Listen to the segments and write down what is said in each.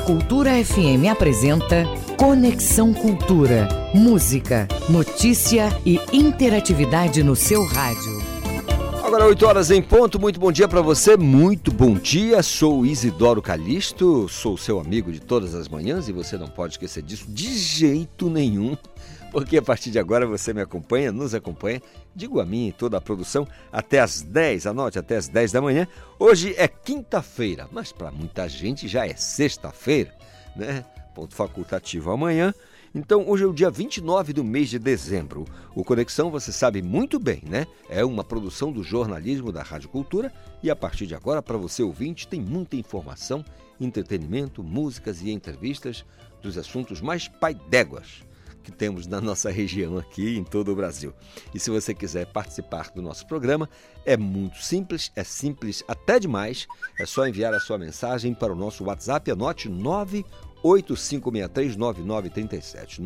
A Cultura FM apresenta Conexão Cultura. Música, notícia e interatividade no seu rádio. Agora 8 horas em ponto, muito bom dia para você, muito bom dia. Sou Isidoro Calixto, sou seu amigo de todas as manhãs e você não pode esquecer disso de jeito nenhum porque a partir de agora você me acompanha, nos acompanha, digo a mim e toda a produção, até às 10, anote, até às 10 da manhã. Hoje é quinta-feira, mas para muita gente já é sexta-feira, né? Ponto facultativo amanhã. Então, hoje é o dia 29 do mês de dezembro. O Conexão, você sabe muito bem, né? É uma produção do jornalismo da Rádio Cultura e a partir de agora, para você ouvinte, tem muita informação, entretenimento, músicas e entrevistas dos assuntos mais pai d'éguas que temos na nossa região aqui em todo o Brasil. E se você quiser participar do nosso programa, é muito simples, é simples até demais. É só enviar a sua mensagem para o nosso WhatsApp, anote 985639937.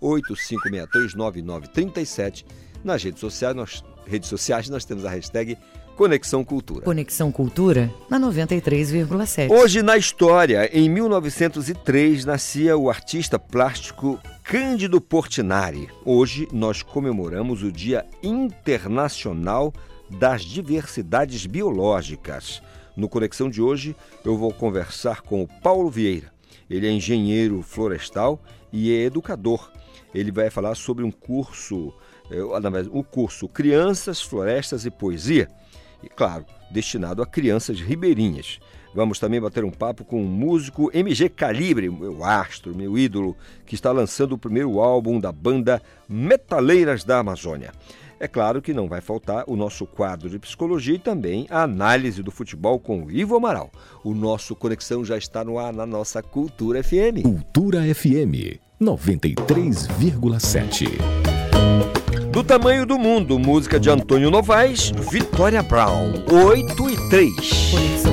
985639937. Nas redes sociais, nós, redes sociais nós temos a hashtag Conexão Cultura. Conexão Cultura na 93,7. Hoje na história, em 1903, nascia o artista plástico Cândido Portinari. Hoje nós comemoramos o Dia Internacional das Diversidades Biológicas. No Conexão de hoje, eu vou conversar com o Paulo Vieira. Ele é engenheiro florestal e é educador. Ele vai falar sobre um curso, é, o curso Crianças, Florestas e Poesia e, claro, destinado a crianças ribeirinhas. Vamos também bater um papo com o músico MG Calibre, meu astro, meu ídolo, que está lançando o primeiro álbum da banda Metaleiras da Amazônia. É claro que não vai faltar o nosso quadro de psicologia e também a análise do futebol com o Ivo Amaral. O nosso Conexão já está no ar na nossa Cultura FM. Cultura FM 93,7. Do Tamanho do Mundo, música de Antônio Novaes, Vitória Brown, 8 e 3.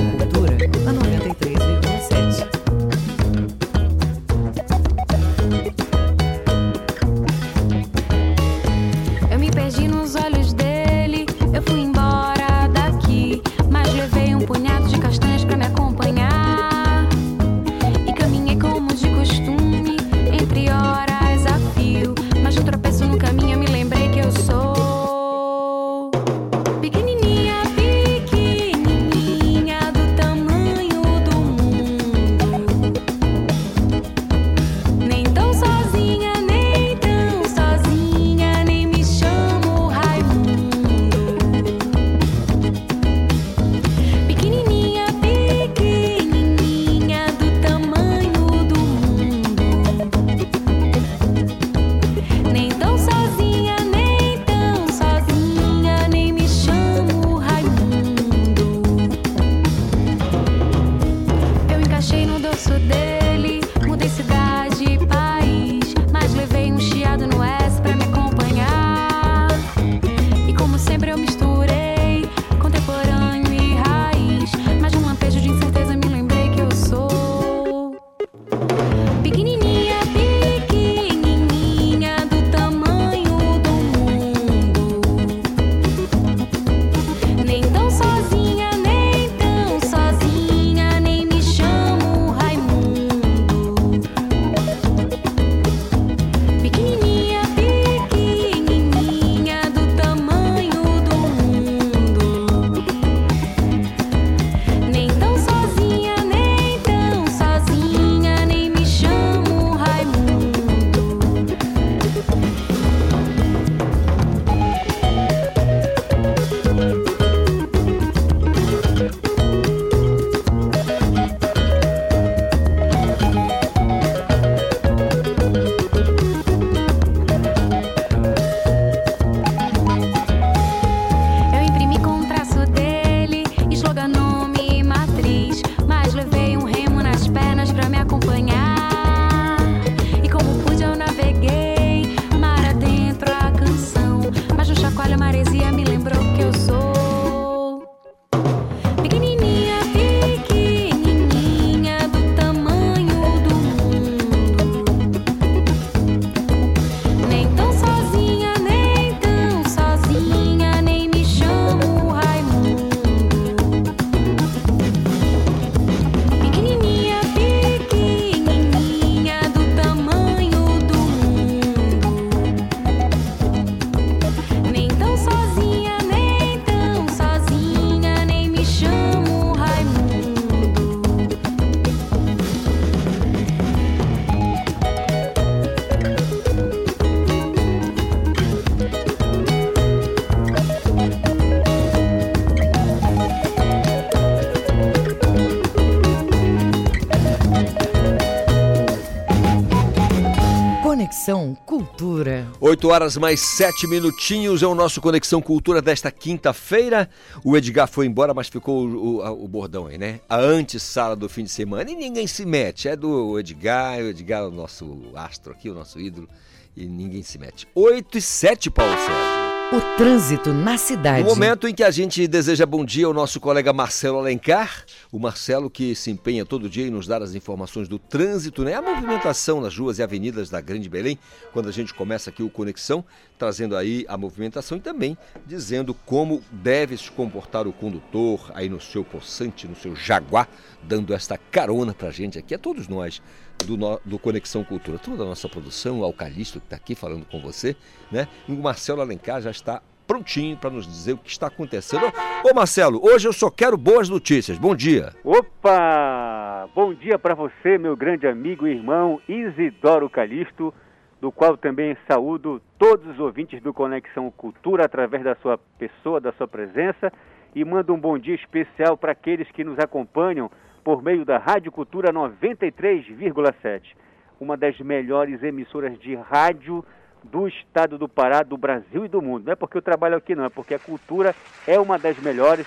8 horas mais 7 minutinhos é o nosso Conexão Cultura desta quinta-feira. O Edgar foi embora, mas ficou o, o, o bordão aí, né? A antessala do fim de semana. E ninguém se mete. É do Edgar, o Edgar é o nosso astro aqui, o nosso ídolo. E ninguém se mete. 8 e 7, Paulo Sérgio. O trânsito na cidade. No momento em que a gente deseja bom dia ao nosso colega Marcelo Alencar, o Marcelo que se empenha todo dia em nos dar as informações do trânsito, né? A movimentação nas ruas e avenidas da Grande Belém, quando a gente começa aqui o Conexão, trazendo aí a movimentação e também dizendo como deve se comportar o condutor aí no seu possante, no seu jaguar, dando esta carona pra gente aqui, a todos nós do, no, do Conexão Cultura, toda a nossa produção, o Alcalisto que está aqui falando com você, né? E o Marcelo Alencar já está prontinho para nos dizer o que está acontecendo. Ô Marcelo, hoje eu só quero boas notícias. Bom dia. Opa! Bom dia para você, meu grande amigo e irmão Isidoro Calixto, do qual também saúdo todos os ouvintes do Conexão Cultura através da sua pessoa, da sua presença, e mando um bom dia especial para aqueles que nos acompanham por meio da Rádio Cultura 93,7, uma das melhores emissoras de rádio do estado do Pará, do Brasil e do mundo. Não é porque eu trabalho aqui, não, é porque a cultura é uma das melhores,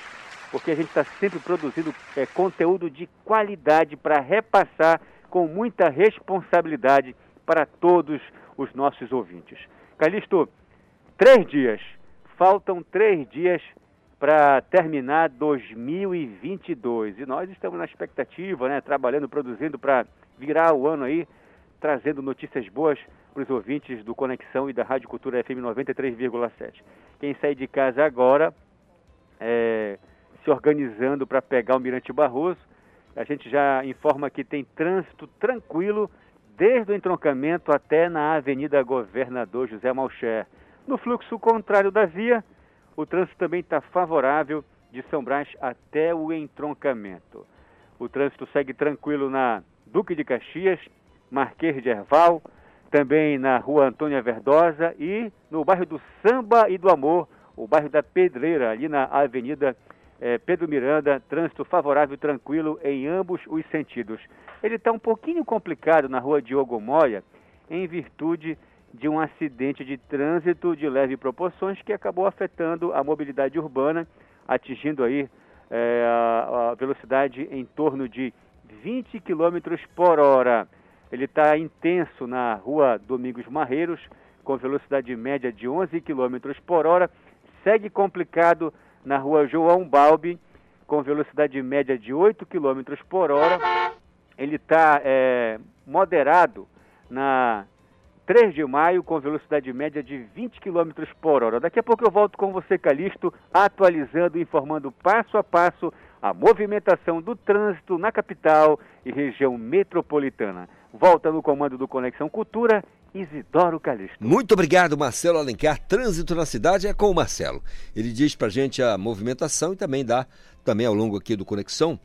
porque a gente está sempre produzindo é, conteúdo de qualidade para repassar com muita responsabilidade para todos os nossos ouvintes. Calixto, três dias, faltam três dias para terminar 2022 e nós estamos na expectativa, né, trabalhando, produzindo para virar o ano aí, trazendo notícias boas para os ouvintes do Conexão e da Rádio Cultura FM 93,7. Quem sair de casa agora, é, se organizando para pegar o Mirante Barroso, a gente já informa que tem trânsito tranquilo desde o entroncamento até na Avenida Governador José Malcher. No fluxo contrário da via, o trânsito também está favorável de São Brás até o entroncamento. O trânsito segue tranquilo na Duque de Caxias, Marquês de Erval, também na rua Antônia Verdosa e no bairro do Samba e do Amor, o bairro da Pedreira, ali na Avenida eh, Pedro Miranda, trânsito favorável e tranquilo em ambos os sentidos. Ele está um pouquinho complicado na rua Diogo Moya, em virtude de um acidente de trânsito de leve proporções que acabou afetando a mobilidade urbana, atingindo aí eh, a, velocidade em torno de 20 km por hora. Ele está intenso na rua Domingos Marreiros, com velocidade média de 11 km por hora. Segue complicado na rua João Balbi, com velocidade média de 8 km por hora. Ele está é, moderado na 3 de maio, com velocidade média de 20 km por hora. Daqui a pouco eu volto com você, Calixto, atualizando e informando passo a passo a movimentação do trânsito na capital e região metropolitana. Volta no comando do Conexão Cultura, Isidoro Calixto. Muito obrigado, Marcelo Alencar. Trânsito na cidade é com o Marcelo. Ele diz pra gente a movimentação e também dá, também ao longo aqui do Conexão,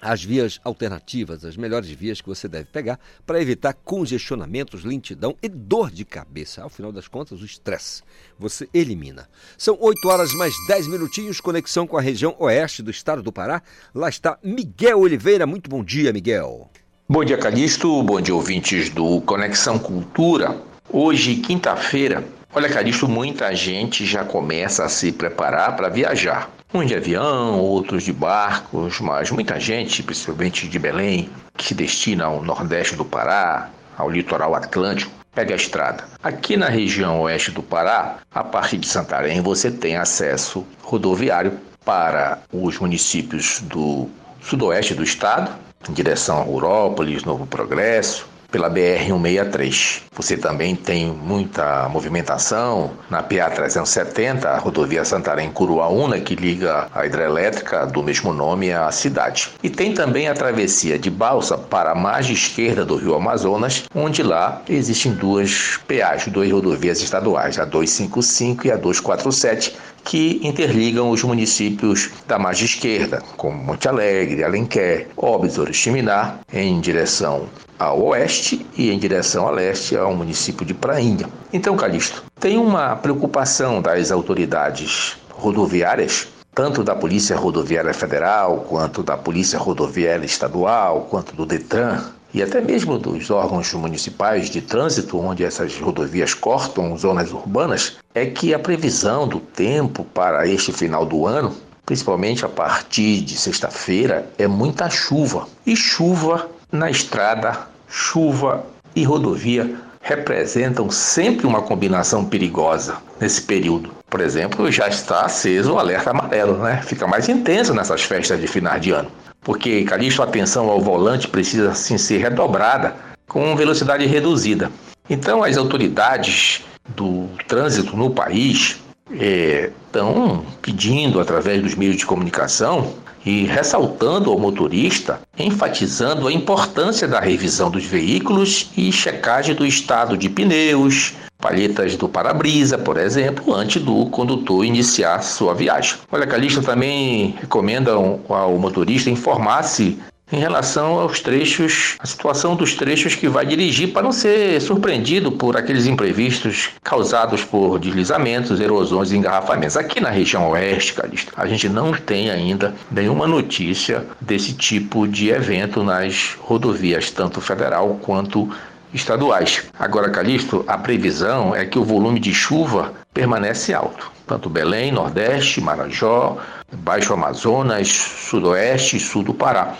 as vias alternativas, as melhores vias que você deve pegar para evitar congestionamentos, lentidão e dor de cabeça. Ao final das contas, o estresse você elimina. São 8 horas mais 10 minutinhos, conexão com a região oeste do estado do Pará. Lá está Miguel Oliveira. Muito bom dia, Miguel. Bom dia, Calixto. Bom dia, ouvintes do Conexão Cultura. Hoje, quinta-feira, olha, Calixto, muita gente já começa a se preparar para viajar. Uns de avião, outros de barcos, mas muita gente, principalmente de Belém, que se destina ao nordeste do Pará, ao litoral atlântico, pega a estrada. Aqui na região oeste do Pará, a partir de Santarém, você tem acesso rodoviário para os municípios do sudoeste do estado, em direção a Rurópolis, Novo Progresso, pela BR-163. Você também tem muita movimentação na PA-370, a rodovia Santarém-Curuaúna, que liga a hidrelétrica do mesmo nome à cidade. E tem também a travessia de Balsa para a margem esquerda do rio Amazonas, onde lá existem duas PAs, duas rodovias estaduais, a 255 e a 247, que interligam os municípios da margem esquerda, como Monte Alegre, Alenquer, Óbidos, Oriximiná, em direção ao oeste e em direção a leste ao município de Prainha. Então, Calixto, tem uma preocupação das autoridades rodoviárias, tanto da Polícia Rodoviária Federal, quanto da Polícia Rodoviária Estadual, quanto do Detran, e até mesmo dos órgãos municipais de trânsito, onde essas rodovias cortam zonas urbanas, é que a previsão do tempo para este final do ano, principalmente a partir de sexta-feira, é muita chuva. E chuva na estrada, chuva e rodovia representam sempre uma combinação perigosa nesse período. Por exemplo, já está aceso o alerta amarelo, né? Fica mais intenso nessas festas de final de ano. Porque, Calixto, a atenção ao volante precisa sim ser redobrada com velocidade reduzida. Então, as autoridades do trânsito no país estão é, pedindo, através dos meios de comunicação, e ressaltando ao motorista, enfatizando a importância da revisão dos veículos e checagem do estado de pneus, palhetas do para-brisa, por exemplo, antes do condutor iniciar sua viagem. Olha, Calixto também recomenda ao motorista informar-se em relação aos trechos, a situação dos trechos que vai dirigir para não ser surpreendido por aqueles imprevistos causados por deslizamentos, erosões e engarrafamentos. Aqui na região oeste, Calixto, a gente não tem ainda nenhuma notícia desse tipo de evento nas rodovias, tanto federal quanto estaduais. Agora, Calixto, a previsão é que o volume de chuva permanece alto. Tanto Belém, Nordeste, Marajó, Baixo Amazonas, Sudoeste e Sul do Pará.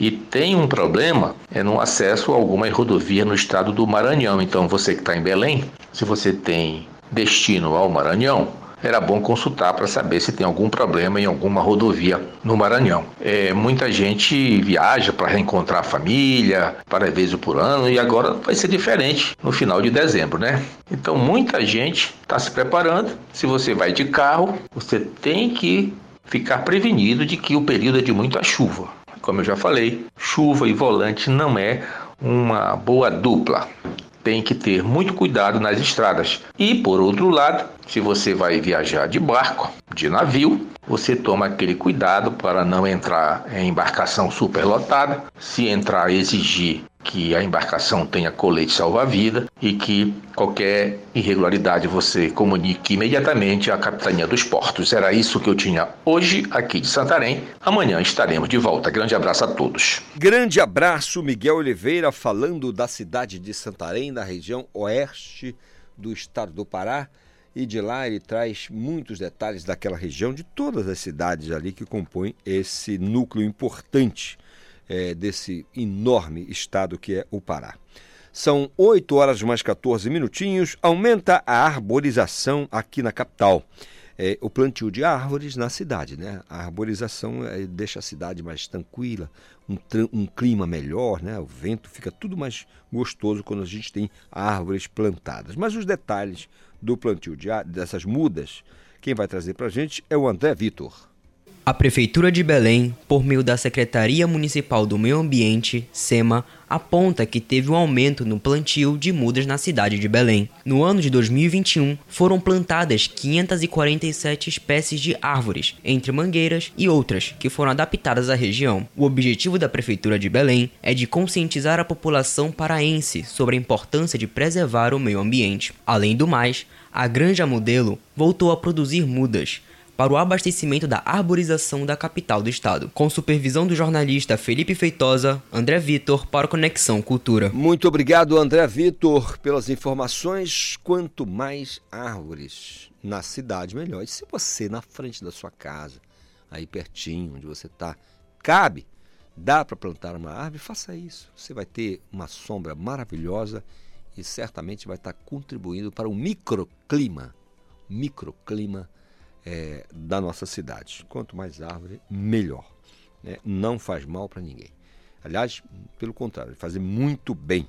E tem um problema é no acesso a alguma rodovia no estado do Maranhão. Então, você que está em Belém, se você tem destino ao Maranhão, era bom consultar para saber se tem algum problema em alguma rodovia no Maranhão. É, muita gente viaja para reencontrar a família, para vezes por ano, e agora vai ser diferente no final de dezembro, né? Então muita gente está se preparando. Se você vai de carro, você tem que ficar prevenido de que o período é de muita chuva. Como eu já falei, chuva e volante não é uma boa dupla. Tem que ter muito cuidado nas estradas. E por outro lado, se você vai viajar de barco, de navio, você toma aquele cuidado para não entrar em embarcação superlotada. Se entrar, exigir que a embarcação tenha colete salva-vida e que qualquer irregularidade você comunique imediatamente à Capitania dos Portos. Era isso que eu tinha hoje aqui de Santarém. Amanhã estaremos de volta. Grande abraço a todos. Grande abraço, Miguel Oliveira, falando da cidade de Santarém, da região oeste do estado do Pará. E de lá ele traz muitos detalhes daquela região, de todas as cidades ali que compõem esse núcleo importante é, desse enorme estado que é o Pará. São 8 horas mais 14 minutinhos. Aumenta a arborização aqui na capital. É, o plantio de árvores na cidade, né? A arborização é, deixa a cidade mais tranquila, um, um, clima melhor, né? O vento fica tudo mais gostoso quando a gente tem árvores plantadas. Mas os detalhes do plantio de, dessas mudas, quem vai trazer para a gente é o André Vitor. A Prefeitura de Belém, por meio da Secretaria Municipal do Meio Ambiente, SEMA, aponta que teve um aumento no plantio de mudas na cidade de Belém. No ano de 2021, foram plantadas 547 espécies de árvores, entre mangueiras e outras, que foram adaptadas à região. O objetivo da Prefeitura de Belém é de conscientizar a população paraense sobre a importância de preservar o meio ambiente. Além do mais, a Granja Modelo voltou a produzir mudas, para o abastecimento da arborização da capital do estado. Com supervisão do jornalista Felipe Feitosa, André Vitor para o Conexão Cultura. Muito obrigado, André Vitor, pelas informações. Quanto mais árvores na cidade, melhor. E se você na frente da sua casa, aí pertinho onde você está, cabe, dá para plantar uma árvore, faça isso. Você vai ter uma sombra maravilhosa e certamente vai estar contribuindo para o microclima, microclima é, da nossa cidade. Quanto mais árvore, melhor. Né? Não faz mal para ninguém. Aliás, pelo contrário, faz muito bem.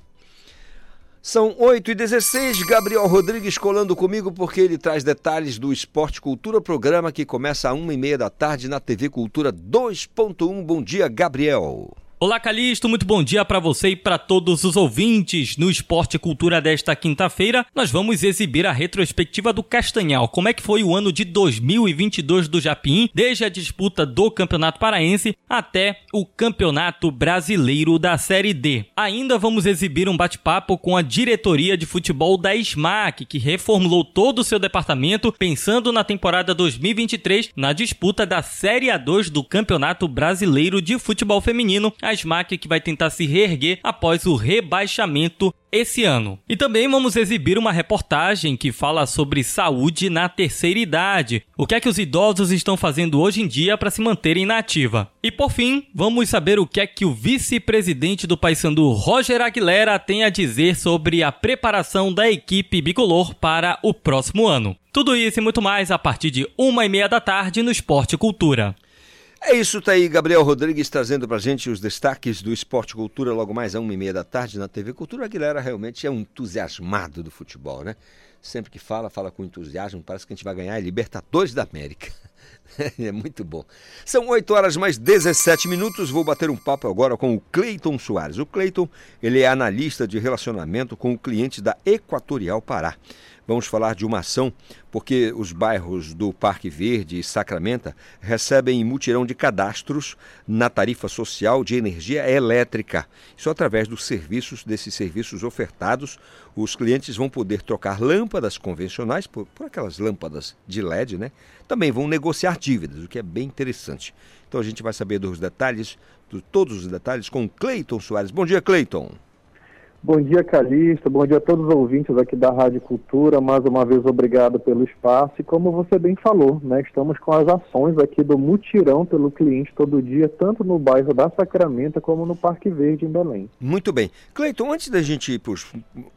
São 8 e 16 Gabriel Rodrigues colando comigo porque ele traz detalhes do Esporte Cultura, programa que começa às 1 e meia da tarde na TV Cultura 2.1. Bom dia, Gabriel. Olá, Calixto, muito bom dia para você e para todos os ouvintes. No Esporte Cultura desta quinta-feira, nós vamos exibir a retrospectiva do Castanhal. Como é que foi o ano de 2022 do Japim, desde a disputa do Campeonato Paraense até o Campeonato Brasileiro da Série D. Ainda vamos exibir um bate-papo com a diretoria de futebol da SMAC, que reformulou todo o seu departamento pensando na temporada 2023 na disputa da Série A2 do Campeonato Brasileiro de Futebol Feminino a SMAC que vai tentar se reerguer após o rebaixamento esse ano. E também vamos exibir uma reportagem que fala sobre saúde na terceira idade. O que é que os idosos estão fazendo hoje em dia para se manterem na ativa. E por fim, vamos saber o que é que o vice-presidente do Paysandu, Roger Aguilera, tem a dizer sobre a preparação da equipe bicolor para o próximo ano. Tudo isso e muito mais a partir de uma e meia da tarde no Esporte Cultura. É isso, tá aí Gabriel Rodrigues trazendo pra gente os destaques do Esporte Cultura logo mais a uma e meia da tarde na TV Cultura. Aguilera realmente é um entusiasmado do futebol, né? Sempre que fala, fala com entusiasmo, parece que a gente vai ganhar a Libertadores da América. é muito bom. São 8 horas mais 17 minutos. Vou bater um papo agora com o Cleiton Soares. O Cleiton, ele é analista de relacionamento com o cliente da Equatorial Pará. Vamos falar de uma ação porque os bairros do Parque Verde e Sacramento recebem mutirão de cadastros na tarifa social de energia elétrica. Isso através dos serviços, desses serviços ofertados, os clientes vão poder trocar lâmpadas convencionais por, por aquelas lâmpadas de LED, né? Também vão negociar dívidas, o que é bem interessante. Então a gente vai saber dos detalhes, de todos os detalhes com Cleiton Soares. Bom dia, Cleiton. Bom dia, Calixto. Bom dia a todos os ouvintes aqui da Rádio Cultura. Mais uma vez, obrigado pelo espaço. E como você bem falou, né, estamos com as ações aqui do mutirão pelo cliente todo dia, tanto no bairro da Sacramento como no Parque Verde, em Belém. Muito bem. Cleiton, antes da gente ir por,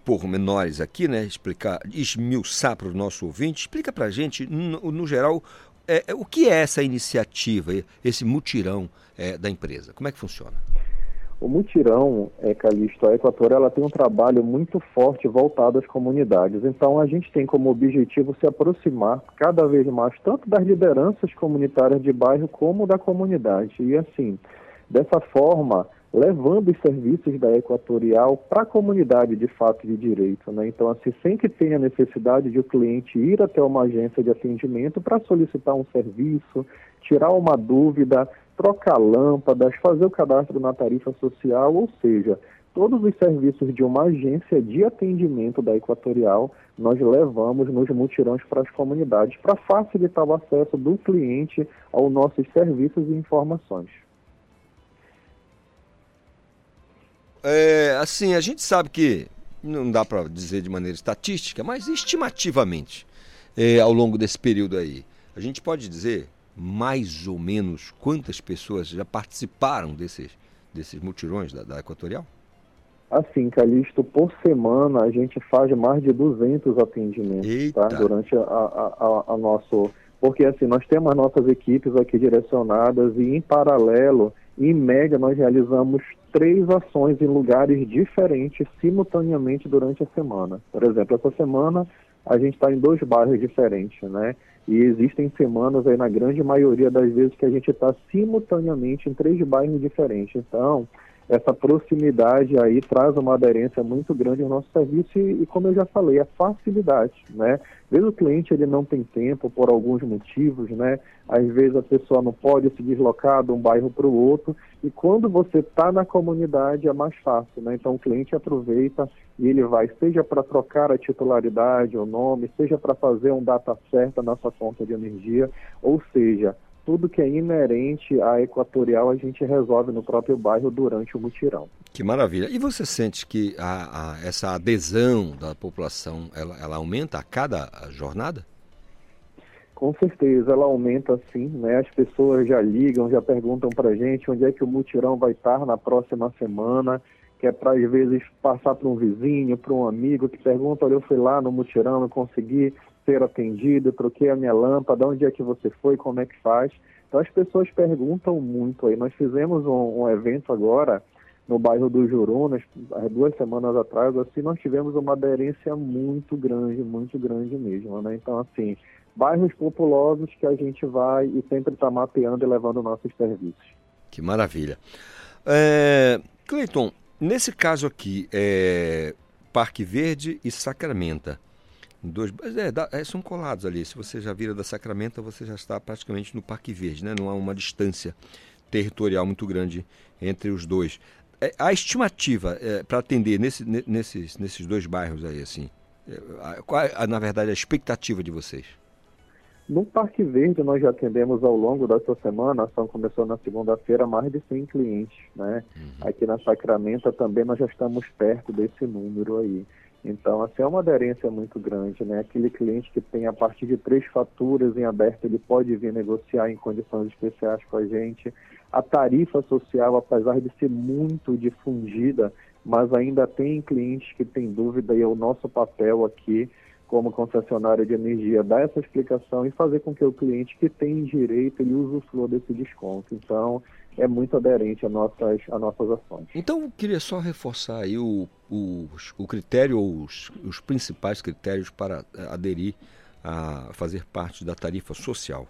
por menores aqui, né, explicar, esmiuçar para o nosso ouvinte, explica para a gente, no, no geral, é, o que é essa iniciativa, esse mutirão é, da empresa? Como é que funciona? O mutirão, é, Calixto, a Equatorial, ela tem um trabalho muito forte voltado às comunidades. Então, a gente tem como objetivo se aproximar cada vez mais tanto das lideranças comunitárias de bairro como da comunidade. E assim, dessa forma, levando os serviços da Equatorial para a comunidade de fato de direito. Né? Então, assim, sem que tenha necessidade de o cliente ir até uma agência de atendimento para solicitar um serviço, tirar uma dúvida, trocar lâmpadas, fazer o cadastro na tarifa social, ou seja, todos os serviços de uma agência de atendimento da Equatorial, nós levamos nos mutirões para as comunidades, para facilitar o acesso do cliente aos nossos serviços e informações. É, assim, a gente sabe que não dá para dizer de maneira estatística, mas estimativamente, é, ao longo desse período aí, a gente pode dizer mais ou menos quantas pessoas já participaram desses, desses mutirões da, da Equatorial? Assim, Calixto, por semana a gente faz mais de 200 atendimentos tá? durante a, a, a, a, nosso... Porque assim, nós temos as nossas equipes aqui direcionadas e em paralelo, em média, nós realizamos três ações em lugares diferentes simultaneamente durante a semana. Por exemplo, essa semana a gente está em dois bairros diferentes, né? E existem semanas aí, na grande maioria das vezes, que a gente está simultaneamente em três bairros diferentes. Então, essa proximidade aí traz uma aderência muito grande ao nosso serviço e, e, como eu já falei, a facilidade, né? Às vezes o cliente ele não tem tempo por alguns motivos, né? Às vezes a pessoa não pode se deslocar de um bairro para o outro e quando você está na comunidade é mais fácil, né? Então o cliente aproveita e ele vai, seja para trocar a titularidade, o nome, seja para fazer um data certa na sua conta de energia, ou seja, tudo que é inerente à equatorial a gente resolve no próprio bairro durante o mutirão. Que maravilha. E você sente que a, a, essa adesão da população, ela, ela, aumenta a cada jornada? Com certeza, ela aumenta sim, né? As pessoas já ligam, já perguntam para gente onde é que o mutirão vai estar na próxima semana, que é para às vezes passar para um vizinho, para um amigo que pergunta, olha, eu fui lá no mutirão, não consegui ser atendido, troquei a minha lâmpada, onde é que você foi, como é que faz. Então as pessoas perguntam muito aí. Nós fizemos um, um evento agora no bairro do Jurunas, duas semanas atrás, assim, nós tivemos uma aderência muito grande, muito grande mesmo, né? Então, assim, bairros populosos que a gente vai e sempre está mapeando e levando nossos serviços. Que maravilha. É, Cleiton, nesse caso aqui, é, Parque Verde e Sacramento, Dois, é, é, são colados ali. Se você já vira da Sacramento, você já está praticamente no Parque Verde, né? Não há uma distância territorial muito grande entre os dois. É, a estimativa é, para atender nesse, nesses, nesses dois bairros aí, assim, é, qual é, na verdade, a expectativa de vocês? No Parque Verde, nós já atendemos ao longo dessa semana, a ação começou na segunda-feira, mais de 100 clientes. Né? Uhum. Aqui na Sacramento também nós já estamos perto desse número aí. Então, assim, é uma aderência muito grande, né? Aquele cliente que tem a partir de três faturas em aberto, ele pode vir negociar em condições especiais com a gente. A tarifa social, apesar de ser muito difundida, mas ainda tem clientes que têm dúvida e é o nosso papel aqui como concessionária de energia dar essa explicação e fazer com que o cliente que tem direito ele usufrua desse desconto. Então, é muito aderente a nossas, a nossas ações. Então, queria só reforçar aí o, o, o critério, os, os principais critérios para aderir a fazer parte da tarifa social.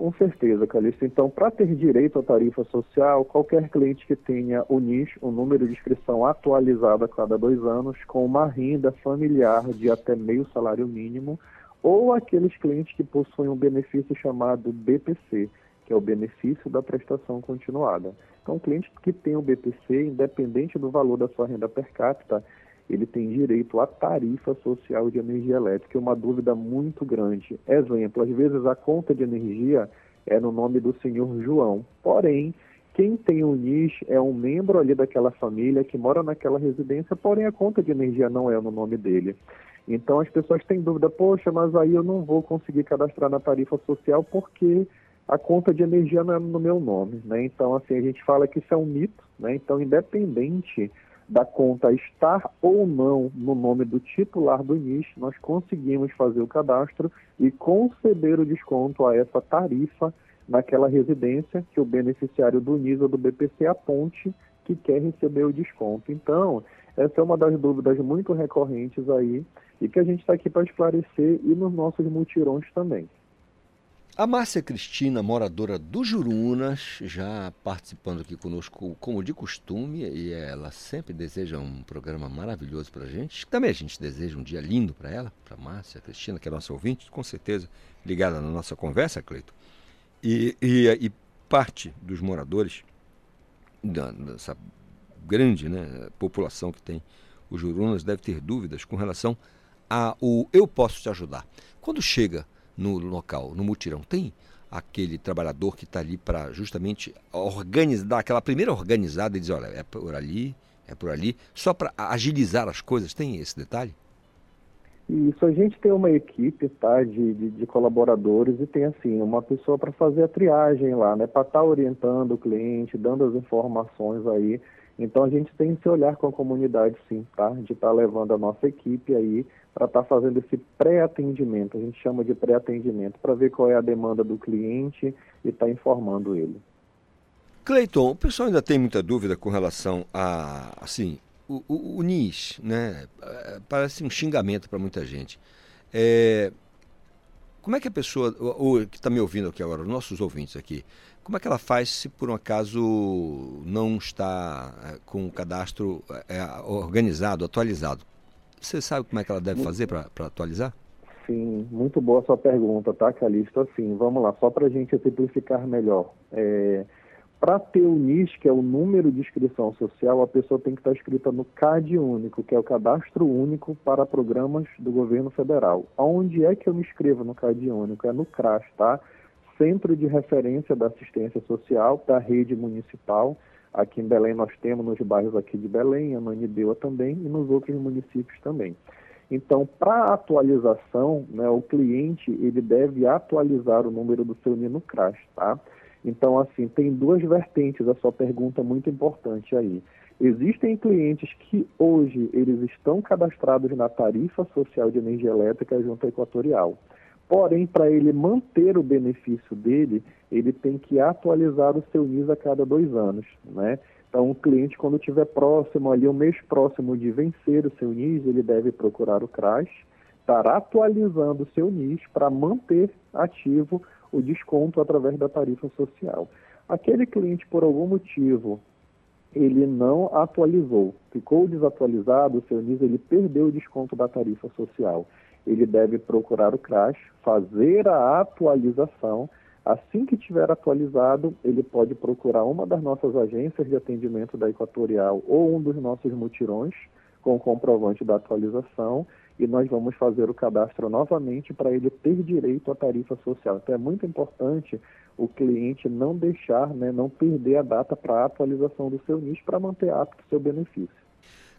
Com certeza, Calixto. Então, para ter direito à tarifa social, qualquer cliente que tenha o NIS, o número de inscrição atualizado a cada dois anos, com uma renda familiar de até meio salário mínimo, ou aqueles clientes que possuem um benefício chamado BPC, que é o benefício da prestação continuada. Então, o cliente que tem o BPC, independente do valor da sua renda per capita, ele tem direito à tarifa social de energia elétrica. É uma dúvida muito grande. Exemplo, às vezes a conta de energia é no nome do senhor João, porém, quem tem o NIS é um membro ali daquela família que mora naquela residência, porém a conta de energia não é no nome dele. Então as pessoas têm dúvida, poxa, mas aí eu não vou conseguir cadastrar na tarifa social porque a conta de energia não é no meu nome, né? Então, assim, a gente fala que isso é um mito, né? Então, independente da conta estar ou não no nome do titular do NIS, nós conseguimos fazer o cadastro e conceder o desconto a essa tarifa naquela residência que o beneficiário do NIS ou do BPC aponte que quer receber o desconto. Então, essa é uma das dúvidas muito recorrentes aí e que a gente está aqui para esclarecer e nos nossos mutirões também. A Márcia Cristina, moradora do Jurunas, já participando aqui conosco como de costume, e ela sempre deseja um programa maravilhoso para a gente. Também a gente deseja um dia lindo para ela, para Márcia Cristina, que é nossa ouvinte, com certeza ligada na nossa conversa, Cleito. E, e, e parte dos moradores dessa grande né, população que tem o Jurunas deve ter dúvidas com relação a o eu posso te ajudar. Quando chega no local, no mutirão, tem aquele trabalhador que está ali para justamente organizar, aquela primeira organizada e dizer, olha, é por ali, é por ali, só para agilizar as coisas, tem esse detalhe? Isso, a gente tem uma equipe tá, de, de, de colaboradores e tem assim, uma pessoa para fazer a triagem lá, né? Para estar tá orientando o cliente, dando as informações aí. Então a gente tem esse olhar com a comunidade sim, tá? De estar tá levando a nossa equipe aí para estar tá fazendo esse pré-atendimento, a gente chama de pré-atendimento, para ver qual é a demanda do cliente e estar tá informando ele. Cleiton, o pessoal ainda tem muita dúvida com relação a, assim, o, o, o NIS, né? É, parece um xingamento para muita gente. É, como é que a pessoa, ou que está me ouvindo aqui agora, os nossos ouvintes aqui, como é que ela faz se por um acaso não está é, com o cadastro é, organizado, atualizado? Você sabe como é que ela deve fazer para atualizar? Sim, muito boa a sua pergunta, tá, Calixto? Assim, vamos lá, só para a gente simplificar melhor. É, para ter o NIS, que é o número de inscrição social, a pessoa tem que estar inscrita no CAD único, que é o Cadastro Único para Programas do Governo Federal. Onde é que eu me inscrevo no CAD único? É no CRAS, tá? Centro de Referência da Assistência Social da Rede Municipal Aqui em Belém nós temos nos bairros aqui de Belém, Ananindeua também e nos outros municípios também. Então, para atualização, né, o cliente ele deve atualizar o número do seu Nino Crash, tá? Então, assim, tem duas vertentes a sua pergunta muito importante aí. Existem clientes que hoje eles estão cadastrados na tarifa social de energia elétrica junto à Equatorial. Porém, para ele manter o benefício dele, ele tem que atualizar o seu NIS a cada dois anos, né? Então, o cliente, quando estiver próximo ali, o mês próximo de vencer o seu NIS, ele deve procurar o CRAS, estar atualizando o seu NIS para manter ativo o desconto através da tarifa social. Aquele cliente, por algum motivo, ele não atualizou, ficou desatualizado, o seu NIS ele perdeu o desconto da tarifa social ele deve procurar o CRAS, fazer a atualização. Assim que tiver atualizado, ele pode procurar uma das nossas agências de atendimento da Equatorial ou um dos nossos mutirões com o comprovante da atualização e nós vamos fazer o cadastro novamente para ele ter direito à tarifa social. Então é muito importante o cliente não deixar, né, não perder a data para a atualização do seu NIS para manter apto o seu benefício.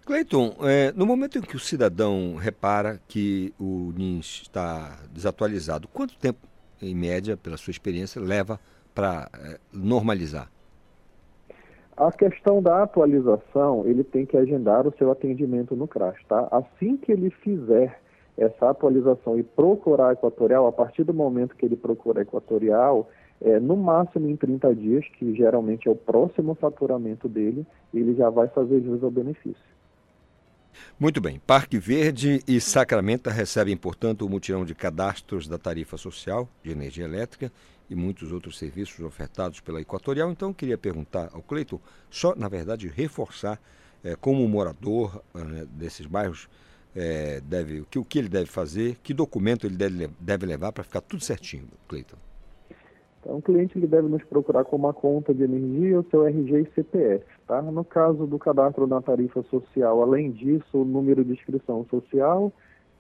Cleiton, é, no momento em que o cidadão repara que o NIS está desatualizado, quanto tempo, em média, pela sua experiência, leva para é, normalizar? A questão da atualização, ele tem que agendar o seu atendimento no CRAS, tá? Assim que ele fizer essa atualização e procurar a equatorial, a partir do momento que ele procura a equatorial, é, no máximo em 30 dias, que geralmente é o próximo faturamento dele, ele já vai fazer jus ao benefício. Muito bem. Parque Verde e Sacramento recebem, portanto, o mutirão de cadastros da tarifa social de energia elétrica e muitos outros serviços ofertados pela Equatorial. Então, queria perguntar ao Cleiton, só, na verdade, reforçar é, como morador é, desses bairros, é, deve, o, que, o que ele deve fazer, que documento ele deve, deve levar para ficar tudo certinho, Cleiton. Então, o cliente ele deve nos procurar com uma conta de energia, o seu RG e CPF. Tá? No caso do cadastro na tarifa social, além disso, o número de inscrição social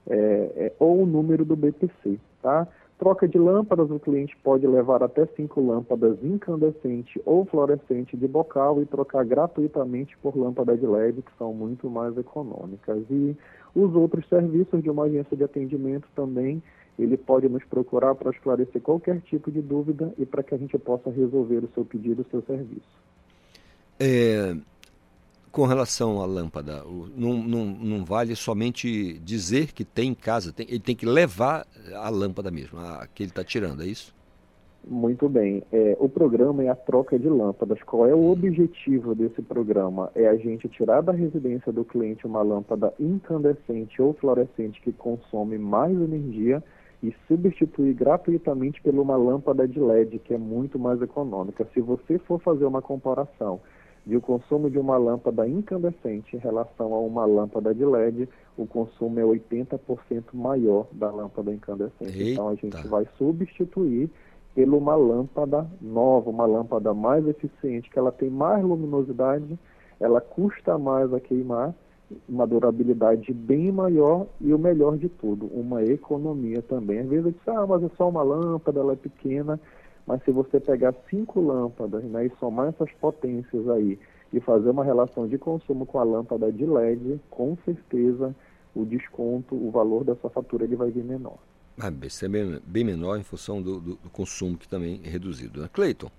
é, é, ou o número do BPC. Tá? Troca de lâmpadas, o cliente pode levar até cinco lâmpadas incandescente ou fluorescente de bocal e trocar gratuitamente por lâmpada de LED, que são muito mais econômicas. E os outros serviços de uma agência de atendimento também ele pode nos procurar para esclarecer qualquer tipo de dúvida e para que a gente possa resolver o seu pedido, o seu serviço. É, com relação à lâmpada, não, não, não vale somente dizer que tem em casa, tem, ele tem que levar a lâmpada mesmo, a, que ele está tirando, é isso? Muito bem. É, o programa é a troca de lâmpadas. Qual é o objetivo desse programa? É a gente tirar da residência do cliente uma lâmpada incandescente ou fluorescente que consome mais energia e substituir gratuitamente por uma lâmpada de LED, que é muito mais econômica. Se você for fazer uma comparação de o consumo de uma lâmpada incandescente em relação a uma lâmpada de LED, o consumo é 80% maior da lâmpada incandescente. Eita. Então a gente vai substituir por uma lâmpada nova, uma lâmpada mais eficiente, que ela tem mais luminosidade, ela custa mais a queimar uma durabilidade bem maior e o melhor de tudo, uma economia também. Às vezes eu disse, ah, mas é só uma lâmpada, ela é pequena, mas se você pegar cinco lâmpadas né, e somar essas potências aí e fazer uma relação de consumo com a lâmpada de LED, com certeza o desconto, o valor dessa fatura ele vai vir menor. Ah, vai ser bem, bem menor em função do, do, do consumo que também é reduzido. Né? Cleiton,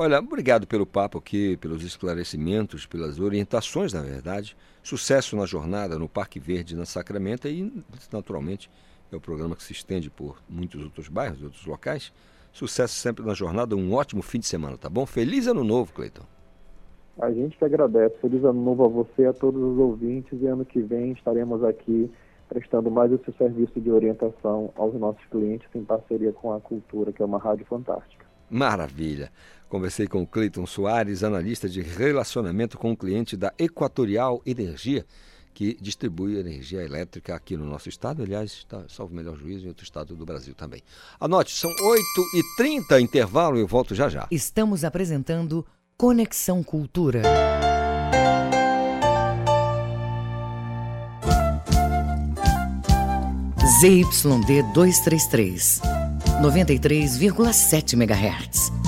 Olha, obrigado pelo papo aqui, pelos esclarecimentos, pelas orientações, na verdade. Sucesso na jornada no Parque Verde, na Sacramento e, naturalmente, é o programa que se estende por muitos outros bairros, outros locais. Sucesso sempre na jornada, um ótimo fim de semana, tá bom? Feliz ano novo, Cleiton. A gente que agradece. Feliz ano novo a você, a todos os ouvintes e ano que vem estaremos aqui prestando mais esse serviço de orientação aos nossos clientes em parceria com a Cultura, que é uma rádio fantástica. Maravilha. Conversei com o Cleiton Soares, analista de relacionamento com o cliente da Equatorial Energia, que distribui energia elétrica aqui no nosso estado, aliás, está, salvo melhor juízo, em outro estado do Brasil também. Anote, são 8h30, intervalo, eu volto já já. Estamos apresentando Conexão Cultura. ZYD 233, 93,7 MHz.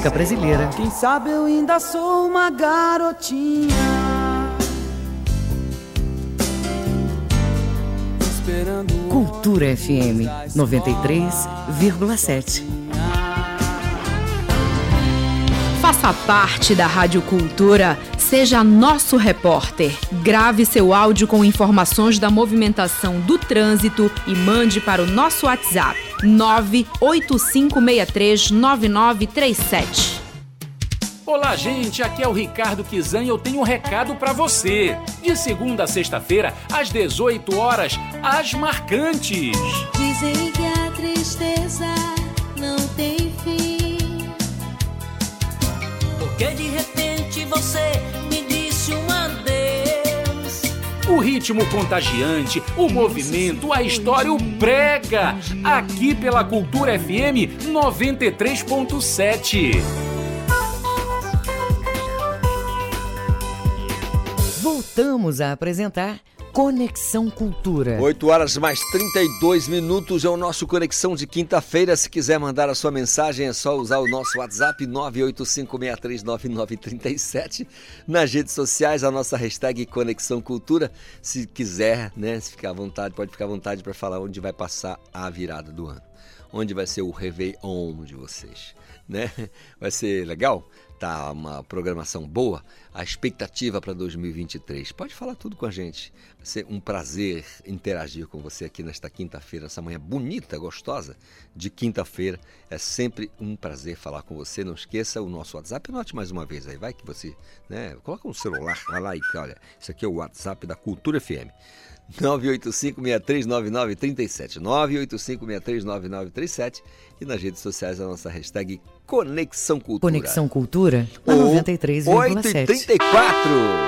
Música brasileira. Quem sabe eu ainda sou uma garotinha. Cultura FM 93,7. Faça parte da Rádio Cultura, seja nosso repórter. Grave seu áudio com informações da movimentação do trânsito e mande para o nosso WhatsApp 985639937. Olá, gente, aqui é o Ricardo Kizan e eu tenho um recado para você. De segunda a sexta-feira, às 18 horas, as marcantes. Dizem que a tristeza não tem fim. Porque de repente você ritmo contagiante, o movimento, a história, o prega. Aqui pela Cultura FM 93.7. Voltamos a apresentar Conexão Cultura. 8 horas mais 32 minutos é o nosso Conexão de quinta-feira. Se quiser mandar a sua mensagem, é só usar o nosso WhatsApp 985639937. Nas redes sociais, a nossa hashtag Conexão Cultura. Se quiser, né, se ficar à vontade, pode ficar à vontade para falar onde vai passar a virada do ano. Onde vai ser o Réveillon de vocês, né? Vai ser legal? Tá uma programação boa, a expectativa para 2023. Pode falar tudo com a gente. Vai ser um prazer interagir com você aqui nesta quinta-feira, essa manhã bonita, gostosa de quinta-feira. É sempre um prazer falar com você. Não esqueça o nosso WhatsApp. Note mais uma vez aí, vai que você, né? Coloca um celular, vai lá e olha, isso aqui é o WhatsApp da Cultura FM. 985-639937. 985-639937 e nas redes sociais a nossa hashtag Conexão Cultura. Conexão Cultura, 93,7.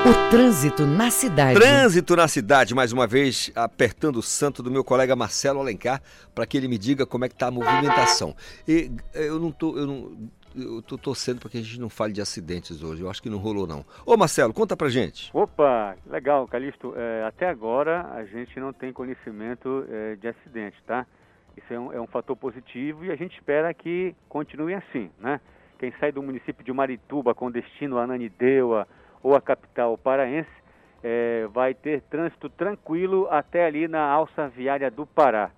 O trânsito na cidade. Trânsito na cidade, mais uma vez, apertando o santo do meu colega Marcelo Alencar, para que ele me diga como é que está a movimentação. E eu não tô, eu não, eu tô torcendo para que a gente não fale de acidentes hoje. Eu acho que não rolou, não. Ô, Marcelo, conta pra gente. Opa, legal, Calixto. É, até agora a gente não tem conhecimento é, de acidente, tá? Isso é um, é um fator positivo e a gente espera que continue assim, né? Quem sai do município de Marituba com destino a Ananindeua ou a capital paraense é, vai ter trânsito tranquilo até ali na alça viária do Pará.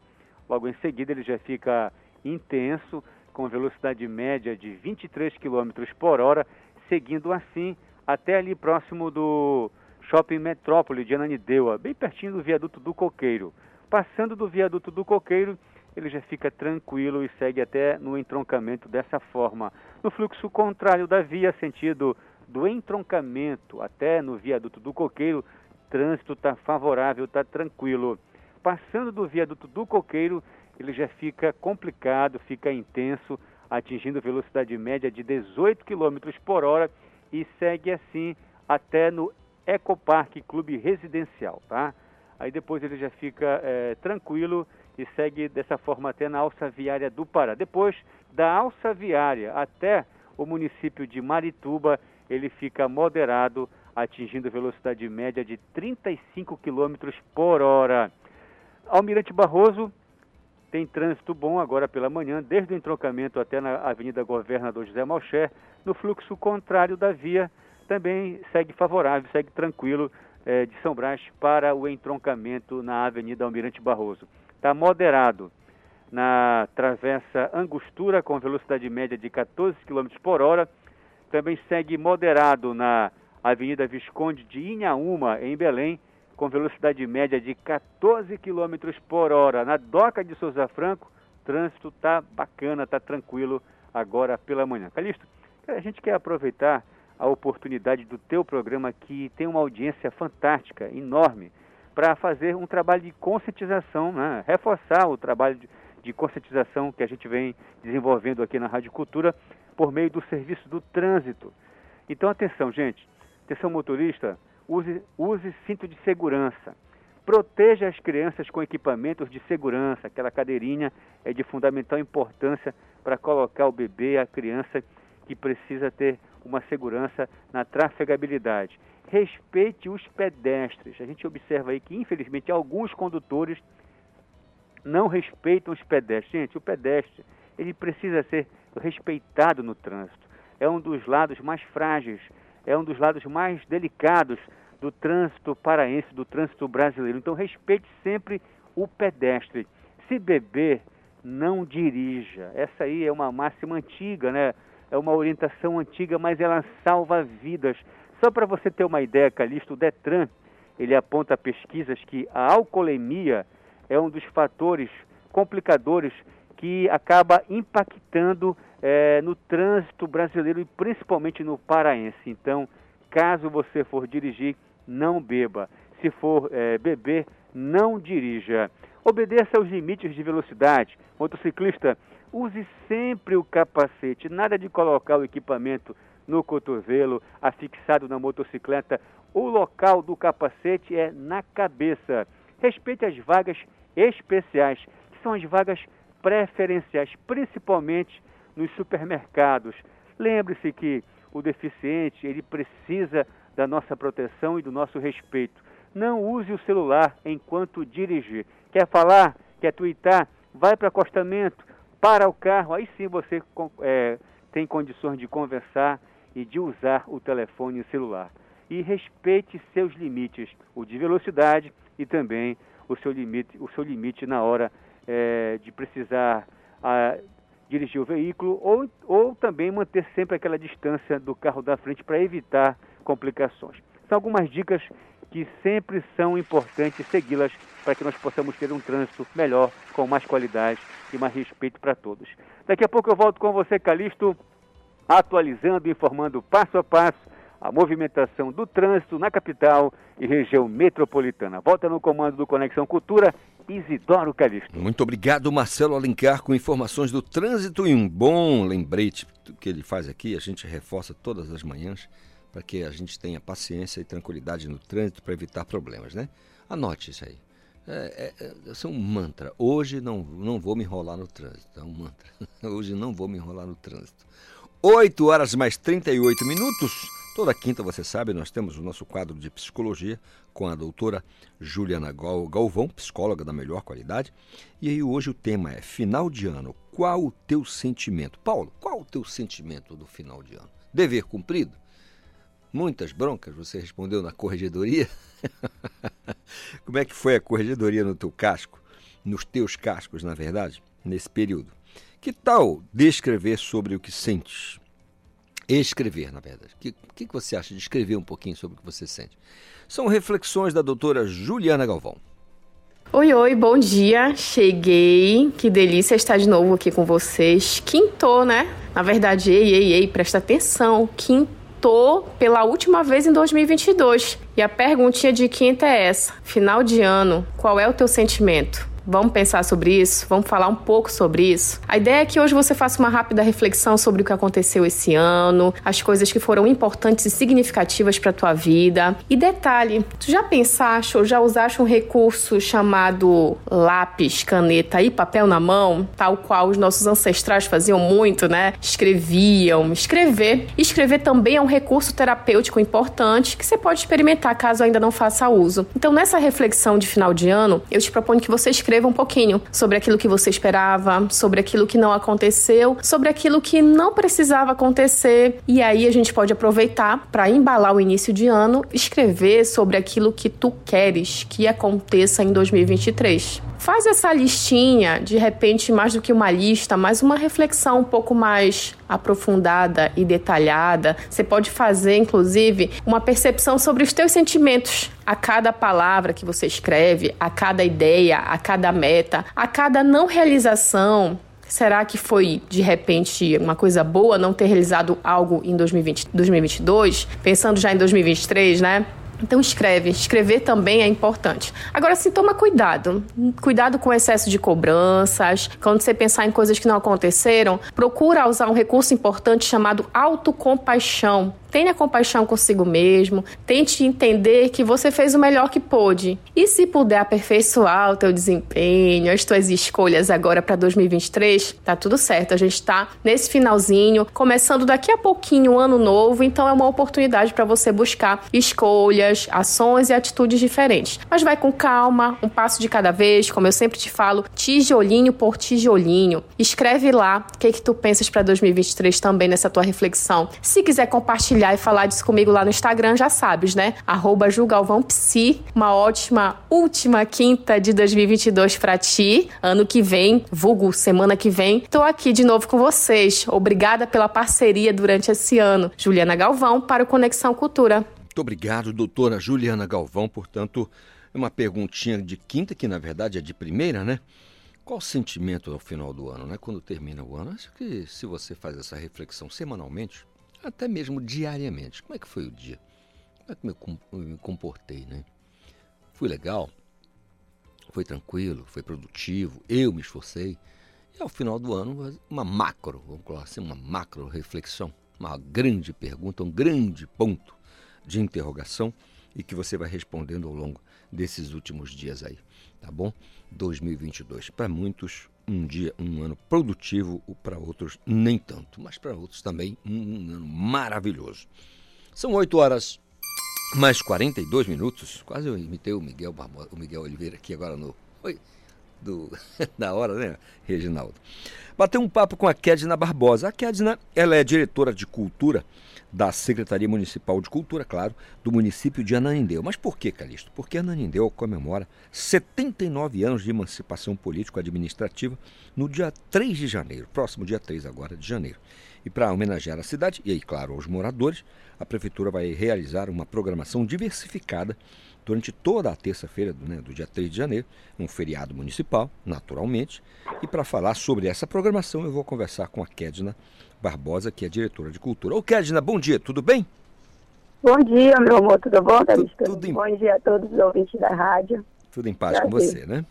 Logo em seguida ele já fica intenso, com velocidade média de 23 km por hora, seguindo assim até ali próximo do Shopping Metrópole de Ananindeua, bem pertinho do viaduto do Coqueiro. Passando do viaduto do Coqueiro, ele já fica tranquilo e segue até no entroncamento dessa forma. No fluxo contrário da via, sentido do entroncamento até no viaduto do Coqueiro, trânsito está favorável, está tranquilo. Passando do viaduto do Coqueiro, ele já fica complicado, fica intenso, atingindo velocidade média de 18 km por hora e segue assim até no Ecopark Clube Residencial, tá? Aí depois ele já fica é, tranquilo e segue dessa forma até na alça viária do Pará. Depois da alça viária até o município de Marituba, ele fica moderado, atingindo velocidade média de 35 km por hora. Almirante Barroso tem trânsito bom agora pela manhã, desde o entroncamento até na Avenida Governador José Malcher, no fluxo contrário da via, também segue favorável, segue tranquilo eh, de São Brás para o entroncamento na Avenida Almirante Barroso está moderado na travessa Angostura, com velocidade média de 14 km por hora. Também segue moderado na Avenida Visconde de Inhaúma, em Belém, com velocidade média de 14 km por hora. Na Doca de Souza Franco, trânsito está bacana, está tranquilo agora pela manhã. Calixto, a gente quer aproveitar a oportunidade do teu programa que tem uma audiência fantástica, enorme para fazer um trabalho de conscientização, né? reforçar o trabalho de, de, conscientização que a gente vem desenvolvendo aqui na Rádio Cultura por meio do serviço do trânsito. Então, atenção, gente. Atenção, motorista. Use, use cinto de segurança. Proteja as crianças com equipamentos de segurança. Aquela cadeirinha é de fundamental importância para colocar o bebê, a criança que precisa ter uma segurança na trafegabilidade respeite os pedestres. A gente observa aí que, infelizmente, alguns condutores não respeitam os pedestres. Gente, o pedestre, ele precisa ser respeitado no trânsito. É um dos lados mais frágeis, é um dos lados mais delicados do trânsito paraense, do trânsito brasileiro. Então, respeite sempre o pedestre. Se beber, não dirija. Essa aí é uma máxima antiga, né? É uma orientação antiga, mas ela salva vidas. Só para você ter uma ideia, Calixto, o Detran, ele aponta pesquisas que a alcoolemia é um dos fatores complicadores que acaba impactando é, no trânsito brasileiro e principalmente no paraense. Então, caso você for dirigir, não beba. Se for é, beber, não dirija. Obedeça aos limites de velocidade. Motociclista, use sempre o capacete. Nada de colocar o equipamento no cotovelo, afixado na motocicleta. O local do capacete é na cabeça. Respeite as vagas especiais, que são as vagas preferenciais, principalmente nos supermercados. Lembre-se que o deficiente, ele precisa da nossa proteção e do nosso respeito. Não use o celular enquanto dirigir. Quer falar? Quer twittar? Vai para acostamento, para o carro, aí sim você é, tem condições de conversar e de usar o telefone celular. E respeite seus limites, o de velocidade e também o seu limite, o seu limite na hora é, de precisar a, dirigir o veículo ou, ou também manter sempre aquela distância do carro da frente para evitar complicações. São algumas dicas que sempre são importantes segui-las para que nós possamos ter um trânsito melhor, com mais qualidade e mais respeito para todos. Daqui a pouco eu volto com você, Calixto, atualizando e informando passo a passo a movimentação do trânsito na capital e região metropolitana. Volta no comando do Conexão Cultura, Isidoro Calixto. Muito obrigado, Marcelo Alencar, com informações do trânsito e um bom lembrete que ele faz aqui, a gente reforça todas as manhãs para que a gente tenha paciência e tranquilidade no trânsito para evitar problemas, né? Anote isso aí. É, é, é, é um mantra. Hoje não, não vou me enrolar no trânsito. É um mantra. Hoje não vou me enrolar no trânsito. 8 horas mais 38 minutos. Toda quinta, você sabe, nós temos o nosso quadro de psicologia com a doutora Juliana Galvão, psicóloga da melhor qualidade. E aí hoje o tema é final de ano. Qual o teu sentimento? Paulo, qual o teu sentimento do final de ano? Dever cumprido? Muitas broncas, você respondeu na corregedoria. Como é que foi a corregedoria no teu casco? Nos teus cascos, na verdade, nesse período. Que tal descrever sobre o que sentes? Escrever, na verdade. O que, que você acha de escrever um pouquinho sobre o que você sente? São reflexões da doutora Juliana Galvão. Oi, oi, bom dia. Cheguei. Que delícia estar de novo aqui com vocês. Quintou, né? Na verdade, ei, ei, ei, presta atenção. Quintou pela última vez em 2022. E a perguntinha de quinta é essa: final de ano, qual é o teu sentimento? Vamos pensar sobre isso? Vamos falar um pouco sobre isso? A ideia é que hoje você faça uma rápida reflexão sobre o que aconteceu esse ano, as coisas que foram importantes e significativas para tua vida. E detalhe, tu já pensaste ou já usaste um recurso chamado lápis, caneta e papel na mão, tal qual os nossos ancestrais faziam muito, né? Escreviam. Escrever. Escrever também é um recurso terapêutico importante que você pode experimentar caso ainda não faça uso. Então, nessa reflexão de final de ano, eu te proponho que você escreva escreva um pouquinho sobre aquilo que você esperava, sobre aquilo que não aconteceu, sobre aquilo que não precisava acontecer. E aí a gente pode aproveitar para embalar o início de ano, escrever sobre aquilo que tu queres que aconteça em 2023. Faz essa listinha, de repente, mais do que uma lista, mas uma reflexão um pouco mais aprofundada e detalhada. Você pode fazer, inclusive, uma percepção sobre os teus sentimentos a cada palavra que você escreve, a cada ideia, a cada meta, a cada não realização. Será que foi de repente uma coisa boa não ter realizado algo em 2020, 2022? Pensando já em 2023, né? Então escreve, escrever também é importante. Agora sim, toma cuidado. Cuidado com o excesso de cobranças. Quando você pensar em coisas que não aconteceram, procura usar um recurso importante chamado autocompaixão. Tenha compaixão consigo mesmo, tente entender que você fez o melhor que pôde. E se puder aperfeiçoar o teu desempenho, as tuas escolhas agora para 2023, tá tudo certo. A gente tá nesse finalzinho, começando daqui a pouquinho o ano novo, então é uma oportunidade para você buscar escolhas, ações e atitudes diferentes. Mas vai com calma, um passo de cada vez, como eu sempre te falo, tijolinho por tijolinho. Escreve lá o que que tu pensas para 2023 também nessa tua reflexão. Se quiser compartilhar e falar disso comigo lá no Instagram, já sabes, né? Arroba. Uma ótima última quinta de 2022 para ti. Ano que vem, vulgo semana que vem, tô aqui de novo com vocês. Obrigada pela parceria durante esse ano. Juliana Galvão para o Conexão Cultura. Muito obrigado, doutora Juliana Galvão. Portanto, uma perguntinha de quinta, que na verdade é de primeira, né? Qual o sentimento ao final do ano, né? Quando termina o ano? Acho que se você faz essa reflexão semanalmente, até mesmo diariamente, como é que foi o dia? Como é que eu me comportei, né? Fui legal? Foi tranquilo? Foi produtivo? Eu me esforcei? E ao final do ano, uma macro, vamos colocar assim, uma macro reflexão, uma grande pergunta, um grande ponto de interrogação e que você vai respondendo ao longo desses últimos dias aí, tá bom? 2022. Para muitos, um dia, um ano produtivo, para outros nem tanto, mas para outros também um, ano maravilhoso. São 8 horas mais 42 minutos. Quase eu imitei o Miguel, o Miguel Oliveira aqui agora no. Oi, do, da hora, né, Reginaldo? Bateu um papo com a Kedna Barbosa. A Kedna, ela é diretora de cultura da Secretaria Municipal de Cultura, claro, do município de Ananindeu. Mas por que, Calixto? Porque Ananindeu comemora 79 anos de emancipação político-administrativa no dia 3 de janeiro, próximo dia 3 agora de janeiro. E para homenagear a cidade, e aí, claro, aos moradores, a Prefeitura vai realizar uma programação diversificada durante toda a terça-feira né, do dia 3 de janeiro, um feriado municipal, naturalmente. E para falar sobre essa programação, eu vou conversar com a Kedna Barbosa, que é diretora de cultura. Ô Kedna, bom dia, tudo bem? Bom dia, meu amor, tudo bom, tudo, tudo em... Bom dia a todos os ouvintes da rádio. Tudo em paz Prazer. com você, né?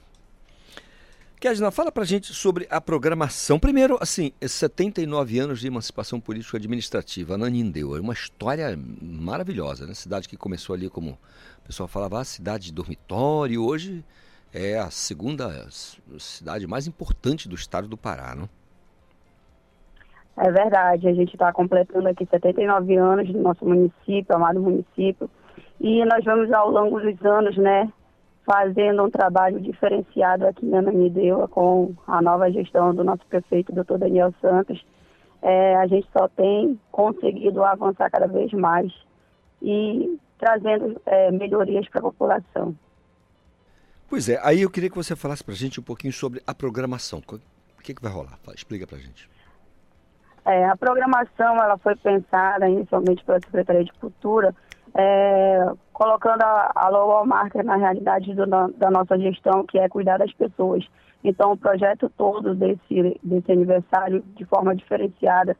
Kedna, fala pra gente sobre a programação. Primeiro, assim, 79 anos de emancipação política administrativa, Nanindeu, é uma história maravilhosa, né? Cidade que começou ali como o pessoal falava, ah, cidade de dormitório, hoje é a segunda cidade mais importante do estado do Pará, não? É verdade, a gente está completando aqui 79 anos do nosso município, amado município, e nós vamos ao longo dos anos, né, fazendo um trabalho diferenciado aqui em Ananindeua com a nova gestão do nosso prefeito, doutor Daniel Santos. É, a gente só tem conseguido avançar cada vez mais e trazendo é, melhorias para a população. Pois é, aí eu queria que você falasse para a gente um pouquinho sobre a programação. O que, que vai rolar? Explica para a gente. É, a programação ela foi pensada inicialmente pela Secretaria de Cultura, é, colocando a, a logomarca na realidade do, da nossa gestão, que é cuidar das pessoas. Então, o projeto todo desse, desse aniversário, de forma diferenciada,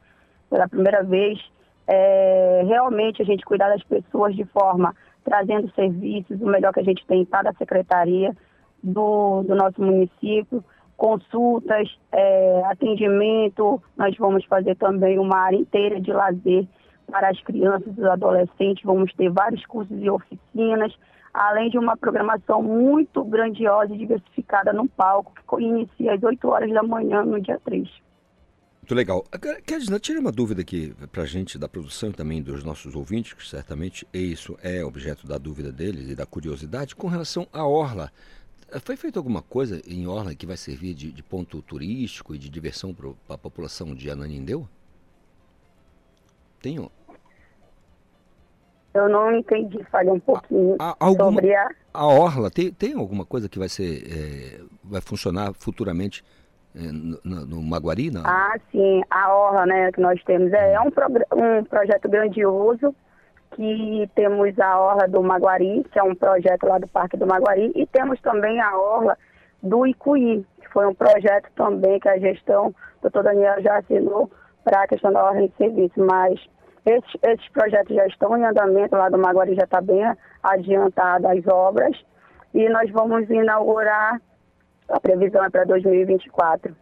pela primeira vez, é, realmente a gente cuidar das pessoas de forma trazendo serviços, o melhor que a gente tem em cada secretaria do, do nosso município, consultas, é, atendimento, nós vamos fazer também uma área inteira de lazer para as crianças e os adolescentes, vamos ter vários cursos e oficinas, além de uma programação muito grandiosa e diversificada no palco, que inicia às 8 horas da manhã no dia 3. Muito legal. Kedna, tira uma dúvida aqui para a gente da produção e também dos nossos ouvintes, que certamente isso é objeto da dúvida deles e da curiosidade, com relação à Orla. Foi feita alguma coisa em Orla que vai servir de, de ponto turístico e de diversão para a população de Ananindeu? Tem? Eu não entendi, falei um pouquinho a, alguma, sobre a... A Orla, tem, tem alguma coisa que vai ser, é, vai funcionar futuramente é, no, no, Maguari? Não? Ah, sim, a Orla, né, que nós temos. É, é um, um projeto grandioso que temos a Orla do Maguari, que é um projeto lá do Parque do Maguari, e temos também a Orla do Icuí, que foi um projeto também que a gestão, o doutor Daniel já assinou para a questão da ordem de serviço, mas esses, projetos já estão em andamento, lá do Maguari já está bem adiantado as obras, e nós vamos inaugurar a previsão é para 2024.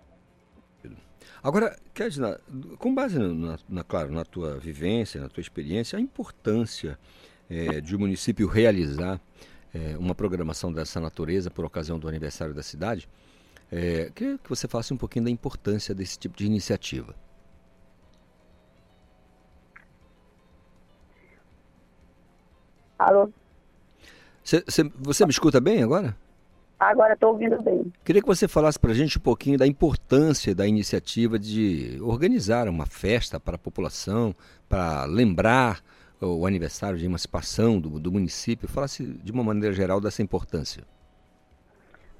Agora, Kedna, com base, na, na, claro, na tua vivência, na tua experiência, a importância é, de o um município realizar é, uma programação dessa natureza por ocasião do aniversário da cidade, é, queria que você falasse um pouquinho da importância desse tipo de iniciativa. Alô? Cê, cê, você me escuta bem agora? Agora estou ouvindo bem. Queria que você falasse para a gente um pouquinho da importância da iniciativa de organizar uma festa para a população, para lembrar o aniversário de emancipação do, do município. Falasse de uma maneira geral dessa importância.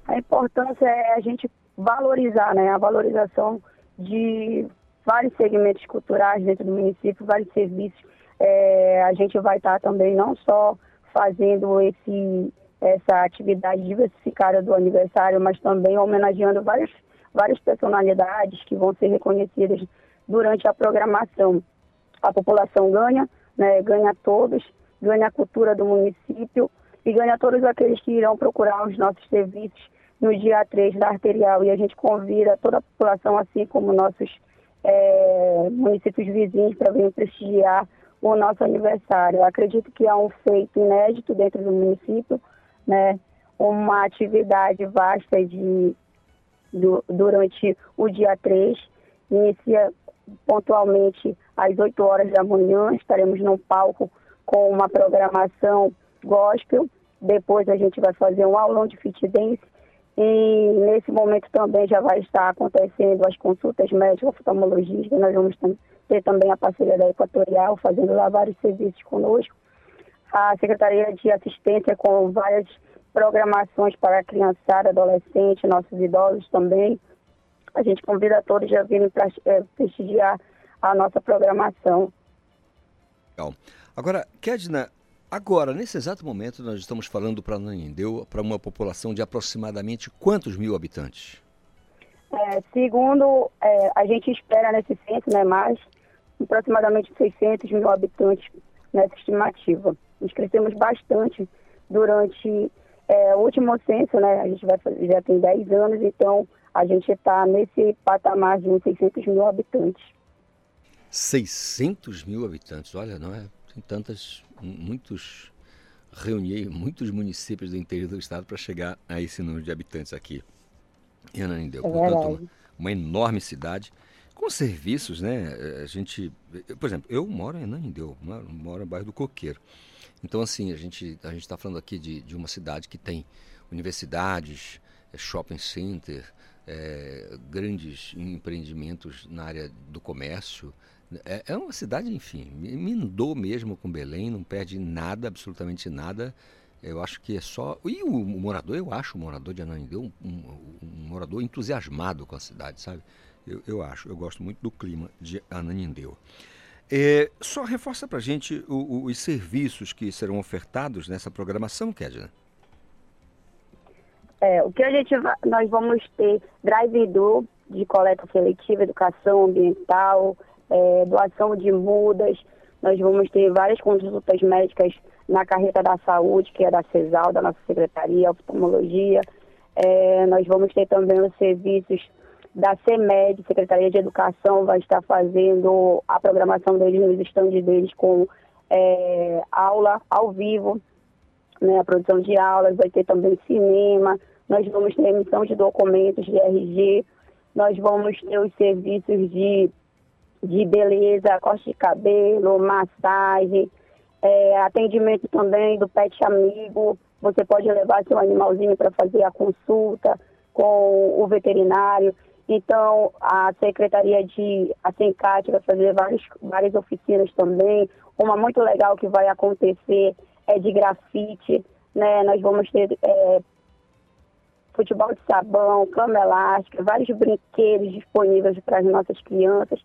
A importância é a gente valorizar, né? A valorização de vários segmentos culturais dentro do município, vários serviços. É, a gente vai estar também não só fazendo esse essa atividade diversificada do aniversário, mas também homenageando várias, várias personalidades que vão ser reconhecidas durante a programação. A população ganha, né, ganha todos, ganha a cultura do município e ganha todos aqueles que irão procurar os nossos serviços no dia 3 da arterial. E a gente convida toda a população, assim como nossos é, municípios vizinhos, para vir prestigiar o nosso aniversário. Eu acredito que é um feito inédito dentro do município, né? uma atividade vasta de, do, durante o dia 3. Inicia pontualmente às 8 horas da manhã, estaremos no palco com uma programação gospel. Depois a gente vai fazer um aulão de fit dance e nesse momento também já vai estar acontecendo as consultas médicas oftalmologistas. Nós vamos ter também a parceria da Equatorial, fazendo lá vários serviços conosco. A Secretaria de Assistência com várias programações para a criançada, adolescente, nossos idosos também. A gente convida todos a virem para é, prestigiar a nossa programação. Legal. Agora, Kedna, Agora, nesse exato momento, nós estamos falando para Nanindeu, para uma população de aproximadamente quantos mil habitantes? É, segundo, é, a gente espera nesse censo, né, mais aproximadamente 600 mil habitantes nessa estimativa. Nós crescemos bastante durante é, o último censo, né, a gente vai fazer, já tem 10 anos, então a gente está nesse patamar de uns 600 mil habitantes. 600 mil habitantes, olha, não é? Tem tantas muitos reuni muitos municípios do interior do estado para chegar a esse número de habitantes aqui em Ananindeu. É Portanto, uma, uma, enorme cidade com serviços, né? A gente, por exemplo, eu moro em Ananindeu, moro, no bairro do Coqueiro. Então, assim, a gente a gente está falando aqui de, de uma cidade que tem universidades, é, shopping center, é, grandes empreendimentos na área do comércio, é, é uma cidade, enfim, mindou mesmo com Belém, não perde nada, absolutamente nada. Eu acho que é só. E o, morador, eu acho o morador de Ananindeu um, um, um, morador entusiasmado com a cidade, sabe? Eu, eu acho, eu gosto muito do clima de Ananindeu. É, só reforça pra gente o, o, os serviços que serão ofertados nessa programação, Kedna. É, o que a gente vai, nós vamos ter drive-thru de coleta seletiva, educação ambiental, é, doação de mudas. Nós vamos ter várias consultas médicas na carreta da saúde, que é da CESAL, da nossa secretaria, oftalmologia. É, nós vamos ter também os serviços da CEMED, Secretaria de Educação, vai estar fazendo a programação deles nos estandes deles com é, aula ao vivo, né, a produção de aulas, vai ter também cinema, nós vamos ter emissão de documentos de RG, nós vamos ter os serviços de de beleza, corte de cabelo, massagem, é, atendimento também do pet amigo. Você pode levar seu animalzinho para fazer a consulta com o veterinário. Então, a Secretaria de a Sencat vai fazer várias, várias oficinas também. Uma muito legal que vai acontecer é de grafite. Né? Nós vamos ter é, futebol de sabão, cama elástica, vários brinquedos disponíveis para as nossas crianças.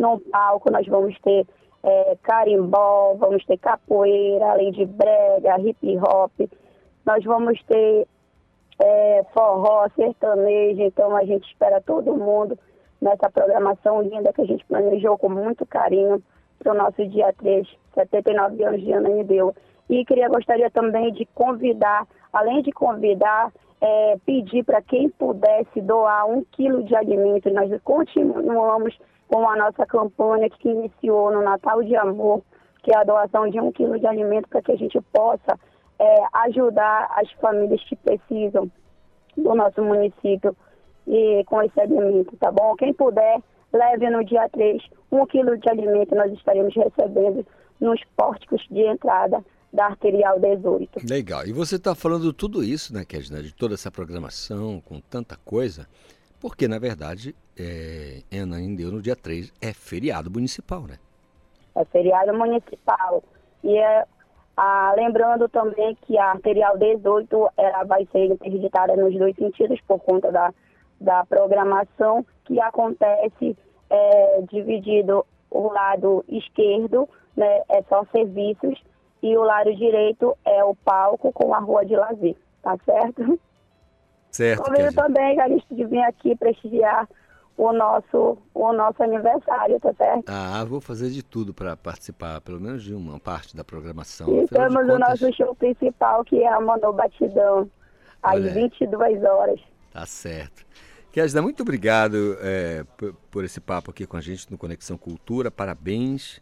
No palco nós vamos ter é, carimbó, vamos ter capoeira, além de brega, hip hop. Nós vamos ter é, forró, sertanejo, então a gente espera todo mundo nessa programação linda que a gente planejou com muito carinho para o nosso dia 3, 79 anos de Ana Deu. E queria gostaria também de convidar, além de convidar, é, pedir para quem pudesse doar um quilo de alimento. Nós continuamos com a nossa campanha que iniciou no Natal de Amor, que é a doação de um quilo de alimento para que a gente possa é, ajudar as famílias que precisam do nosso município e com esse alimento, tá bom? Quem puder, leve no dia 3 um quilo de alimento, nós estaremos recebendo nos pórticos de entrada da Arterial 18. Legal. E você está falando tudo isso, né, Kedna, de toda essa programação, com tanta coisa. Porque, na verdade, é, Ananindeua no dia 3 é feriado municipal, né? É feriado municipal. E é, ah, lembrando também que a arterial 18 ela vai ser interditada nos dois sentidos por conta da, da programação que acontece é, dividido o lado esquerdo, né, é só serviços, e o lado direito é o palco com a rua de lazer, tá certo? Certo. Convido também, Calixto, de vir aqui prestigiar o nosso, o nosso aniversário, tá certo? Ah, vou fazer de tudo para participar, pelo menos de uma parte da programação. E temos contas... o nosso show principal, que é a Mano Batidão, às Olha, 22 horas. Tá certo. Kézida, muito obrigado é, por, por, esse papo aqui com a gente no Conexão Cultura. Parabéns,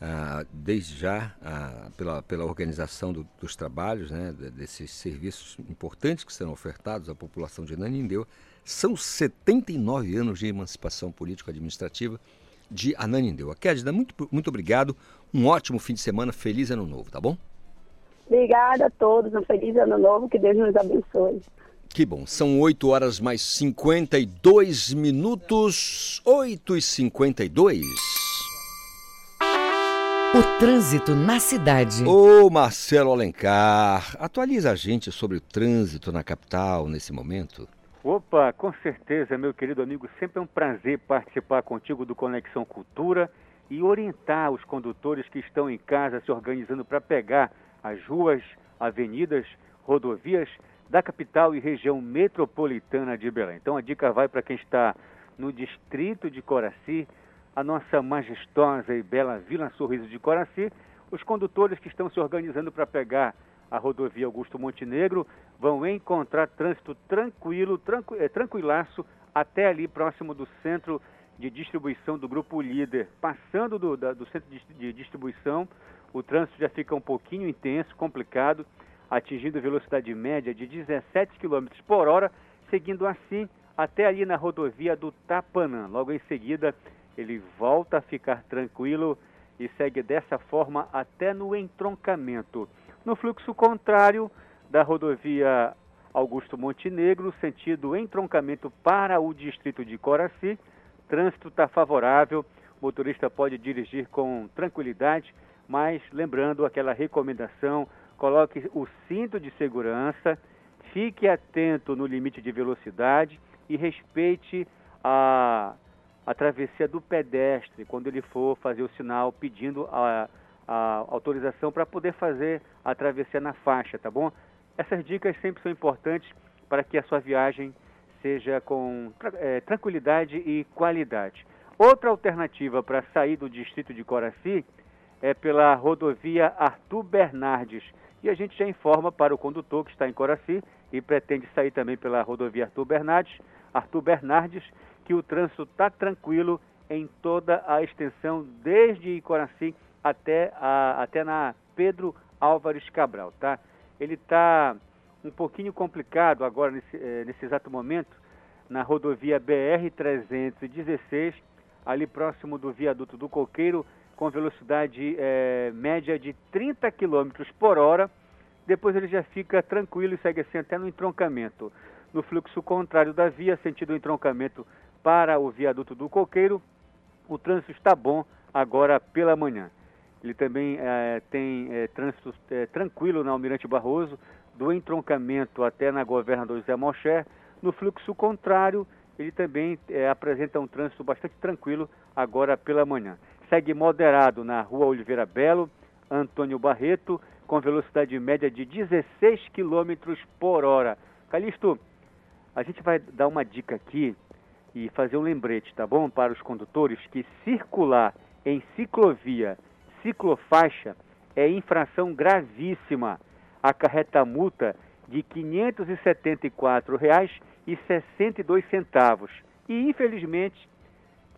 ah, desde já, ah, pela, pela organização do, dos trabalhos, né, desses serviços importantes que serão ofertados à população de Nanindeu. São 79 anos de emancipação político-administrativa de Ananindeu. Kézida, muito, muito obrigado. Um ótimo fim de semana. Feliz ano novo, tá bom? Obrigada a todos. Um feliz ano novo. Que Deus nos abençoe. Que bom, são 8 horas mais 52 minutos, 8 e 52. O trânsito na cidade. Ô Marcelo Alencar, atualiza a gente sobre o trânsito na capital nesse momento. Opa, com certeza, meu querido amigo, sempre é um prazer participar contigo do Conexão Cultura e orientar os condutores que estão em casa se organizando para pegar as ruas, avenidas, rodovias da capital e região metropolitana de Belém. Então a dica vai para quem está no distrito de Coraci, a nossa majestosa e bela Vila Sorriso de Coraci. Os condutores que estão se organizando para pegar a rodovia Augusto Montenegro vão encontrar trânsito tranquilo, tranqu, é, tranquilaço, até ali próximo do centro de distribuição do Grupo Líder. Passando do, da, do centro de, de distribuição, o trânsito já fica um pouquinho intenso, complicado atingindo velocidade média de 17 km por hora, seguindo assim até ali na rodovia do Tapanã. Logo em seguida, ele volta a ficar tranquilo e segue dessa forma até no entroncamento. No fluxo contrário da rodovia Augusto Montenegro, sentido entroncamento para o distrito de Coraci, trânsito está favorável, o motorista pode dirigir com tranquilidade, mas lembrando aquela recomendação coloque o cinto de segurança, fique atento no limite de velocidade e respeite a, a travessia do pedestre quando ele for fazer o sinal pedindo a, a autorização para poder fazer a travessia na faixa, tá bom? Essas dicas sempre são importantes para que a sua viagem seja com é, tranquilidade e qualidade. Outra alternativa para sair do distrito de Coraci é pela rodovia Arthur Bernardes, e a gente já informa para o condutor que está em Coraci e pretende sair também pela rodovia Arthur Bernardes, Arthur Bernardes, que o trânsito está tranquilo em toda a extensão, desde Coraci até, a, até na Pedro Álvares Cabral, tá? Ele está um pouquinho complicado agora, nesse, eh, nesse exato momento, na rodovia BR-316, ali próximo do viaduto do Coqueiro, com velocidade é, média de 30 km por hora. Depois ele já fica tranquilo e segue assim até no entroncamento. No fluxo contrário da via, sentido entroncamento para o viaduto do Coqueiro, o trânsito está bom agora pela manhã. Ele também é, tem é, trânsito é, tranquilo na Almirante Barroso, do entroncamento até na Governador José Mocher. No fluxo contrário, ele também é, apresenta um trânsito bastante tranquilo agora pela manhã segue moderado na rua Oliveira Belo, Antônio Barreto, com velocidade média de 16 km por hora. Calixto, a gente vai dar uma dica aqui e fazer um lembrete, tá bom? Para os condutores que circular em ciclovia, ciclofaixa, é infração gravíssima. Acarreta multa de R$ 574,62. E, infelizmente,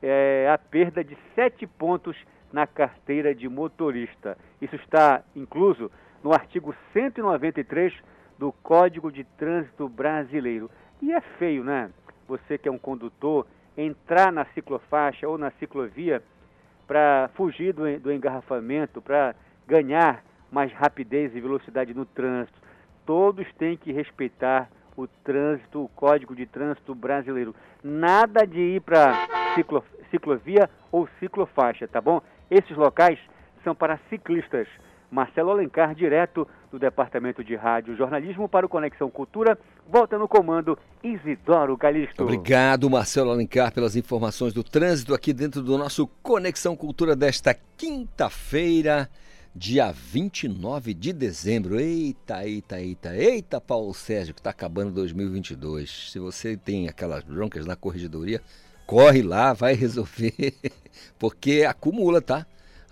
é, a perda de sete pontos na carteira de motorista. Isso está incluso no artigo 193 do Código de Trânsito Brasileiro. E é feio, né? Você que é um condutor, entrar na ciclofaixa ou na ciclovia para fugir do, do engarrafamento, para ganhar mais rapidez e velocidade no trânsito. Todos têm que respeitar o trânsito, o Código de Trânsito Brasileiro. Nada de ir para ciclo, ciclovia ou ciclofaixa, tá bom? Esses locais são para ciclistas. Marcelo Alencar, direto do Departamento de Rádio Jornalismo para o Conexão Cultura. Volta no comando Isidoro Calixto. Obrigado, Marcelo Alencar, pelas informações do trânsito aqui dentro do nosso Conexão Cultura desta quinta-feira. dia 29 de dezembro. Eita, eita, eita, eita, Paulo Sérgio, que está acabando 2022. Se você tem aquelas broncas na corregedoria, corre lá, vai resolver, porque acumula, tá?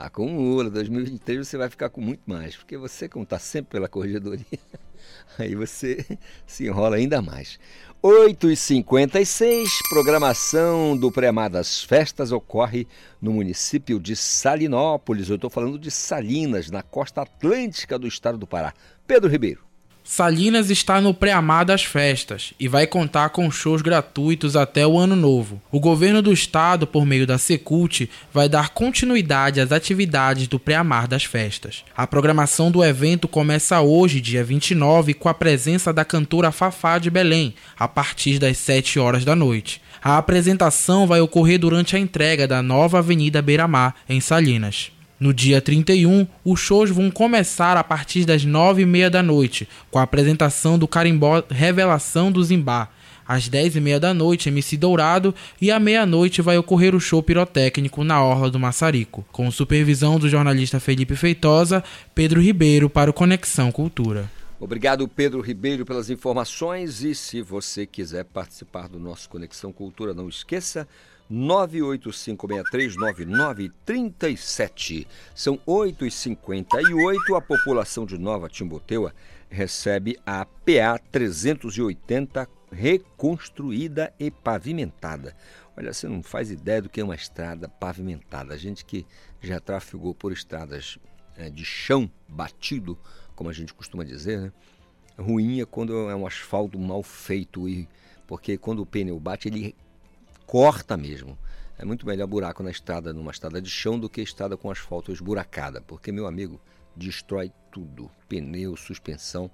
Acumula. 2023 você vai ficar com muito mais, porque você, como está sempre pela corregedoria, aí você se enrola ainda mais. 8h56, programação do Pré-Mar das Festas ocorre no município de Salinópolis. Eu estou falando de Salinas, na costa atlântica do estado do Pará. Pedro Ribeiro. Salinas está no pré-amar das festas e vai contar com shows gratuitos até o ano novo. O governo do estado, por meio da Secult, vai dar continuidade às atividades do pré-amar das festas. A programação do evento começa hoje, dia 29, com a presença da cantora Fafá de Belém, a partir das 7 horas da noite. A apresentação vai ocorrer durante a entrega da nova Avenida Beira-Mar, em Salinas. No dia 31, os shows vão começar a partir das 9h30 da noite, com a apresentação do carimbó Revelação do Zimbá. Às 10h30 da noite, MC Dourado, e à meia-noite vai ocorrer o show pirotécnico na Orla do Maçarico, com supervisão do jornalista Felipe Feitosa, Pedro Ribeiro para o Conexão Cultura. Obrigado, Pedro Ribeiro, pelas informações. E se você quiser participar do nosso Conexão Cultura, não esqueça 985639937. São 8h58. A população de Nova Timboteua recebe a PA 380 reconstruída e pavimentada. Olha, você não faz ideia do que é uma estrada pavimentada. A gente que já trafegou por estradas é, de chão batido, como a gente costuma dizer, né? Ruim é quando é um asfalto mal feito e porque quando o pneu bate ele corta mesmo. É muito melhor buraco na estrada, numa estrada de chão, do que estrada com asfalto esburacada, porque, meu amigo, destrói tudo: pneu, suspensão,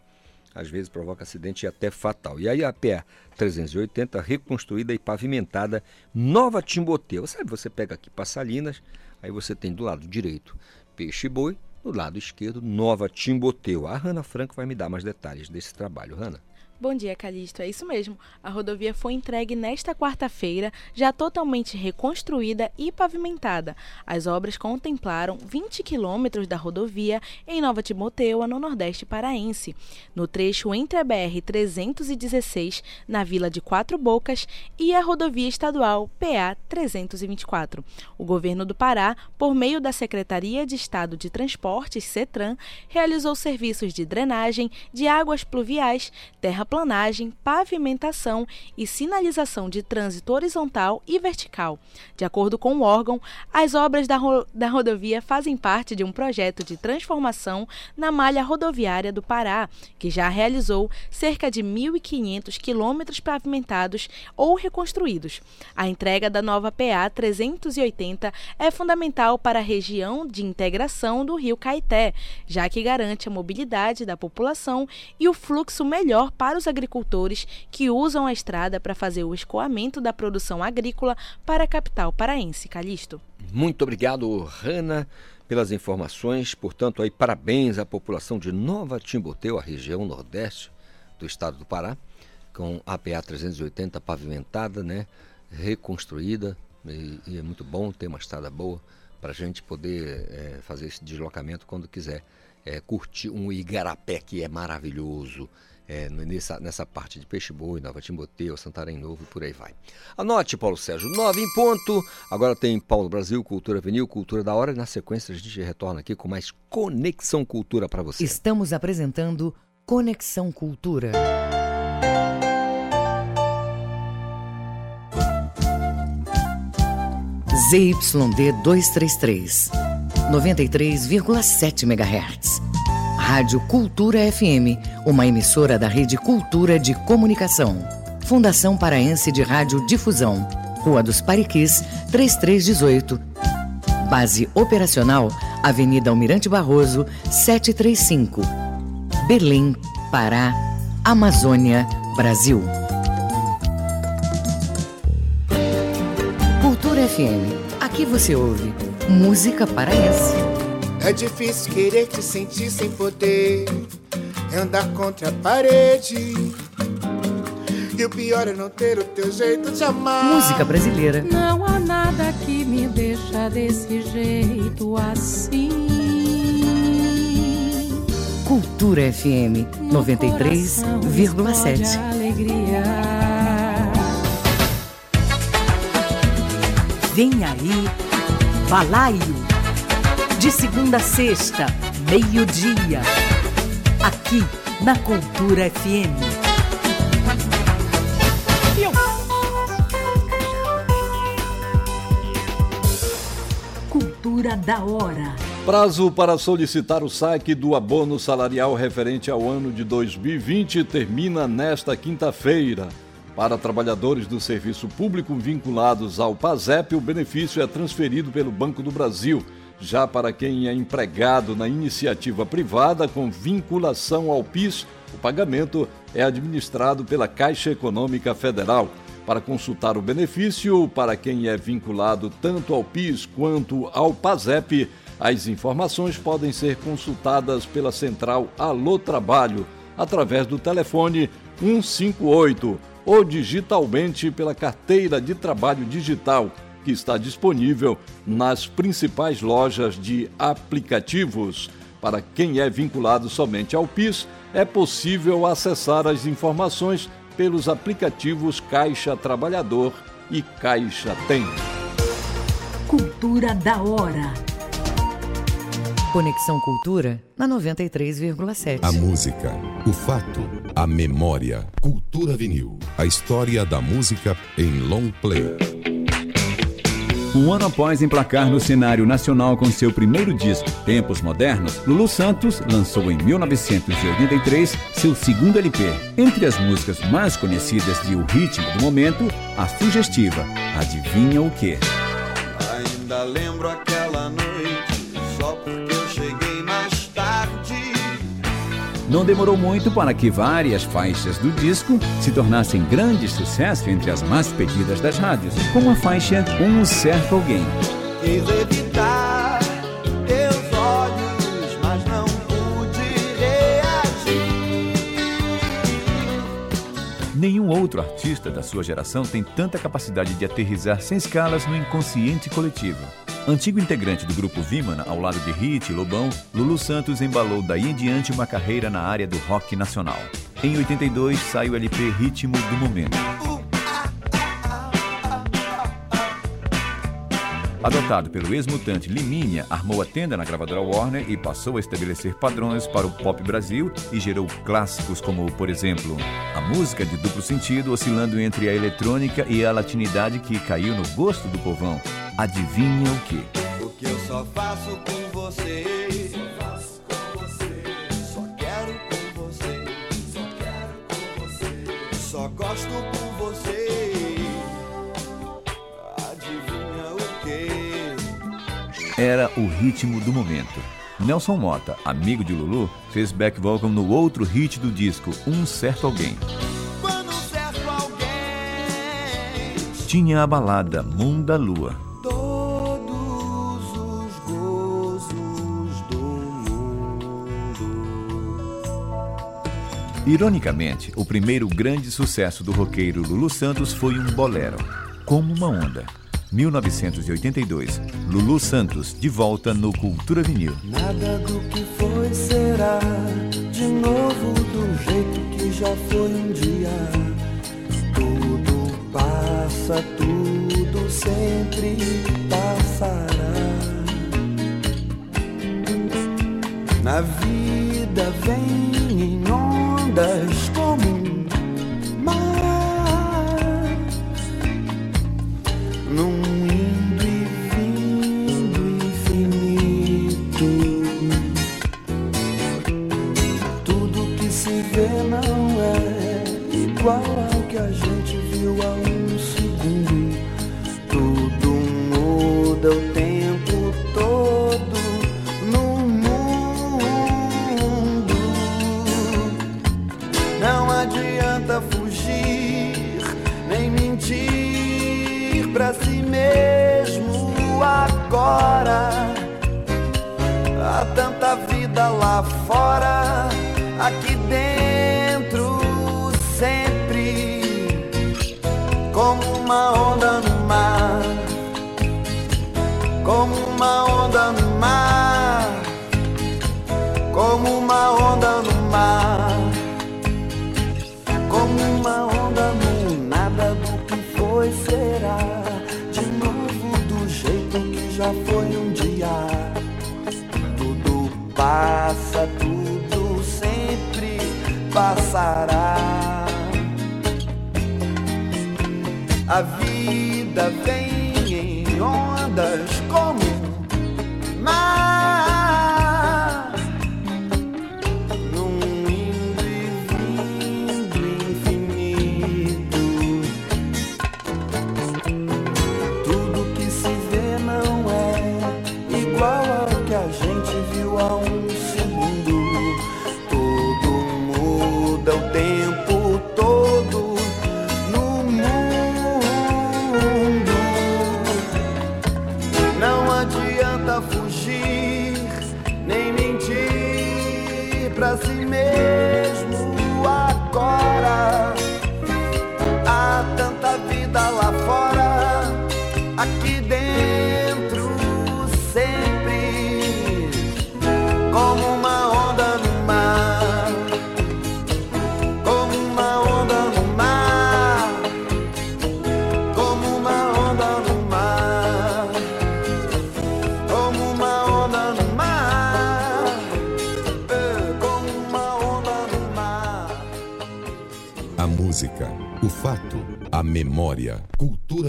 às vezes provoca acidente e até fatal. E aí a PA 380, reconstruída e pavimentada, Nova Timboteua. Sabe, você pega aqui Passalinas, aí você tem do lado direito Peixe Boi, do lado esquerdo Nova Timboteua. A Rana Franco vai me dar mais detalhes desse trabalho. Rana. Bom dia, Calixto. É isso mesmo. A rodovia foi entregue nesta quarta-feira, já totalmente reconstruída e pavimentada. As obras contemplaram 20 quilômetros da rodovia em Nova Timoteua, no Nordeste Paraense. No trecho entre a BR-316, na Vila de Quatro Bocas, e a rodovia estadual PA-324. O governo do Pará, por meio da Secretaria de Estado de Transportes, CETRAN, realizou serviços de drenagem de águas pluviais, terra terraplanagem, pavimentação e sinalização de trânsito horizontal e vertical. De acordo com o órgão, as obras da, ro da rodovia fazem parte de um projeto de transformação na malha rodoviária do Pará, que já realizou cerca de 1.500 quilômetros pavimentados ou reconstruídos. A entrega da nova PA 380 é fundamental para a região de integração do Rio Caeté, já que garante a mobilidade da população e o fluxo melhor para para os agricultores que usam a estrada para fazer o escoamento da produção agrícola para a capital paraense. Calixto. Muito obrigado, Rana, pelas informações. Portanto, aí parabéns à população de Nova Timboteu, a região nordeste do estado do Pará, com a PA 380 pavimentada, né, reconstruída, e, e é muito bom ter uma estrada boa para a gente poder é, fazer esse deslocamento quando quiser é, curtir um igarapé que é maravilhoso é, nessa, nessa parte de Peixe Boi, Nova Timoteu, Santarém Novo e por aí vai. Anote, Paulo Sérgio, 9 em ponto. Agora tem Paulo Brasil, Cultura Avenil, Cultura da Hora. E na sequência a gente retorna aqui com mais Conexão Cultura para você. Estamos apresentando Conexão Cultura. ZYD 233, 93,7 MHz. Rádio Cultura FM, uma emissora da Rede Cultura de Comunicação. Fundação Paraense de Rádio Difusão. Rua dos Pariquis, 3318. Base operacional, Avenida Almirante Barroso, 735. Belém, Pará, Amazônia, Brasil. Cultura FM. Aqui você ouve música paraense. É difícil querer te sentir sem poder. É andar contra a parede. E o pior é não ter o teu jeito de amar. Música brasileira. Não há nada que me deixa desse jeito assim. Cultura FM 93,7. Vem aí, Balaio. De segunda a sexta, meio-dia. Aqui na Cultura FM. Cultura da hora. Prazo para solicitar o saque do abono salarial referente ao ano de 2020 termina nesta quinta-feira. Para trabalhadores do serviço público vinculados ao PASEP, o benefício é transferido pelo Banco do Brasil. Já para quem é empregado na iniciativa privada com vinculação ao PIS, o pagamento é administrado pela Caixa Econômica Federal. Para consultar o benefício, para quem é vinculado tanto ao PIS quanto ao PASEP, as informações podem ser consultadas pela central Alô Trabalho, através do telefone 158 ou digitalmente pela carteira de trabalho digital, que está disponível nas principais lojas de aplicativos. Para quem é vinculado somente ao PIS, é possível acessar as informações pelos aplicativos Caixa Trabalhador e Caixa Tem. Cultura da hora. Conexão Cultura na 93,7. A música, o fato, a memória. Cultura Vinil. A história da música em long play. Um ano após emplacar no cenário nacional com seu primeiro disco, Tempos Modernos, Lulu Santos lançou em 1983 seu segundo LP. Entre as músicas mais conhecidas de O Ritmo do Momento, a sugestiva Adivinha o Que? Ainda lembro aquela Não demorou muito para que várias faixas do disco se tornassem grande sucesso entre as mais pedidas das rádios, como a faixa Um Certo Alguém. Quis evitar teus olhos, mas não pude reagir. Nenhum outro artista da sua geração tem tanta capacidade de aterrizar sem escalas no inconsciente coletivo. Antigo integrante do grupo Vimana, ao lado de Hit e Lobão, Lulu Santos embalou daí em diante uma carreira na área do rock nacional. Em 82 sai o LP Ritmo do Momento. Adotado pelo ex-mutante Liminha, armou a tenda na gravadora Warner e passou a estabelecer padrões para o pop Brasil e gerou clássicos como, por exemplo, a música de duplo sentido oscilando entre a eletrônica e a latinidade que caiu no gosto do povão. Adivinha o que? O que eu só faço com você. Só faço com você. Era o ritmo do momento. Nelson Mota, amigo de Lulu, fez back vocal no outro hit do disco, Um Certo Alguém. Um certo alguém. Tinha a balada Munda Lua. Ironicamente, o primeiro grande sucesso do roqueiro Lulu Santos foi um bolero, Como uma Onda. 1982, Lulu Santos de volta no Cultura Vinil. Nada do que foi será de novo do jeito que já foi um dia. Tudo passa, tudo sempre passará. Na vida vem em ondas vida lá fora, aqui dentro sempre como uma onda no mar, como uma onda no mar, como uma onda no mar. Passará. A vida vem em ondas como mar.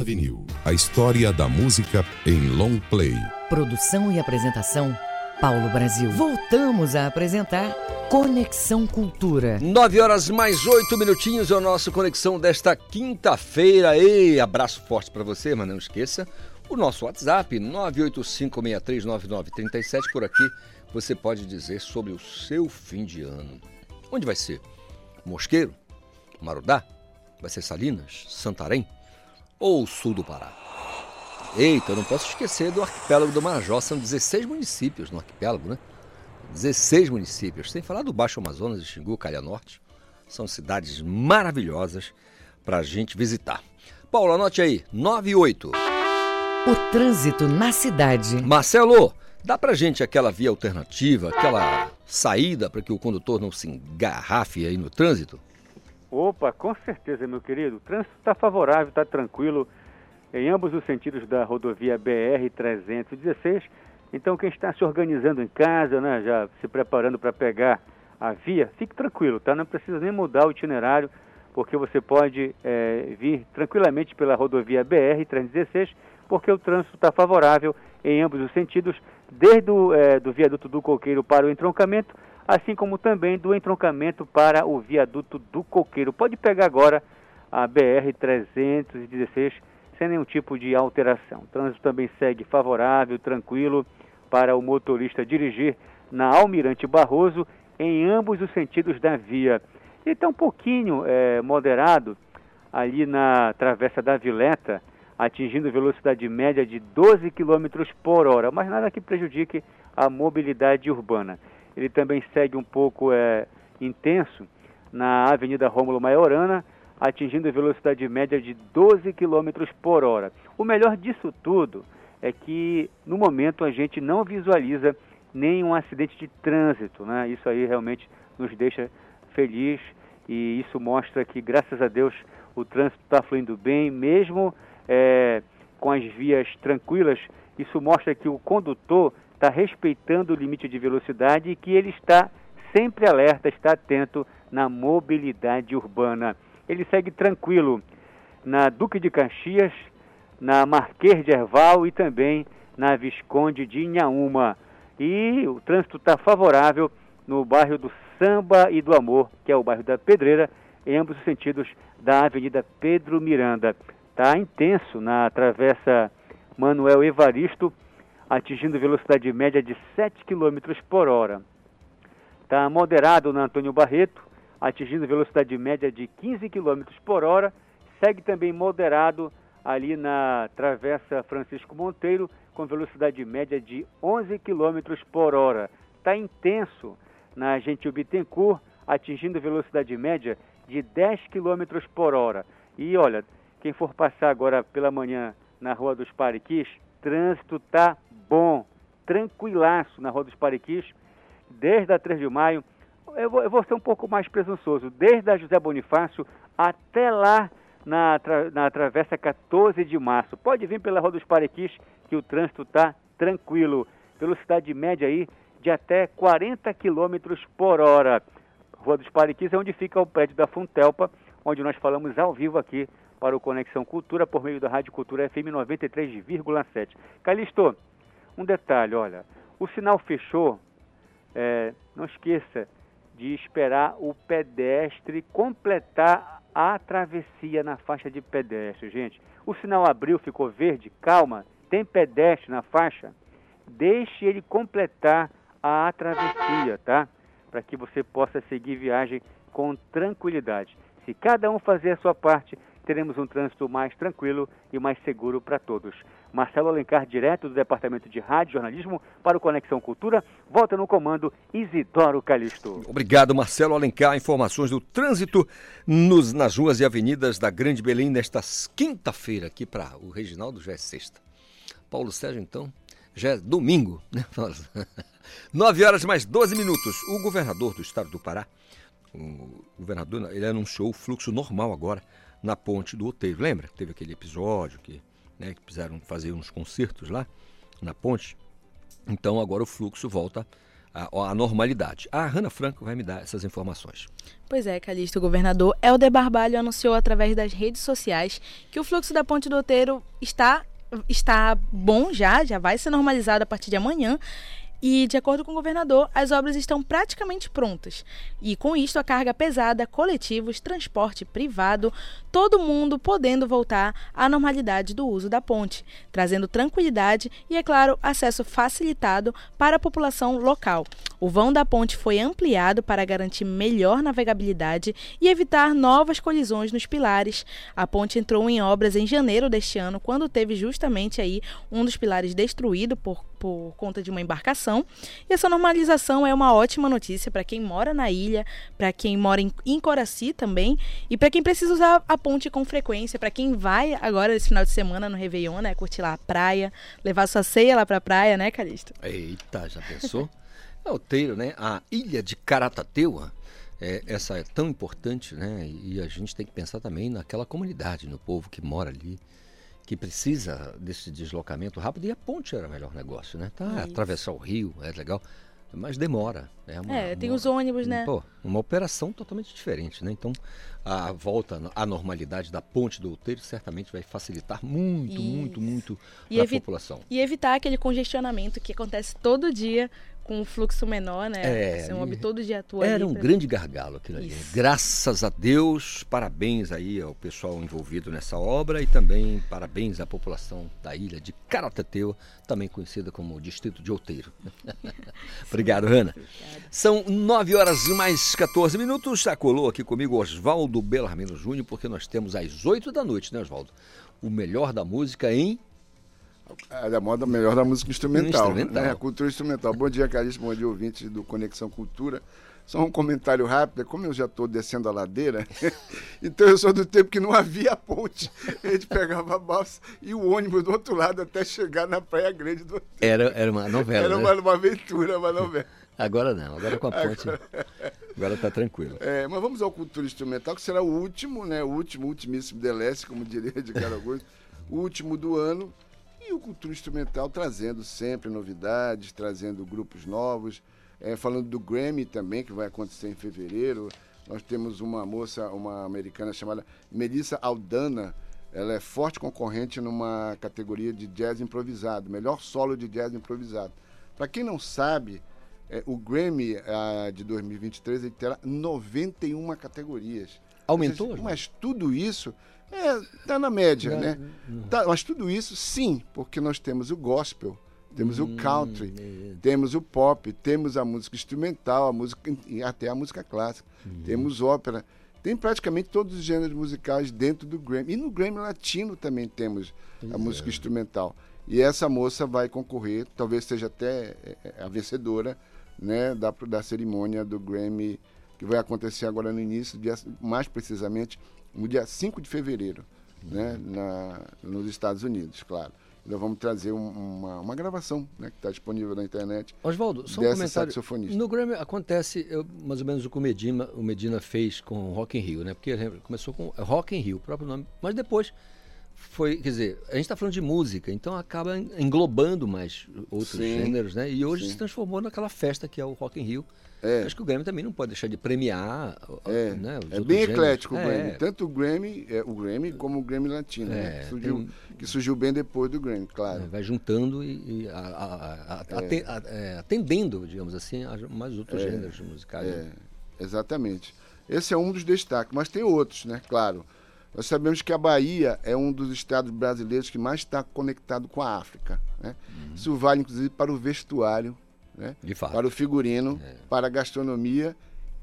Vinil. A história da música em long play. Produção e apresentação, Paulo Brasil. Voltamos a apresentar Conexão Cultura. Nove horas mais oito minutinhos é o nosso Conexão desta quinta-feira. Ei, abraço forte para você, mas não esqueça o nosso WhatsApp 985639937 por aqui. Você pode dizer sobre o seu fim de ano. Onde vai ser? Mosqueiro? Marudá? Vai ser Salinas? Santarém? Ou sul do Pará? Eita, eu não posso esquecer do arquipélago do Marajó. São 16 municípios no arquipélago, né? 16 municípios. Sem falar do Baixo Amazonas, Xingu, Calha Norte. São cidades maravilhosas para a gente visitar. Paulo, anote aí, 98. O trânsito na cidade. Marcelo, dá pra gente aquela via alternativa, aquela saída para que o condutor não se engarrafe aí no trânsito? Opa, com certeza, meu querido. O trânsito está favorável, está tranquilo em ambos os sentidos da rodovia BR-316. Então, quem está se organizando em casa, né, já se preparando para pegar a via, fique tranquilo, tá? Não precisa nem mudar o itinerário, porque você pode é, vir tranquilamente pela rodovia BR-316, porque o trânsito está favorável em ambos os sentidos, desde o é, do viaduto do Coqueiro para o entroncamento, assim como também do entroncamento para o viaduto do Coqueiro. Pode pegar agora a BR-316 sem nenhum tipo de alteração. O trânsito também segue favorável, tranquilo, para o motorista dirigir na Almirante Barroso em ambos os sentidos da via. Ele está um pouquinho é, moderado ali na Travessa da Vileta, atingindo velocidade média de 12 km por hora, mas nada que prejudique a mobilidade urbana. Ele também segue um pouco é, intenso na Avenida Rômulo Maiorana, atingindo velocidade média de 12 km por hora. O melhor disso tudo é que, no momento, a gente não visualiza nenhum acidente de trânsito. Né? Isso aí realmente nos deixa feliz e isso mostra que, graças a Deus, o trânsito está fluindo bem, mesmo é, com as vias tranquilas. Isso mostra que o condutor está respeitando o limite de velocidade e que ele está sempre alerta, está atento na mobilidade urbana. Ele segue tranquilo na Duque de Caxias, na Marquês de Erval e também na Visconde de Inhaúma. E o trânsito está favorável no bairro do Samba e do Amor, que é o bairro da Pedreira, em ambos os sentidos da Avenida Pedro Miranda. Está intenso na travessa Manuel Evaristo, atingindo velocidade média de 7 km por hora. Está moderado na Antônio Barreto, atingindo velocidade média de 15 km por hora. Segue também moderado ali na Travessa Francisco Monteiro, com velocidade média de 11 km por hora. Está intenso na Gentil Bittencourt, atingindo velocidade média de 10 km por hora. E olha, quem for passar agora pela manhã na Rua dos Pariquis, trânsito tá bom, tranquilaço na Rua dos Pariquis, desde a 3 de maio, eu vou, eu vou ser um pouco mais presunçoso. Desde a José Bonifácio até lá na, na Travessa 14 de Março. Pode vir pela Rua dos Parequis, que o trânsito está tranquilo. Velocidade média aí de até 40 km por hora. Rua dos Parequis é onde fica o prédio da Funtelpa, onde nós falamos ao vivo aqui para o Conexão Cultura por meio da Rádio Cultura FM 93,7. Calixto, um detalhe, olha, o sinal fechou, é, não esqueça de esperar o pedestre completar a travessia na faixa de pedestre, gente. O sinal abriu, ficou verde, calma, tem pedestre na faixa, deixe ele completar a travessia, tá? Para que você possa seguir viagem com tranquilidade. Se cada um fazer a sua parte, teremos um trânsito mais tranquilo e mais seguro para todos. Marcelo Alencar, direto do Departamento de Rádio e Jornalismo, para o Conexão Cultura, volta no comando Isidoro Calixto. Obrigado, Marcelo Alencar. Informações do trânsito nos, nas ruas e avenidas da Grande Belém nesta quinta-feira, aqui para o Reginaldo já é sexta. Paulo Sérgio, então, já é domingo, né? Nove horas mais 12 minutos. O governador do estado do Pará, o governador, ele anunciou o fluxo normal agora na ponte do Oteiro. Lembra? Teve aquele episódio que, né, que precisaram fazer uns concertos lá na ponte. Então agora o fluxo volta à, normalidade. A Hanna Franco vai me dar essas informações. Pois é, Calixto, o governador Helder Barbalho anunciou através das redes sociais que o fluxo da ponte do Oteiro está está bom já, já vai ser normalizado a partir de amanhã e, de acordo com o governador, as obras estão praticamente prontas. E com isto, a carga pesada, coletivos, transporte privado, todo mundo podendo voltar à normalidade do uso da ponte, trazendo tranquilidade e, é claro, acesso facilitado para a população local. O vão da ponte foi ampliado para garantir melhor navegabilidade e evitar novas colisões nos pilares. A ponte entrou em obras em janeiro deste ano, quando teve justamente aí um dos pilares destruído por por conta de uma embarcação. E essa normalização é uma ótima notícia para quem mora na ilha, para quem mora em, em Coraci também e para quem precisa usar a ponte com frequência, para quem vai agora esse final de semana no Réveillon, né, curtir lá a praia, levar sua ceia lá para a praia, né, Calixto? Eita, já pensou? é o teiro, né? A ilha de Caratateua, é, essa é tão importante, né? E a gente tem que pensar também naquela comunidade, no povo que mora ali que precisa desse deslocamento rápido e a ponte era o melhor negócio, né? Tá, atravessar o rio é legal, mas demora. Né? Uma, é, tem uma, os ônibus, né? Pô, uma operação totalmente diferente, né? Então, a volta à normalidade da ponte do Outeiro certamente vai facilitar muito, Isso. muito, muito a população. E evitar aquele congestionamento que acontece todo dia com um fluxo menor, né? É, Você um todo dia atua Era um pra... grande gargalo aquilo ali. Graças a Deus, parabéns aí ao pessoal envolvido nessa obra e também parabéns à população da ilha de Caratateu, também conhecida como Distrito de Outeiro. Obrigado, Ana. São nove horas e mais 14 minutos. Já colou aqui comigo Oswaldo Belarmino Júnior, porque nós temos às oito da noite, né, Oswaldo? O melhor da música em é da moda melhor da música instrumental. instrumental. Né? Cultura instrumental. Bom dia, Caríssimo. Bom dia, ouvintes do Conexão Cultura. Só um comentário rápido, como eu já estou descendo a ladeira, então eu sou do tempo que não havia ponte. A gente pegava a balsa e o ônibus do outro lado até chegar na Praia Grande do Era, era uma novela. Era né? uma, uma aventura, uma novela. Agora não, agora com a ponte. Agora está tranquilo. É, mas vamos ao Cultura Instrumental, que será o último, né? O último, ultimíssimo deleste, como diria de Augusto, o último do ano. E o Cultura Instrumental trazendo sempre novidades, trazendo grupos novos. É, falando do Grammy também, que vai acontecer em fevereiro. Nós temos uma moça, uma americana chamada Melissa Aldana. Ela é forte concorrente numa categoria de jazz improvisado, melhor solo de jazz improvisado. Para quem não sabe, é, o Grammy a, de 2023 ele terá 91 categorias. Aumentou? Mas, mas tudo isso é, tá na média, é, né? Tá, mas tudo isso, sim, porque nós temos o gospel, temos hum, o country, é. temos o pop, temos a música instrumental, a música até a música clássica, hum. temos ópera, tem praticamente todos os gêneros musicais dentro do Grammy. E no Grammy Latino também temos pois a música é. instrumental. E essa moça vai concorrer, talvez seja até é, a vencedora, né, da, da cerimônia do Grammy que vai acontecer agora no início, mais precisamente no dia 5 de fevereiro, né, na, nos Estados Unidos, claro. Nós vamos trazer um- uma, uma gravação né, que está disponível na internet. Oswaldo, só um comentário. saxofonista. No Grammy acontece eu, mais ou menos o que o Medina, o Medina fez com Rock in Rio, né? Porque lembra, começou com é Rock in Rio, o próprio nome, mas depois foi, quer dizer, a gente está falando de música, então acaba englobando mais outros Sim, gêneros, né? E hoje sim. se transformou naquela festa que é o Rock in Rio. É. Acho que o Grammy também não pode deixar de premiar, É, né? é bem gêneros. eclético o É, Grammy. Tanto o Grammy, é, o Grammy como o Grammy Latino, né? É, que, surgiu, tem- que surgiu bem depois do Grammy, claro. Vai juntando e, e a- a- a- aten- a- atendendo, digamos assim, a mais outros gêneros musicais. né? exatamente. Esse é um dos destaques, mas tem outros, né? Claro. Nós sabemos que a Bahia é um dos estados brasileiros que mais está conectado com a África. Né? Isso vale, inclusive, para o vestuário, né? Para o figurino, para a gastronomia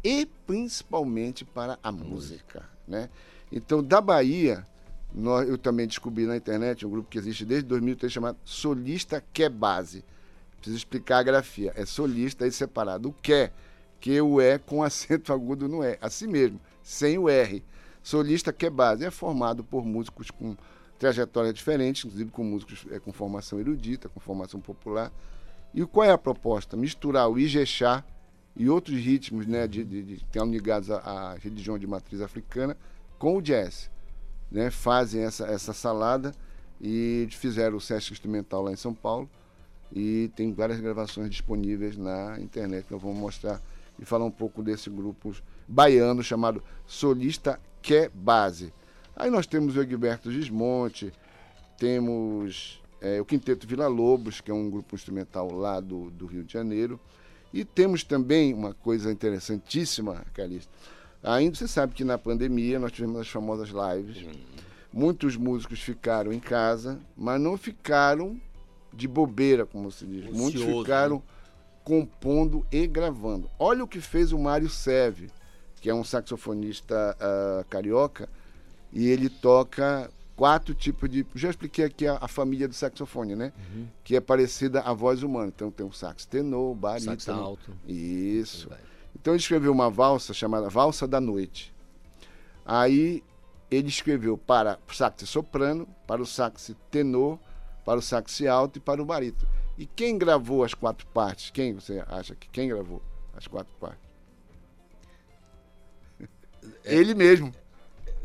e principalmente para a música. Né? Então, da Bahia, nós- eu também descobri na internet um grupo que existe desde 2003 chamado Solista Que Base. Preciso explicar a grafia. É solista aí separado. O que, que o é com acento agudo no é. Assim mesmo, sem o R. Solista que base é formado por músicos com trajetória diferente, inclusive com músicos é, com formação erudita, com formação popular. E qual é a proposta? Misturar o Ijexá e outros ritmos né, de, de, de, que estão ligados à, à religião de matriz africana com o jazz. Né? Fazem essa, essa salada e fizeram o Sesc Instrumental lá em São Paulo e tem várias gravações disponíveis na internet que nós vamos mostrar e falar um pouco desse grupo baiano chamado Solista Que Base. Aí nós temos o Egberto Gismonte, temos é, o Quinteto Vila Lobos, que é um grupo instrumental lá do, do Rio de Janeiro, e temos também uma coisa interessantíssima, Calista. Ainda você sabe que na pandemia nós tivemos as famosas lives. Muitos músicos ficaram em casa, mas não ficaram de bobeira, como se diz. Muitos Ocioso, ficaram né? compondo e gravando. Olha o que fez o Mário Seve, que é um saxofonista ah, carioca, e ele toca quatro tipos de. Já expliquei aqui a, a família do saxofone, né? Uhum. Que é parecida à voz humana. Então tem o sax tenor, barítono. Sax alto. Isso. Então ele escreveu uma valsa chamada Valsa da Noite. Aí ele escreveu para o sax soprano, para o sax tenor, para o sax alto e para o barítono. E quem gravou as quatro partes? Quem você acha que quem gravou as quatro partes? Ele mesmo.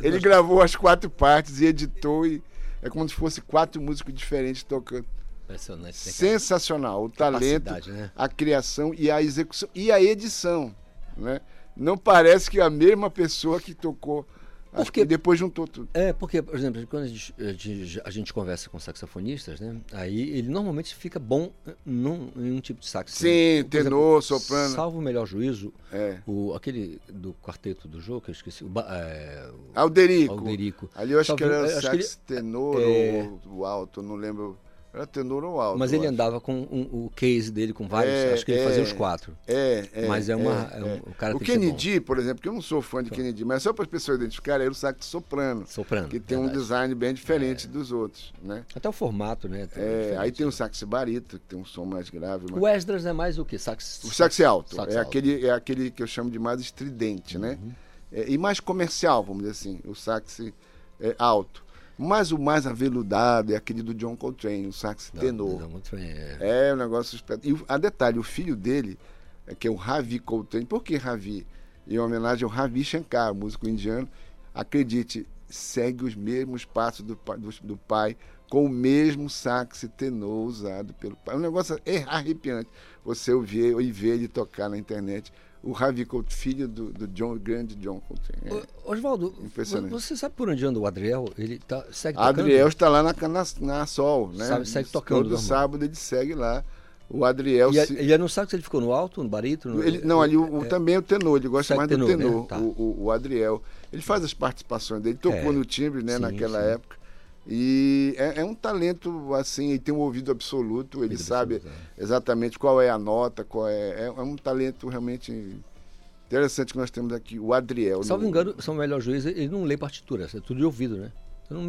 Ele gravou as quatro partes e editou e é como se fosse quatro músicos diferentes tocando. Impressionante. né? Sensacional, o talento, né? a criação e a execução e a edição, né? Não parece que é a mesma pessoa que tocou, acho que depois juntou tudo. É, porque, por exemplo, quando a gente, a gente- a gente conversa com saxofonistas, né? Aí ele normalmente fica bom num, em um tipo de sax. Sim, Por tenor, soprano. Salvo o melhor juízo, É. o, aquele do quarteto do jogo, que eu esqueci. O, é, o- Alderico. Alderico. Ali eu acho que Salvo- era acho que sax ele- tenor é, ou o alto, não lembro. Era tenor ou alto. Mas ele andava com um- o case dele com vários, É, acho que ele é, fazia os quatro. É, é. Mas é uma. é, é um- é. o cara o. Kennedy, por exemplo, que eu não sou fã de Kennedy, mas só para as pessoas identificarem, era o sax soprano. Soprano. Que tem um design bem diferente dos outros, né? Até o formato, né? É, aí tem o sax barito, que tem um som mais grave. mas- O Esdras é mais o que? Sax. O sax alto. Sax é, alto. Aquele, é aquele que eu chamo de mais estridente, né? Uhum. É, e mais comercial, vamos dizer assim. O sax é, alto. Mas o mais aveludado é aquele do John Coltrane, o sax tenor. Muito bem, é. É um negócio espetacular. E a detalhe, o filho dele, é que é o Ravi Coltrane. Por que Ravi? Em homenagem ao Ravi Shankar, músico indiano. Acredite, segue os mesmos passos do, do, do pai, com o mesmo sax tenor usado pelo pai. É um negócio é arrepiante. Você ouvir e ver ele tocar na internet. O Ravi Coltrane, filho do, do John, grande John Coltrane. É. Oswaldo, você sabe por onde anda o Adriel? Ele tá, segue tocando? Adriel está lá na, na, na Sol, né? Sabe, segue tocando, Todo sábado ele segue lá. O Adriel. E, se- ele é no sax, ele ficou no alto, no barítono? Ele- não, ali o, É. também o tenor, ele gosta mais tenor, do né? tenor, Tá. o, o- o Adriel. Ele faz as participações dele, tocou É. no timbre, né, Sim, naquela sim. época. E é, é um talento, assim, ele tem um ouvido absoluto, ele sabe absoluto, exatamente qual é a nota, qual é, é. é um talento realmente interessante que nós temos aqui, o Adriel. Salvo no- engano, São Melhor Juiz, ele não lê partitura, é tudo de ouvido, né?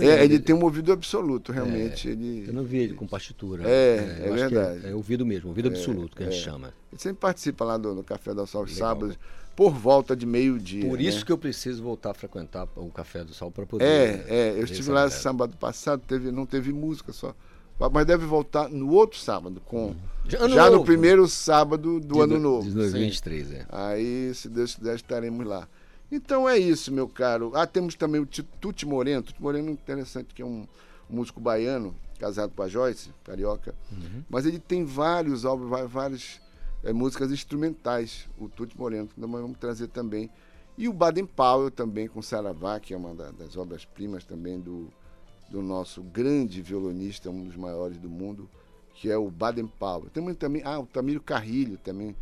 É, ele tem um ouvido absoluto, realmente. É, ele, Eu não vi ele com partitura. É, é acho que verdade. É, ouvido mesmo, ouvido É, absoluto, que a gente é. chama. Ele sempre participa lá do, no Café da Sol, Legal. sábados, por volta de meio-dia. Por né? isso que eu preciso voltar a frequentar o Café do Sol para poder. É, né, é, eu estive lá sábado passado, teve, não teve música, só Mas deve voltar no outro sábado, com Já já, no primeiro sábado do De ano do- novo. de 2023, Sim. é. Aí, se Deus quiser, estaremos lá. Então é isso, meu caro. Ah, temos também o Ti- Tuti Moreno. Tuti Moreno é interessante, que é um músico baiano, casado com a Joyce, carioca. Mas ele tem vários álbuns, va- eh, músicas instrumentais, o Tuti Moreno, que nós vamos trazer também. E o Baden Powell também, com Saravá, que é uma da- das obras-primas também do, do nosso grande violonista, um dos maiores do mundo, que é o Baden Powell. Temos também, ah, o Tamiro Carrilho também,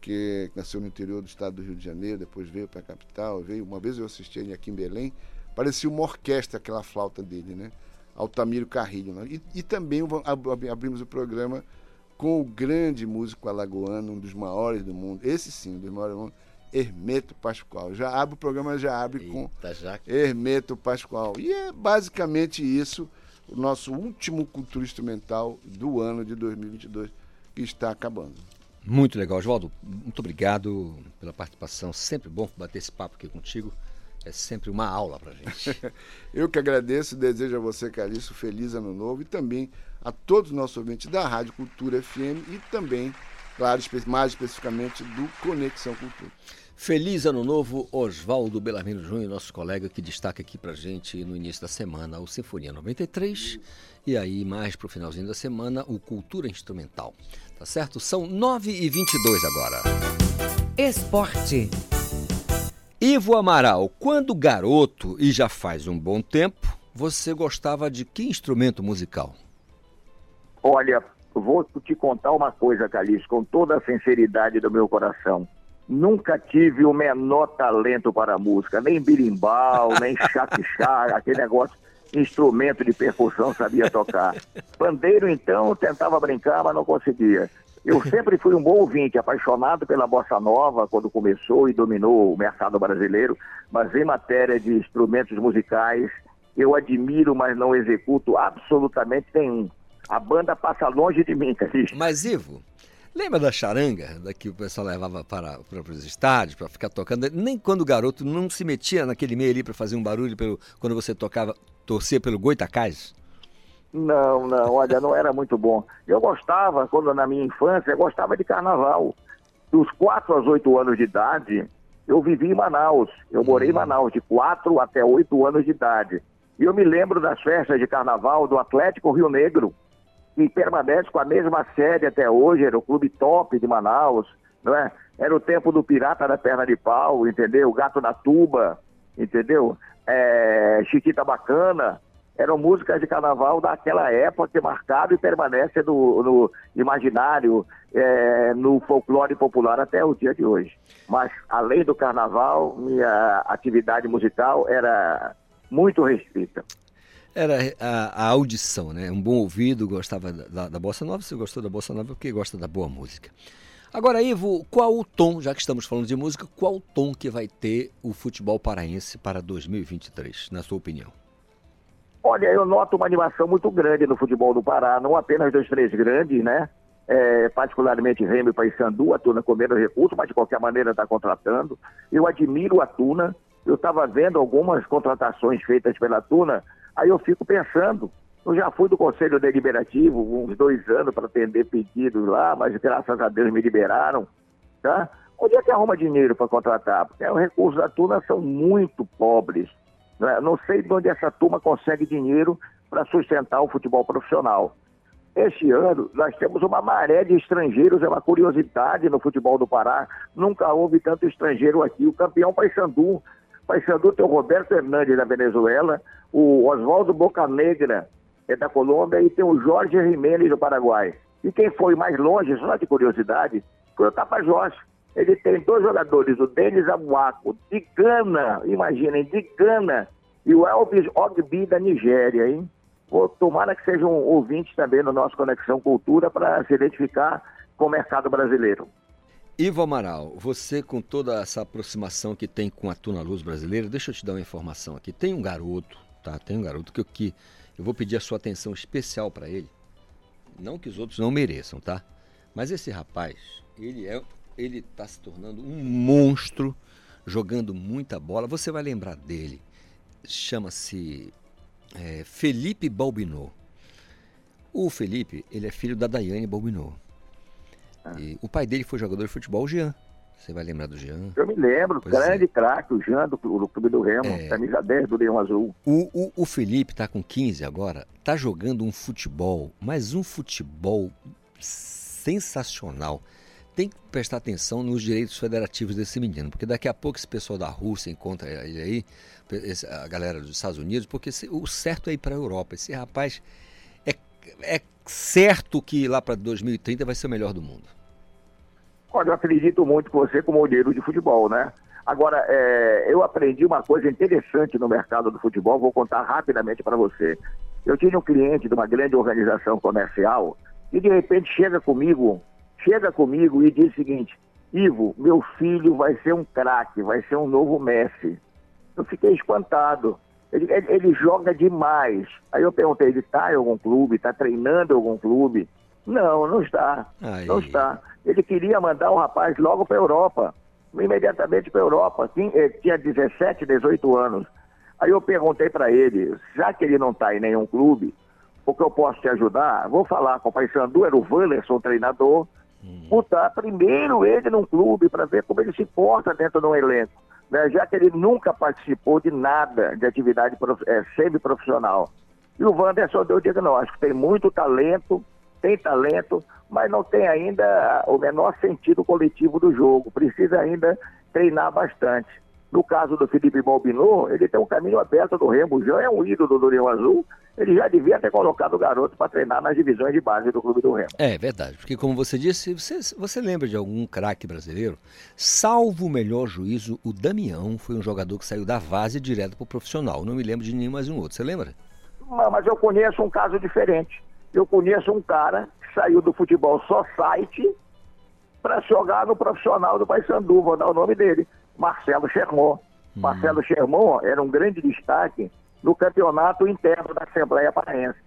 que nasceu no interior do estado do Rio de Janeiro, depois veio para a capital, veio, uma vez eu assisti ele aqui em Belém, parecia uma orquestra aquela flauta dele, né? Altamiro Carrilho. né? E, e também abrimos o programa com o grande músico alagoano, um dos maiores do mundo, esse sim, um dos maiores do mundo, Hermeto Pascoal. Já abre o programa, já abre com Tá já. Hermeto Pascoal. E é basicamente isso, o nosso último cultura instrumental do ano de 2022, que está acabando. Muito legal, Oswaldo. Muito obrigado pela participação. Sempre bom bater esse papo aqui contigo. É sempre uma aula pra gente. Eu que agradeço e desejo a você, Calixto, feliz ano novo e também a todos os nossos ouvintes da Rádio Cultura FM e também, claro, mais especificamente do Conexão Cultura. Feliz ano novo, Oswaldo Belarmino Júnior, nosso colega que destaca aqui pra gente no início da semana o Sinfonia 93 e aí mais pro finalzinho da semana o Cultura Instrumental. Tá certo? São 9h22 agora. Esporte. Ivo Amaral, quando garoto e já faz um bom tempo, você gostava de que instrumento musical? Olha, vou te contar uma coisa, Calixto, com toda a sinceridade do meu coração. Nunca tive o menor talento para a música, nem birimbau, nem chaquichá, aquele negócio, instrumento de percussão sabia tocar. Pandeiro, então, tentava brincar, mas não conseguia. Eu sempre fui um bom ouvinte, apaixonado pela bossa nova quando começou e dominou o mercado brasileiro, mas em matéria de instrumentos musicais, eu admiro, mas não executo absolutamente nenhum. A banda passa longe de mim, Calixto. Mas, Ivo, lembra da charanga, da que o pessoal levava para, para os estádios para ficar tocando? Nem quando o garoto não se metia naquele meio ali para fazer um barulho pelo, quando você tocava, torcia pelo Goitacás? Não, não, olha, não era muito bom. Eu gostava, quando na minha infância, eu gostava de carnaval. Dos 4 aos 8 anos de idade, eu vivi em Manaus. Eu morei em Manaus, de 4 até 8 anos de idade. E eu me lembro das festas de carnaval do Atlético Rio Negro, que permanece com a mesma sede até hoje, era o Clube Top de Manaus, não é? Era o tempo do Pirata da Perna de Pau, entendeu? Gato na Tuba, entendeu? É, Chiquita Bacana, eram músicas de carnaval daquela época que marcado e permanece no, no imaginário, é, no folclore popular até o dia de hoje. Mas, além do carnaval, minha atividade musical era muito restrita. Era a, a audição, né? Um bom ouvido, gostava da, da, da bossa nova. Você gostou da bossa nova porque gosta da boa música. Agora, Ivo, qual o tom, já que estamos falando de música, qual o tom que vai ter o futebol paraense para 2023, na sua opinião? Olha, eu noto uma animação muito grande no futebol do Pará, não apenas dos três grandes, né? É, particularmente Remy e Paysandu, a Tuna comendo recurso, mas de qualquer maneira está contratando. Eu admiro a Tuna, eu estava vendo algumas contratações feitas pela Tuna, aí eu fico pensando, eu já fui do Conselho Deliberativo uns dois anos para atender pedidos lá, mas graças a Deus me liberaram, tá? Onde é que arruma dinheiro para contratar? Porque os recursos da Tuna são muito pobres. Né? Não sei de onde essa turma consegue dinheiro para sustentar o futebol profissional. Este ano, nós temos uma maré de estrangeiros, é uma curiosidade no futebol do Pará. Nunca houve tanto estrangeiro aqui. O campeão Paysandu. Paysandu tem o Roberto Hernandes da Venezuela, o Oswaldo Bocanegra é da Colômbia e tem o Jorge Jimenez do Paraguai. E quem foi mais longe, só de curiosidade, foi o Tapajós. Ele tem dois jogadores, o Denis Abuaco, de Gana, imaginem, de Gana, e o Elvis Ogbi da Nigéria, hein? Vou tomara que sejam ouvintes também no nosso Conexão Cultura para se identificar com o mercado brasileiro. Ivo Amaral, você com toda essa aproximação que tem com a Tuna Luz brasileira, deixa eu te dar uma informação aqui. Tem um garoto, tá? Tem um garoto que eu, que eu vou pedir a sua atenção especial para ele. Não que os outros não mereçam, tá? Mas esse rapaz, ele é, ele está se tornando um monstro, jogando muita bola. Você vai lembrar dele. Chama-se é, Felipe Balbinot. O Felipe, ele é filho da Daiane Balbinot. E o pai dele foi jogador de futebol, o Jean. Você vai lembrar do Jean? Eu me lembro, Pois é. grande craque, o Jean do, do Clube do Remo, É. camisa 10 do Leão Azul. O, o, o Felipe tá com 15 agora, tá jogando um futebol, mas um futebol sensacional. Tem que prestar atenção nos direitos federativos desse menino, porque daqui a pouco esse pessoal da Rússia encontra ele aí, a galera dos Estados Unidos, porque o certo é ir para a Europa. Esse rapaz é, é certo que lá para 2030 vai ser o melhor do mundo. Olha, eu acredito muito com você como olheiro de futebol, né? Agora, é, eu aprendi uma coisa interessante no mercado do futebol, vou contar rapidamente para você. Eu tinha um cliente de uma grande organização comercial e de repente chega comigo, chega comigo e diz o seguinte: Ivo, meu filho vai ser um craque, vai ser um novo Messi. Eu fiquei espantado. Ele, ele- ele joga demais. Aí eu perguntei, ele está em algum clube? Está treinando em algum clube? Não, não está. Aí. Não está. Ele queria mandar o rapaz logo para a Europa, imediatamente para a Europa. Tinha, eh, tinha 17, 18 anos. Aí eu perguntei para ele, já que ele não está em nenhum clube, o que eu posso te ajudar? Vou falar com o Paysandu, era o Wanderson, treinador, botar primeiro ele num clube para ver como ele se porta dentro de um elenco. Né? Já que ele nunca participou de nada de atividade eh, semi-profissional. E o Wanderson deu o diagnóstico, tem muito talento, tem talento, mas não tem ainda o menor sentido coletivo do jogo, precisa ainda treinar bastante. No caso do Felipe Balbinot, ele tem um caminho aberto do Remo, Jean é um ídolo do Leão Azul, ele já devia ter colocado o garoto para treinar nas divisões de base do Clube do Remo. É verdade, porque como você disse, você, você lembra de algum craque brasileiro? Salvo o melhor juízo, o Damião foi um jogador que saiu da base direto para o profissional. Não me lembro de nenhum mais um outro. Você lembra? Mas mas eu conheço um caso diferente. Eu conheço um cara que saiu do futebol só site para jogar no profissional do Paysandu, vou dar o nome dele, Marcelo Chermon. Marcelo Chermon era um grande destaque no campeonato interno da Assembleia Paraense.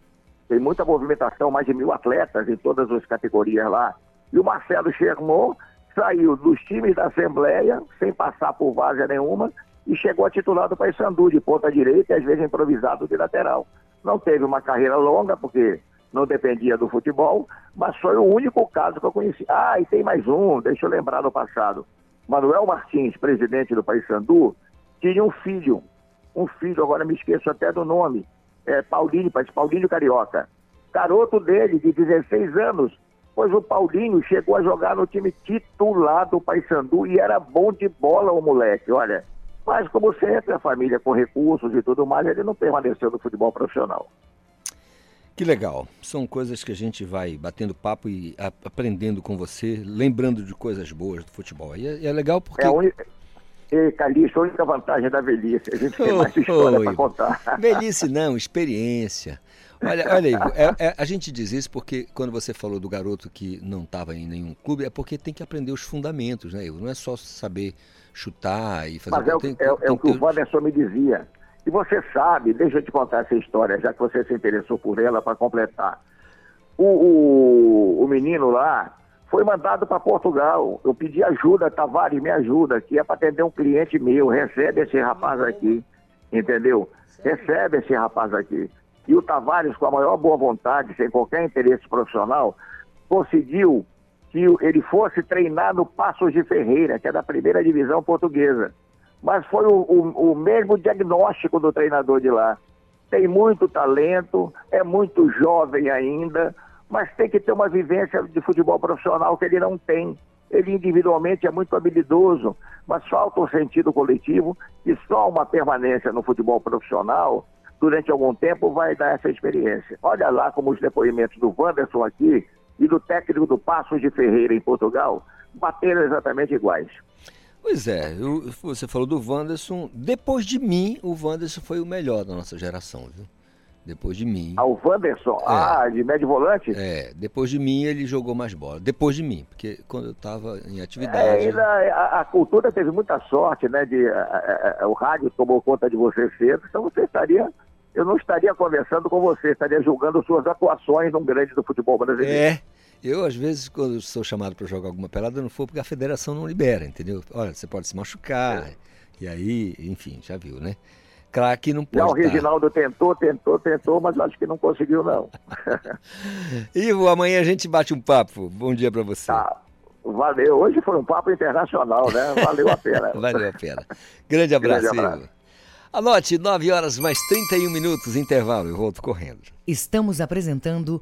Tem muita movimentação, mais de mil atletas em todas as categorias lá. E o Marcelo Chermon saiu dos times da Assembleia, sem passar por várzea nenhuma, e chegou a titular do Paysandu, de ponta direita e às vezes improvisado de lateral. Não teve uma carreira longa, porque não dependia do futebol, mas foi o único caso que eu conheci. Ah, e tem mais um, deixa eu lembrar do passado. Manuel Martins, presidente do Paysandu, tinha um filho, um filho, agora me esqueço até do nome, é, Paulinho, Paulinho Carioca. Garoto dele, de 16 anos, pois o Paulinho chegou a jogar no time titular do Paysandu e era bom de bola o moleque, olha. Mas como sempre, a família com recursos e tudo mais, ele não permaneceu no futebol profissional. Que legal. São coisas que a gente vai batendo papo e a- aprendendo com você, lembrando de coisas boas do futebol. E é, é legal porque. É a única... E, Calixto, a única vantagem da velhice, a gente tem mais história para contar. Velhice não, experiência. Olha, olha aí, é- é- a gente diz isso porque quando você falou do garoto que não estava em nenhum clube, é porque tem que aprender os fundamentos, né? Ivo? Não é só saber chutar e fazer Mas é, o- tem- é, é tem o que o ter- Wanderson me dizia. E você sabe, deixa eu te contar essa história, já que você se interessou por ela, para completar. O, o, o menino lá foi mandado para Portugal. Eu pedi ajuda, Tavares, me ajuda, que é para atender um cliente meu. Recebe esse rapaz aqui, entendeu? Recebe esse rapaz aqui. E o Tavares, com a maior boa vontade, sem qualquer interesse profissional, conseguiu que ele fosse treinar no Passos de Ferreira, que é da primeira divisão portuguesa. Mas foi o, o- o mesmo diagnóstico do treinador de lá. Tem muito talento, é muito jovem ainda, mas tem que ter uma vivência de futebol profissional que ele não tem. Ele individualmente é muito habilidoso, mas falta um sentido coletivo e só uma permanência no futebol profissional durante algum tempo vai dar essa experiência. Olha lá como os depoimentos do Wanderson aqui e do técnico do Passos de Ferreira em Portugal bateram exatamente iguais. Pois é, eu- você falou do Wanderson. Depois de mim, o Wanderson foi o melhor da nossa geração, viu? Depois de mim. Ah, o Wanderson, ah, de médio volante? É, depois de mim ele jogou mais bola. Depois de mim, porque quando eu estava em É, atividade. ainda a, a cultura teve muita sorte, né? De, a- a- o rádio tomou conta de você cedo, então você estaria. Eu não estaria conversando com você, estaria julgando suas atuações num grande do futebol brasileiro. É. Eu, às vezes, quando sou chamado para jogar alguma pelada, eu não for porque a federação não libera, entendeu? Olha, você pode se machucar. E aí, enfim, já viu, né? Craque não pode Já o estar. Reginaldo tentou, tentou, tentou, mas acho que não conseguiu, não. Ivo, amanhã a gente bate um papo. Bom dia pra você. Tá. Valeu. Hoje foi um papo internacional, né? Valeu a pena. Valeu a pena. Grande abraço, Grande abraço. Ivo. Anote, 9 horas mais 31 minutos, intervalo. Eu volto correndo. Estamos apresentando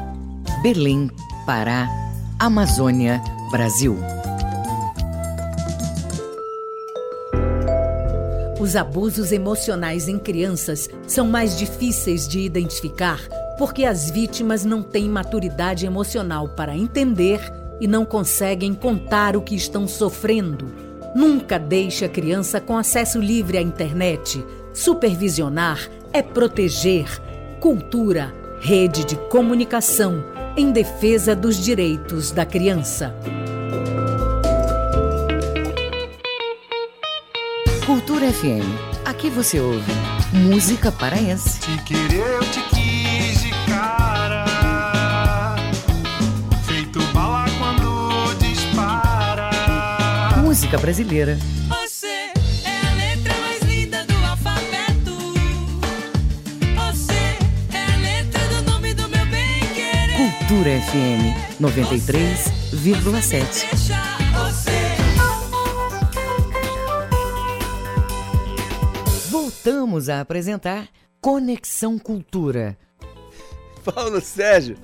Belém, Pará, Amazônia, Brasil. Os abusos emocionais em crianças são mais difíceis de identificar porque as vítimas não têm maturidade emocional para entender e não conseguem contar o que estão sofrendo. Nunca deixe a criança com acesso livre à internet. Supervisionar é proteger. Cultura, rede de comunicação em defesa dos direitos da criança. Cultura FM. Aqui você ouve música paraense. Te querer eu te quis de cara Feito bala quando dispara Música brasileira. Cultura FM 93,7. Deixa você. Voltamos a apresentar Conexão Cultura. Paulo Sérgio,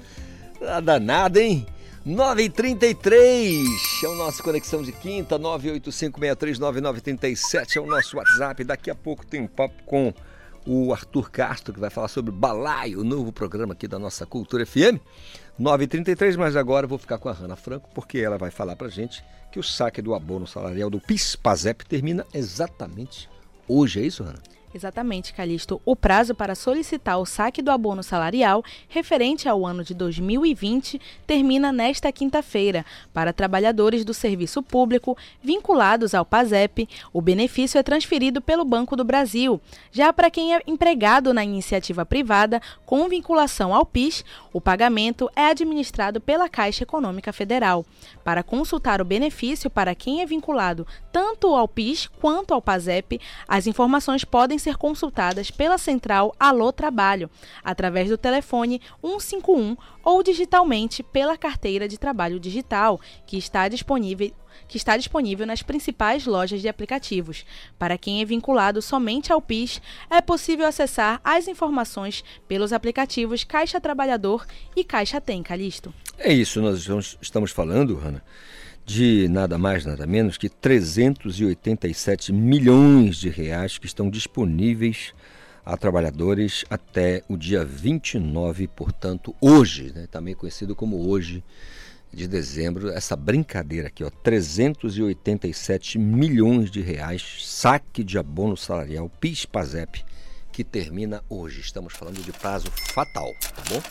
tá danado, hein? 9h33 é o nosso Conexão de Quinta, 985639937 é o nosso WhatsApp. Daqui a pouco tem um papo com o Arthur Castro, que vai falar sobre Balaio, o novo programa aqui da nossa Cultura FM. 9h33, mas agora eu vou ficar com a Hanna Franco, porque ela vai falar pra gente que o saque do abono salarial do PIS-PASEP termina exatamente hoje, é isso, Hanna? Exatamente, Calixto. O prazo para solicitar o saque do abono salarial referente ao ano de 2020 termina nesta quinta-feira. Para trabalhadores do serviço público vinculados ao PASEP, o benefício é transferido pelo Banco do Brasil. Já para quem é empregado na iniciativa privada com vinculação ao PIS, o pagamento é administrado pela Caixa Econômica Federal. Para consultar o benefício para quem é vinculado tanto ao PIS quanto ao PASEP, as informações podem ser consultadas pela central Alô Trabalho, através do telefone 151 ou digitalmente pela carteira de trabalho digital, que está disponível que está disponível nas principais lojas de aplicativos. Para quem é vinculado somente ao PIS, é possível acessar as informações pelos aplicativos Caixa Trabalhador e Caixa Tem, Calixto. É isso, nós estamos falando, Hanna, de nada mais, nada menos que 387 milhões de reais que estão disponíveis a trabalhadores até o dia 29, portanto, hoje, né, também conhecido como hoje de dezembro, essa brincadeira aqui, ó, 387 milhões de reais, saque de abono salarial PIS-PASEP, que termina hoje. Estamos falando de prazo fatal, tá bom?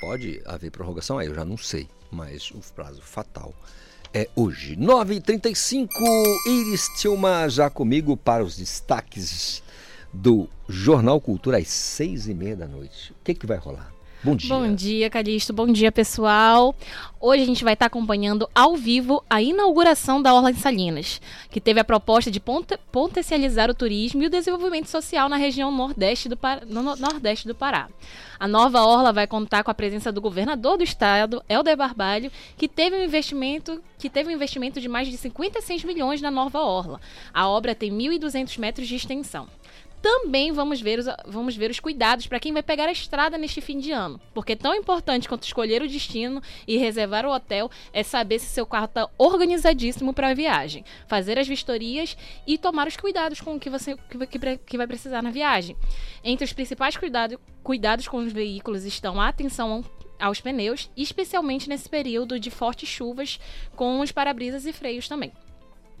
Pode haver prorrogação aí, eu já não sei, mas o prazo fatal é hoje. 9h35, Iris Tilma já comigo para os destaques do Jornal Cultura às seis e meia da noite. O que, que vai rolar? Bom dia. Bom dia, Calixto. Bom dia, pessoal. Hoje a gente vai estar acompanhando ao vivo a inauguração da Orla em Salinas, que teve a proposta de potencializar o turismo e o desenvolvimento social na região nordeste do, no- nordeste do Pará. A nova Orla vai contar com a presença do governador do estado, Helder Barbalho, que teve um investimento, que teve um investimento de mais de 56 milhões na nova Orla. A obra tem 1.200 metros de extensão. Também vamos ver os, vamos ver os cuidados para quem vai pegar a estrada neste fim de ano. Porque tão importante quanto escolher o destino e reservar o hotel é saber se seu carro está organizadíssimo para a viagem, fazer as vistorias e tomar os cuidados com o que você que, que vai precisar na viagem. Entre os principais cuidado, cuidados com os veículos estão a atenção aos pneus, especialmente nesse período de fortes chuvas, com os para-brisas e freios também.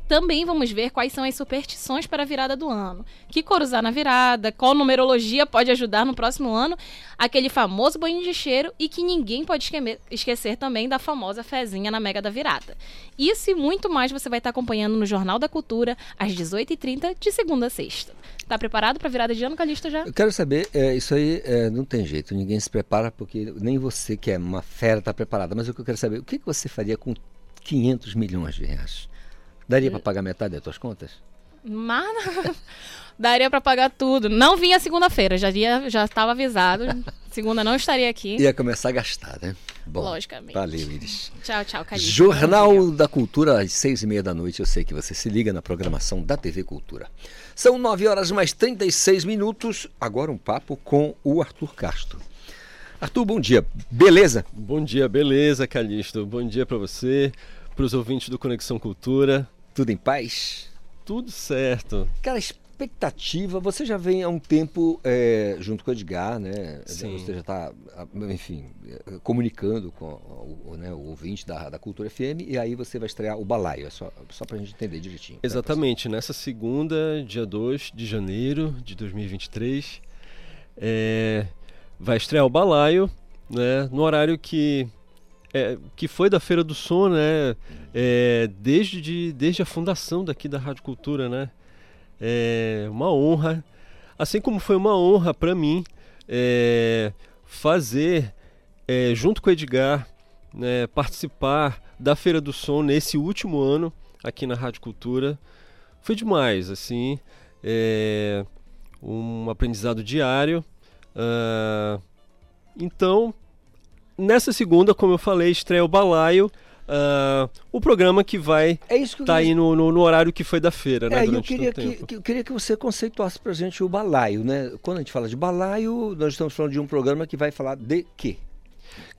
Também vamos ver quais são as superstições para a virada do ano. Que cor usar na virada, qual numerologia pode ajudar no próximo ano, aquele famoso banho de cheiro e que ninguém pode esquecer também da famosa fezinha na Mega da Virada. Isso e muito mais você vai estar acompanhando no Jornal da Cultura, às 18h30, de segunda a sexta. Tá preparado para a virada de ano, Calixto, já? Eu quero saber, é, isso aí é, não tem jeito, ninguém se prepara porque nem você que é uma fera está preparada. Mas o que eu quero saber, o que você faria com 500 milhões de reais? Daria para pagar metade das tuas contas? Mas daria para pagar tudo. Não vinha segunda-feira, já ia, já estava avisado. Segunda não estaria aqui. Ia começar a gastar, né? Bom, Logicamente. Valeu, Iris. Tchau, tchau, Calixto. Jornal da Cultura, às seis e meia da noite. Eu sei que você se liga na programação da TV Cultura. São nove horas mais 36 minutos. Agora um papo com o Arthur Castro. Arthur, bom dia. Beleza? Bom dia, beleza, Calixto. Bom dia para você, para os ouvintes do Conexão Cultura. Tudo em paz? Tudo certo. Cara, expectativa, você já vem há um tempo é, junto com o Edgar, né? Sim. Você já está, enfim, eh, comunicando com o, o, né, o ouvinte da, da Cultura FM e aí você vai estrear o Balaio, é só, só para a gente entender direitinho. Exatamente, nessa segunda, dia 2 de janeiro de 2023, é, vai estrear o Balaio, né, no horário que, é, que foi da Feira do Som, né, é, desde, de, desde a fundação daqui da Rádio Cultura, né, é uma honra, assim como foi uma honra para mim é, fazer, é, junto com o Edgar, né, participar da Feira do Som nesse último ano aqui na Rádio Cultura. Foi demais, assim, é, um aprendizado diário. Ah, então, nessa segunda, como eu falei, estreia o Balaio, ah, o programa que vai É estar queria- aí no, no- no horário que foi da feira, né? É, eu queria que, que- eu queria que você conceituasse pra gente o balaio, né? Quando a gente fala de balaio, nós estamos falando de um programa que vai falar de quê?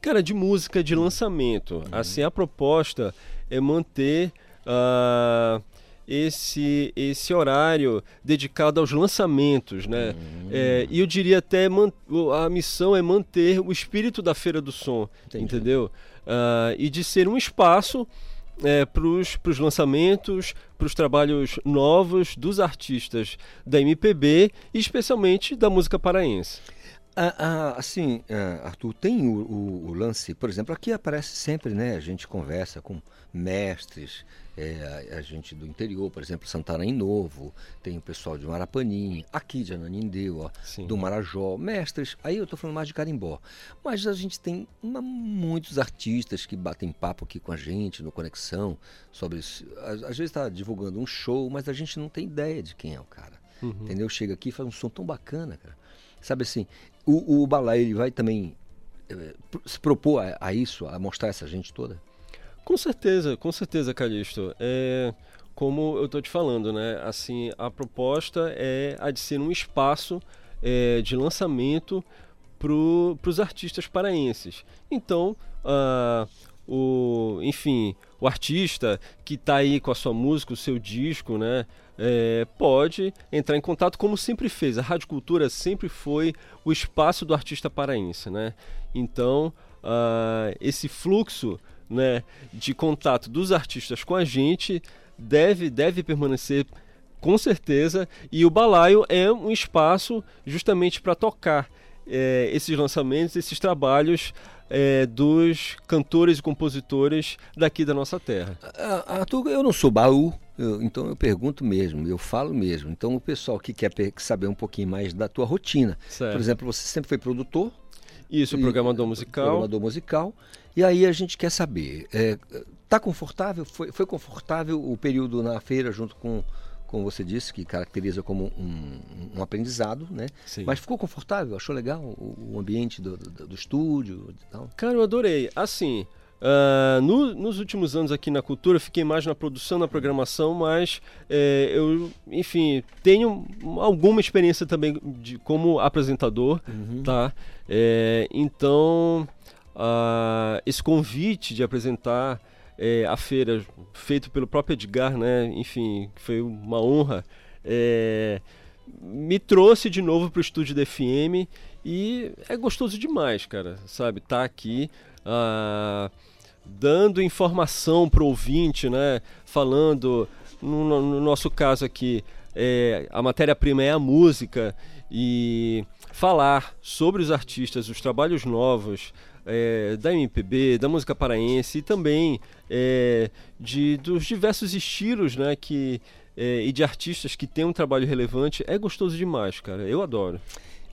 Cara, de música de lançamento. Assim, a proposta é manter ah, esse, esse horário dedicado aos lançamentos, né? É, e eu diria até a missão é manter o espírito da Feira do Som, entendeu? Ah, e de ser um espaço para os lançamentos, para os trabalhos novos dos artistas da MPB e especialmente da música paraense. Ah, ah, assim, ah, Arthur, tem o, o- o lance, por exemplo, aqui aparece sempre, né? A gente conversa com mestres, é, a, a gente do interior, por exemplo, Santarém Novo, tem o pessoal de Marapanim, aqui de Ananindeua, do Marajó, mestres, aí eu estou falando mais de carimbó. Mas a gente tem uma- muitos artistas que batem papo aqui com a gente no Conexão sobre isso. Às, às vezes está divulgando um show, mas a gente não tem ideia de quem é o cara. Uhum. Entendeu? Chega aqui e faz um som tão bacana, cara. Sabe assim, o, o Balaio ele vai também eh, se propor a, a isso, a mostrar essa gente toda? Com certeza, com certeza, Calixto. É, como eu estou te falando, né? Assim, a proposta é a de ser um espaço é, de lançamento para os artistas paraenses. Então, ah, o, enfim, o artista que está aí com a sua música, o seu disco, né? é, pode entrar em contato como sempre fez. A Rádio Cultura sempre foi o espaço do artista paraense, né? Então, ah, esse fluxo né, de contato dos artistas com a gente deve, deve permanecer com certeza. E o Balaio é um espaço justamente para tocar é, esses lançamentos, esses trabalhos é, dos cantores e compositores daqui da nossa terra. Arthur, eu não sou baú, eu- então eu pergunto mesmo, eu falo mesmo. Então o pessoal que quer saber um pouquinho mais da tua rotina, Certo. por exemplo, você sempre foi produtor? Isso, E- programador musical. Programador musical. E aí a gente quer saber, é, tá confortável? Foi, foi confortável o período na feira junto com, como você disse, que caracteriza como um, um aprendizado, né? Sim. Mas ficou confortável? Achou legal o, o ambiente do, do, do estúdio e tal? Cara, eu adorei. Assim, ah, no- nos últimos anos aqui na cultura, fiquei mais na produção, na programação, mas é, eu, enfim, tenho alguma experiência também de, como apresentador, tá? É, então, ah, esse convite de apresentar é, a feira feito pelo próprio Edgar, né? Enfim, foi uma honra. é, me trouxe de novo para o estúdio da FM e é gostoso demais, cara, sabe? Tá aqui ah, dando informação pro ouvinte, né? Falando no, no- no nosso caso aqui, é, a matéria-prima é a música e falar sobre os artistas, os trabalhos novos é, da MPB, da música paraense e também é, de, dos diversos estilos né, que, é, e de artistas que têm um trabalho relevante é gostoso demais, cara. Eu adoro.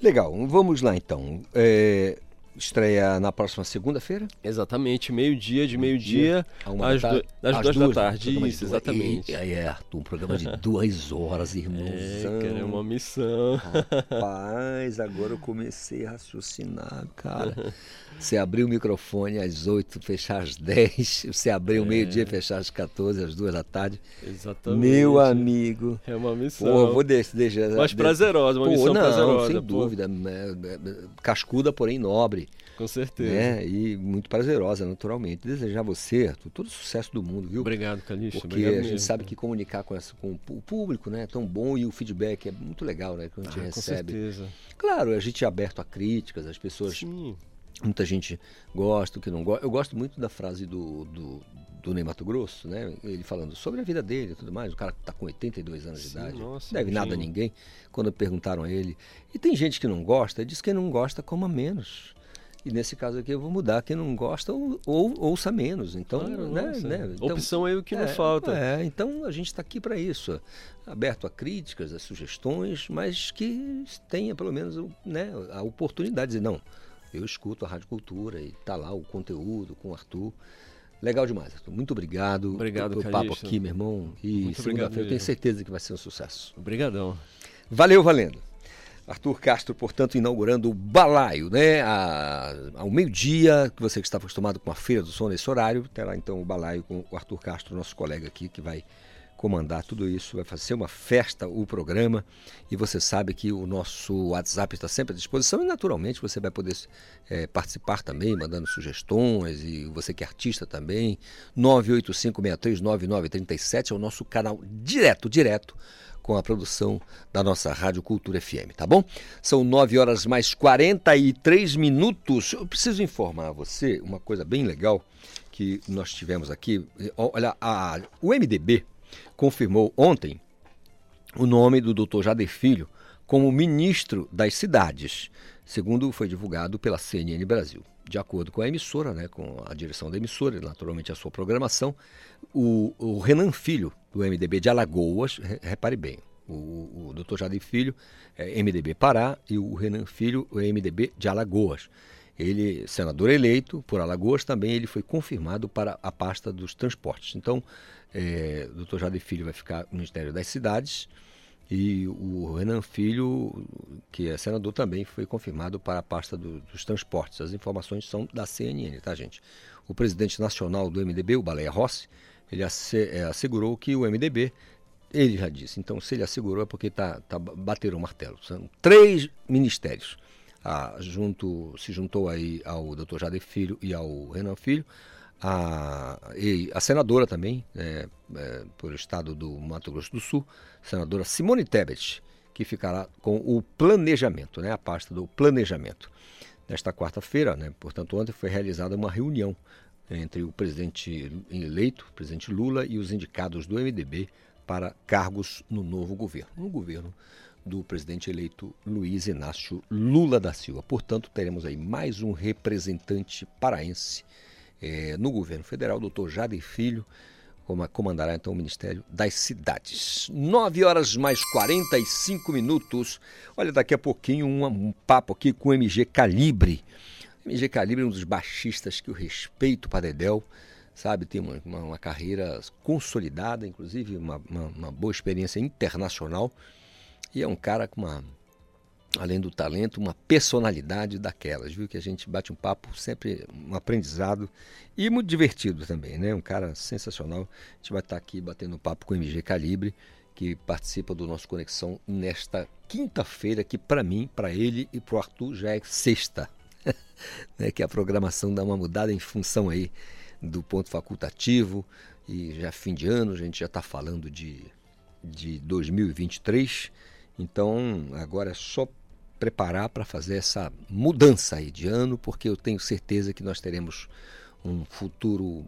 Legal, vamos lá então. É, estreia na próxima segunda-feira? Exatamente, meio-dia, de meio-dia às, tarde? du- às Às duas, duas, da tarde. de Isso, duas. exatamente. E- aí é, Arthur, um programa de duas horas, irmãozão. É, cara, é uma missão. Rapaz, agora eu comecei a raciocinar, cara. Você abrir o microfone às 8, fechar às 10. Você abrir o É. meio-dia, fechar às 14, às 2 da tarde. Exatamente. Meu amigo. É uma missão. Pô, vou deixar. deixa, Mas prazerosa, uma Pô, missão não, prazerosa, Sem pô. dúvida. é, é, Cascuda, porém nobre. Com certeza. Né? E muito prazerosa, naturalmente. Desejar a você, todo o sucesso do mundo, viu? Obrigado, Calixto. Porque obrigado a gente mesmo. sabe que comunicar com, essa, com o público né, é tão bom e o feedback é muito legal, né? Que a gente Ah, com recebe. certeza. Claro, a gente é aberto a críticas, as pessoas. Muita gente gosta, que não gosta. Eu gosto muito da frase do, do, do Ney Mato Grosso, né? Ele falando sobre a vida dele e tudo mais. O cara que está com 82 anos de Sim, idade, nossa, deve nada a ninguém. Quando perguntaram a ele. E tem gente que não gosta, diz que não gosta coma menos. E nesse caso aqui eu vou mudar. Quem não gosta, ou, ou- ouça menos. Então, Claro, né, né? Então, Opção é o que não é, falta. É, então a gente está aqui para isso. Aberto a críticas, a sugestões, mas que tenha pelo menos né, a oportunidade de dizer, não, eu escuto a Rádio Cultura e tá lá o conteúdo com o Arthur. Legal demais, Arthur. Muito obrigado, Obrigado, pelo papo aqui, meu irmão. E Muito obrigado segunda-feira eu tenho certeza que vai ser um sucesso. Obrigadão. Valeu, valendo. Arthur Castro, portanto, inaugurando o balaio, né? A- ao meio-dia, que você que está acostumado com a Feira do Som nesse horário, terá então o balaio com o Arthur Castro, nosso colega aqui, que vai comandar tudo isso, vai fazer uma festa o programa e você sabe que o nosso WhatsApp está sempre à disposição e naturalmente você vai poder eh, participar também, mandando sugestões e você que é artista também, 985639937 é o nosso canal direto, direto com a produção da nossa Rádio Cultura FM, tá bom? São 9 horas mais 43 minutos. Eu preciso informar a você uma coisa bem legal que nós tivemos aqui. Olha, a- o MDB confirmou ontem o nome do Dr. Jader Filho como ministro das cidades, segundo foi divulgado pela CNN Brasil. De acordo com a emissora, né, com a direção da emissora, naturalmente a sua programação, o, o Renan Filho, do MDB de Alagoas, re- repare bem, o, o Dr. Jader Filho é MDB Pará e o Renan Filho, o MDB de Alagoas. Ele, senador eleito por Alagoas, também ele foi confirmado para a pasta dos transportes. Então, é, o Dr. Jader Filho vai ficar no Ministério das Cidades e o Renan Filho, que é senador, também foi confirmado para a pasta do- dos transportes. As informações são da CNN, tá, gente? O presidente nacional do MDB, o Baleia Rossi, ele é, assegurou que o MDB, ele já disse, então se ele assegurou é porque tá, tá, bateram o martelo. São três ministérios. Ah, junto, se juntou aí ao Dr. Jader Filho e ao Renan Filho, a, a senadora também, é, é, pelo estado do Mato Grosso do Sul, senadora Simone Tebet, que ficará com o planejamento, né, a pasta do planejamento. Nesta quarta-feira, né, portanto, ontem foi realizada uma reunião entre o presidente eleito, o presidente Lula, e os indicados do MDB para cargos no novo governo, no governo do presidente eleito Luiz Inácio Lula da Silva. Portanto, teremos aí mais um representante paraense eh, no governo federal, doutor Jader Filho, comandará então o Ministério das Cidades. 9 horas mais 45 minutos. Olha, daqui a pouquinho um, um papo aqui com o MG Calibre. MG Calibre é um dos baixistas que eu respeito para Dedel, sabe? Tem uma, uma- uma carreira consolidada, inclusive uma, uma- uma boa experiência internacional. E é um cara com uma, além do talento, uma personalidade daquelas, viu? Que a gente bate um papo, sempre um aprendizado e muito divertido também, né? Um cara sensacional. A gente vai estar aqui batendo papo com o MG Calibre, que participa do nosso Conexão nesta quinta-feira, que para mim, para ele e para o Arthur já é sexta. né? Que a programação dá uma mudada em função aí do ponto facultativo e já fim de ano, a gente já está falando de, de 2023. Então agora é só preparar para fazer essa mudança aí de ano, porque eu tenho certeza que nós teremos um futuro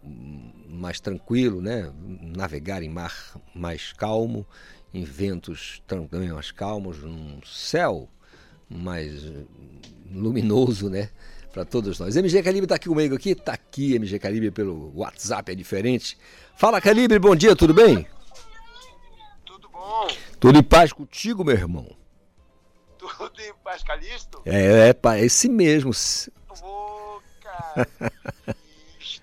mais tranquilo, né? Navegar em mar mais calmo, em ventos também mais calmos, num céu mais luminoso, né? Para todos nós. MG Calibre tá aqui comigo aqui, tá aqui MG Calibre pelo WhatsApp, é diferente. Fala Calibre, bom dia, tudo bem? Tudo bom? Tudo em paz contigo, meu irmão. Tudo em paz, Calixto? É, é pá, esse mesmo. Ô, cara, isto,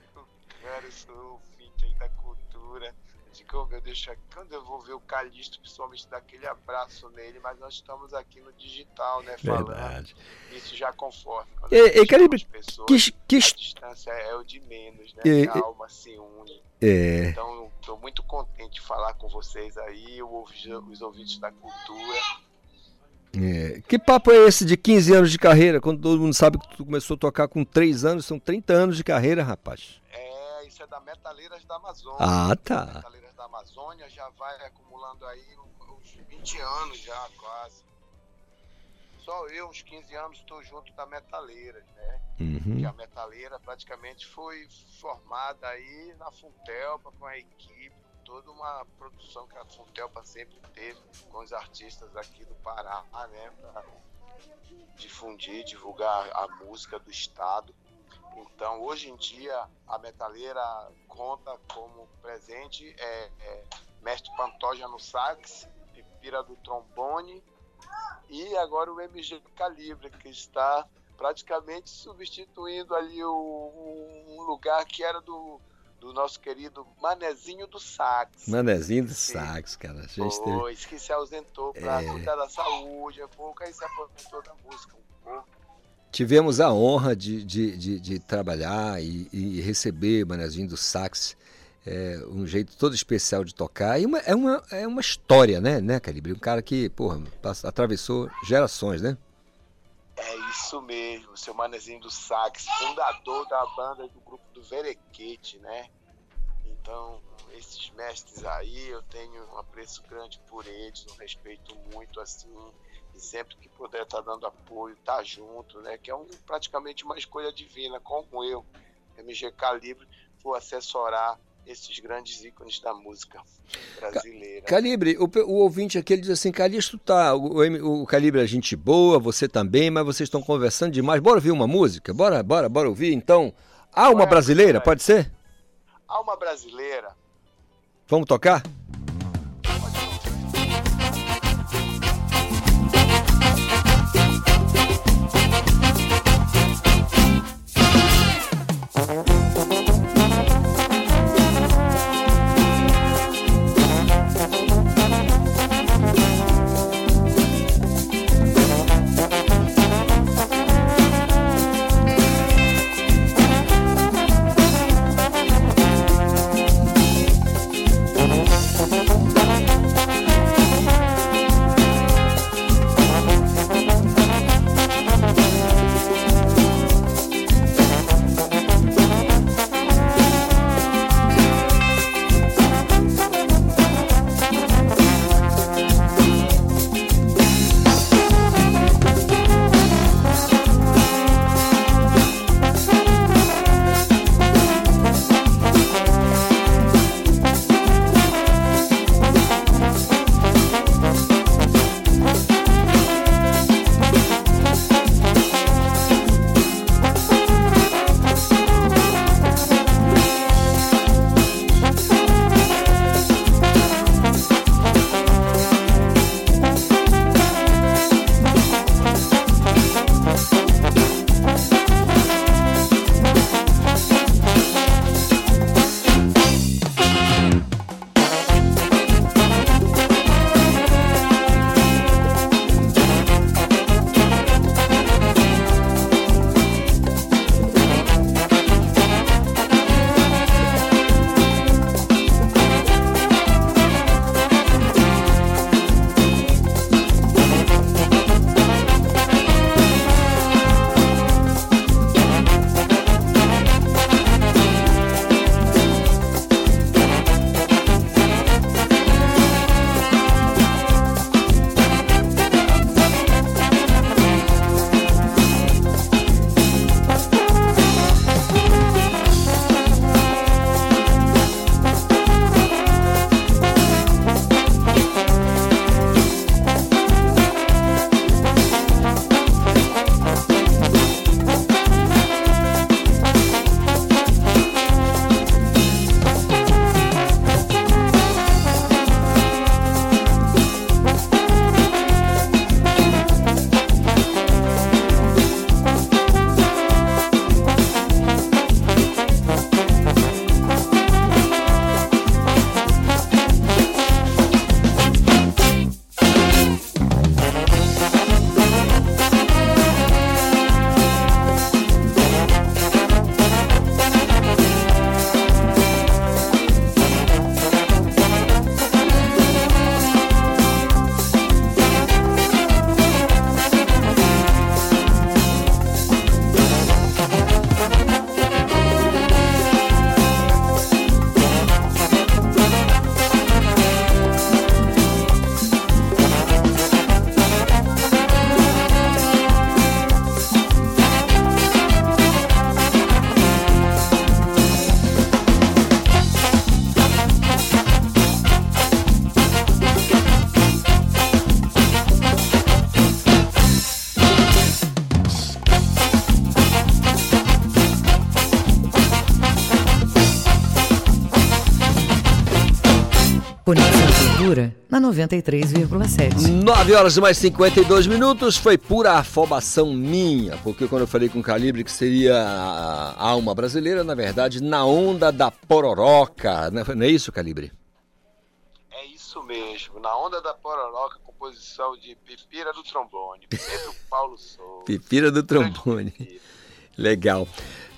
cara, eu sou ouvinte aí da cultura. Digo, oh, meu Deus, quando eu vou ver o Calixto, principalmente dar aquele abraço nele, mas nós estamos aqui no digital, né, falando. Verdade. Isso já conforta. Quando E- e, pessoas, que- que- a distância é o de menos, né? E- a alma se une. É. Então, estou muito contente de falar com vocês aí, os ouvintes da cultura. É, Que papo é esse de 15 anos de carreira, quando todo mundo sabe que tu começou a tocar com 3 anos, são 30 anos de carreira, rapaz. É, isso é da Metaleiras da Amazônia. Ah, tá. Metaleiras da Amazônia já vai acumulando aí uns 20 anos já, quase. Só eu, uns 15 anos, estou junto da Metaleiras, né? Uhum. Que a Metaleira praticamente foi formada aí na Funtelpa com a equipe, toda uma produção que a Funtelpa sempre teve com os artistas aqui do Pará, né? Pra difundir, divulgar a música do estado. Então, hoje em dia, a Metaleira conta como presente é, é, Mestre Pantoja no sax, Pipira do trombone e agora o MG Calibre, que está praticamente substituindo ali o- um lugar que era do, do nosso querido Manezinho do Sax. Manezinho do sax, cara. A gente teve- Pois, que se ausentou para É. cuidar da saúde, é pouco, aí se aposentou da música um pouco. Tivemos a honra de, de, de, de trabalhar e, e receber Manezinho do Sax, é, um jeito todo especial de tocar. E uma, é, uma, é uma história, né, né, Calibre? Um cara que, porra, atravessou gerações, né? É isso mesmo, seu Manezinho do Sax, fundador da banda do grupo do Verequete, né? Então, esses mestres aí, eu tenho um apreço grande por eles, um respeito muito assim, e sempre que puder estar dando apoio, tá junto, né? Que é um, praticamente uma escolha divina, como eu, MG Calibre, vou assessorar esses grandes ícones da música brasileira. Calibre, o, o ouvinte aqui diz assim: Calixto tá. O, o o Calibre é gente boa, você também, mas vocês estão conversando demais. Bora ouvir uma música? Bora, bora, bora ouvir então. Há uma brasileira, pode ser? Alma brasileira, Vamos tocar? 93,7. 9 horas e mais 52 minutos foi pura afobação minha, porque quando eu falei com o Calibre que seria a alma brasileira, na verdade, na onda da pororoca, não é isso, Calibre? É isso mesmo, na onda da pororoca, composição de Pipira do Trombone, Pedro Paulo Souza. Pipira do trombone. Legal.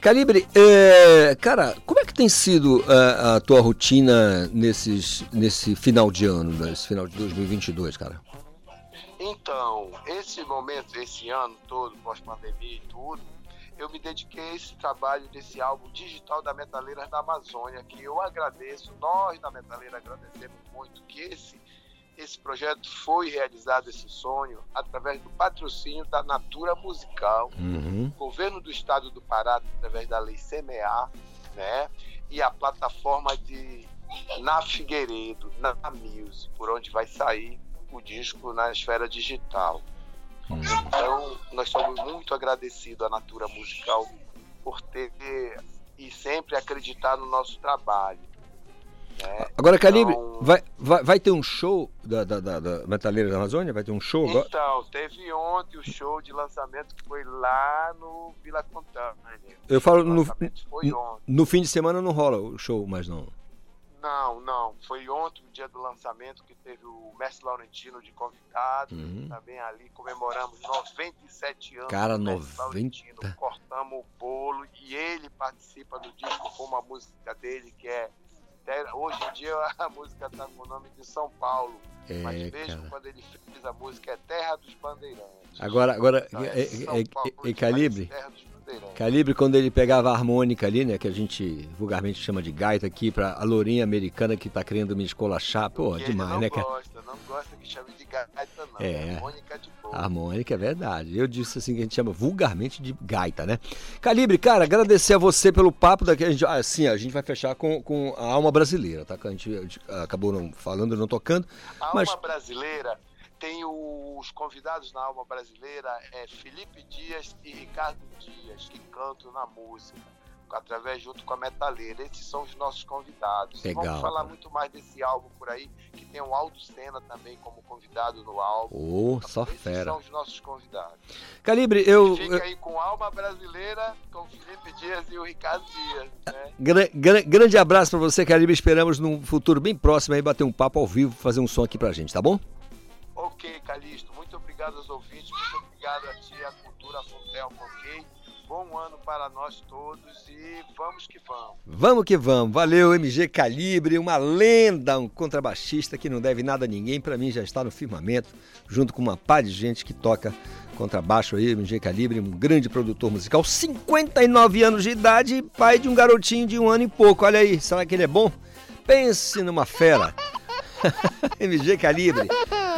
Calibre, é, cara, como é que tem sido a, a tua rotina nesses, nesse final de ano, nesse final de 2022, cara? Então, esse momento, esse ano todo, pós-pandemia e tudo, eu me dediquei a esse trabalho desse álbum digital da Metaleiras da Amazônia, que eu agradeço, nós da Metaleira agradecemos muito que esse, esse projeto foi realizado, esse sonho, através do patrocínio da Natura Musical, Uhum. governo do estado do Pará, através da lei CMA, né? E a plataforma de Na Figueiredo, na Music, por onde vai sair o disco na esfera digital. Então, nós somos muito agradecidos à Natura Musical por ter e sempre acreditar no nosso trabalho. Né? Agora, Calibre, Então, vai, vai, vai ter um show da, da, da, da Metaleira da Amazônia? Vai ter um show agora? Então, teve ontem o show de lançamento que foi lá no Vila Contânia. Eu falo, no, no fim de semana não rola o show, mas não. Não, não. Foi ontem, o dia do lançamento, que teve o Mestre Laurentino de convidado. Uhum. Também ali comemoramos 97 anos. Cara, do Mestre 90. Cortamos o bolo e ele participa do disco com uma música dele que é. Terra- Hoje em dia a música está com o nome de São Paulo. É, mas mesmo cara. quando ele fez a música é Terra dos Bandeirantes. Agora, agora, Então, é, São é- Paulo, é- é Calibre. Calibre quando ele pegava a harmônica ali, né, que a gente vulgarmente chama de gaita aqui, pra a lourinha americana que tá querendo me escolachar, pô, demais, né, cara? Gosta, não gosta que chame de gaita, não. É. Harmônica de boa. Harmônica é verdade. Eu disse assim que a gente chama vulgarmente de gaita, né? Calibre, cara, agradecer a você pelo papo daqui. A gente, ah, sim, a gente vai fechar com, com a alma brasileira, tá? Que a gente, a gente acabou não falando, não tocando. A Mas Alma Brasileira tem os convidados na Alma Brasileira é Felipe Dias e Ricardo Dias, que cantam na música, através junto com a Metaleira. Esses são os nossos convidados. E Legal, Vamos falar cara. muito mais desse álbum por aí, que tem o Aldo Senna também como convidado no álbum. Ô, só Esses fera. são os nossos convidados. Calibre, eu. Fica aí com Alma Brasileira, com o Felipe Dias e o Ricardo Dias. Né? Gra- gra- grande abraço pra você, Calibre. Esperamos num futuro bem próximo aí bater um papo ao vivo, fazer um som aqui pra gente, tá bom? Ok, Calixto, muito obrigado aos ouvintes, muito obrigado a ti, a Cultura Fontel, ok? Ano para nós todos e vamos que vamos. Vamos que vamos. Valeu, MG Calibre, uma lenda, um contrabaixista que não deve nada a ninguém. Pra mim já está no firmamento, junto com uma pá de gente que toca contrabaixo aí, MG Calibre, um grande produtor musical, 59 anos de idade, pai de um garotinho de um ano e pouco. Olha aí, será que ele é bom? Pense numa fera. MG Calibre.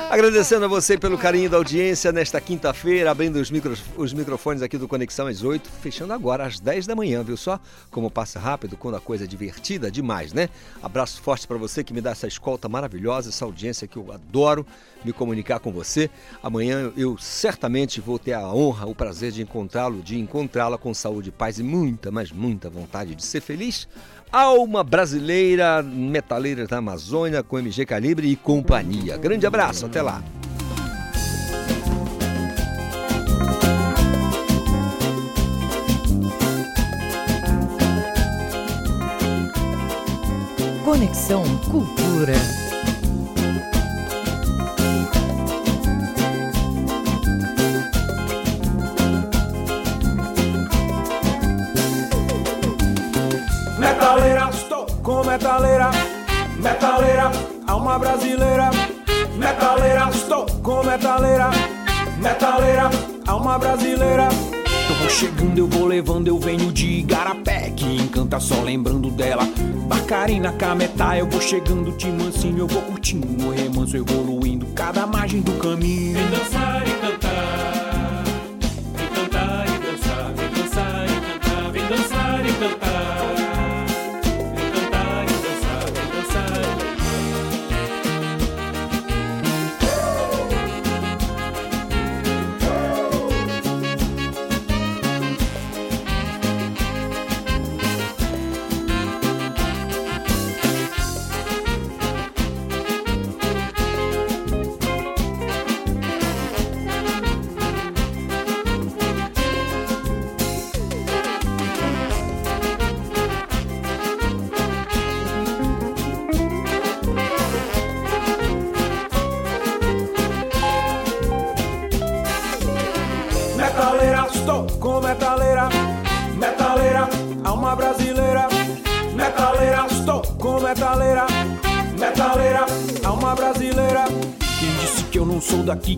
Agradecendo a você pelo carinho da audiência nesta quinta-feira, abrindo os, os microfones aqui do Conexão às 8, fechando agora às 10 da manhã, viu só? Como passa rápido quando a coisa é divertida demais, né? Abraço forte para você que me dá essa escolta maravilhosa, essa audiência que eu adoro me comunicar com você. Amanhã eu certamente vou ter a honra, o prazer de encontrá-lo, de encontrá-la com saúde, paz e muita, mas muita vontade de ser feliz. Alma brasileira, metaleira da Amazônia, com MG Calibre e companhia. Grande abraço, até lá. Conexão Cultura. Metaleira, metaleira, alma brasileira. Metaleira, estou com metaleira, metaleira, alma brasileira. Eu vou chegando, eu vou levando, eu venho de Igarapé, que encanta só lembrando dela. Bacarina, Cametá, eu vou chegando de mansinho, eu vou curtindo no remanso, evoluindo cada margem do caminho. Vem dançar e cantar,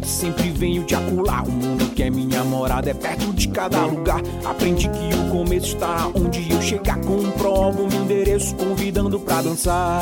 sempre venho de acular? O mundo que é minha morada é perto de cada lugar. Aprendi que o começo está onde eu chegar. Comprovo meu endereço, convidando pra dançar.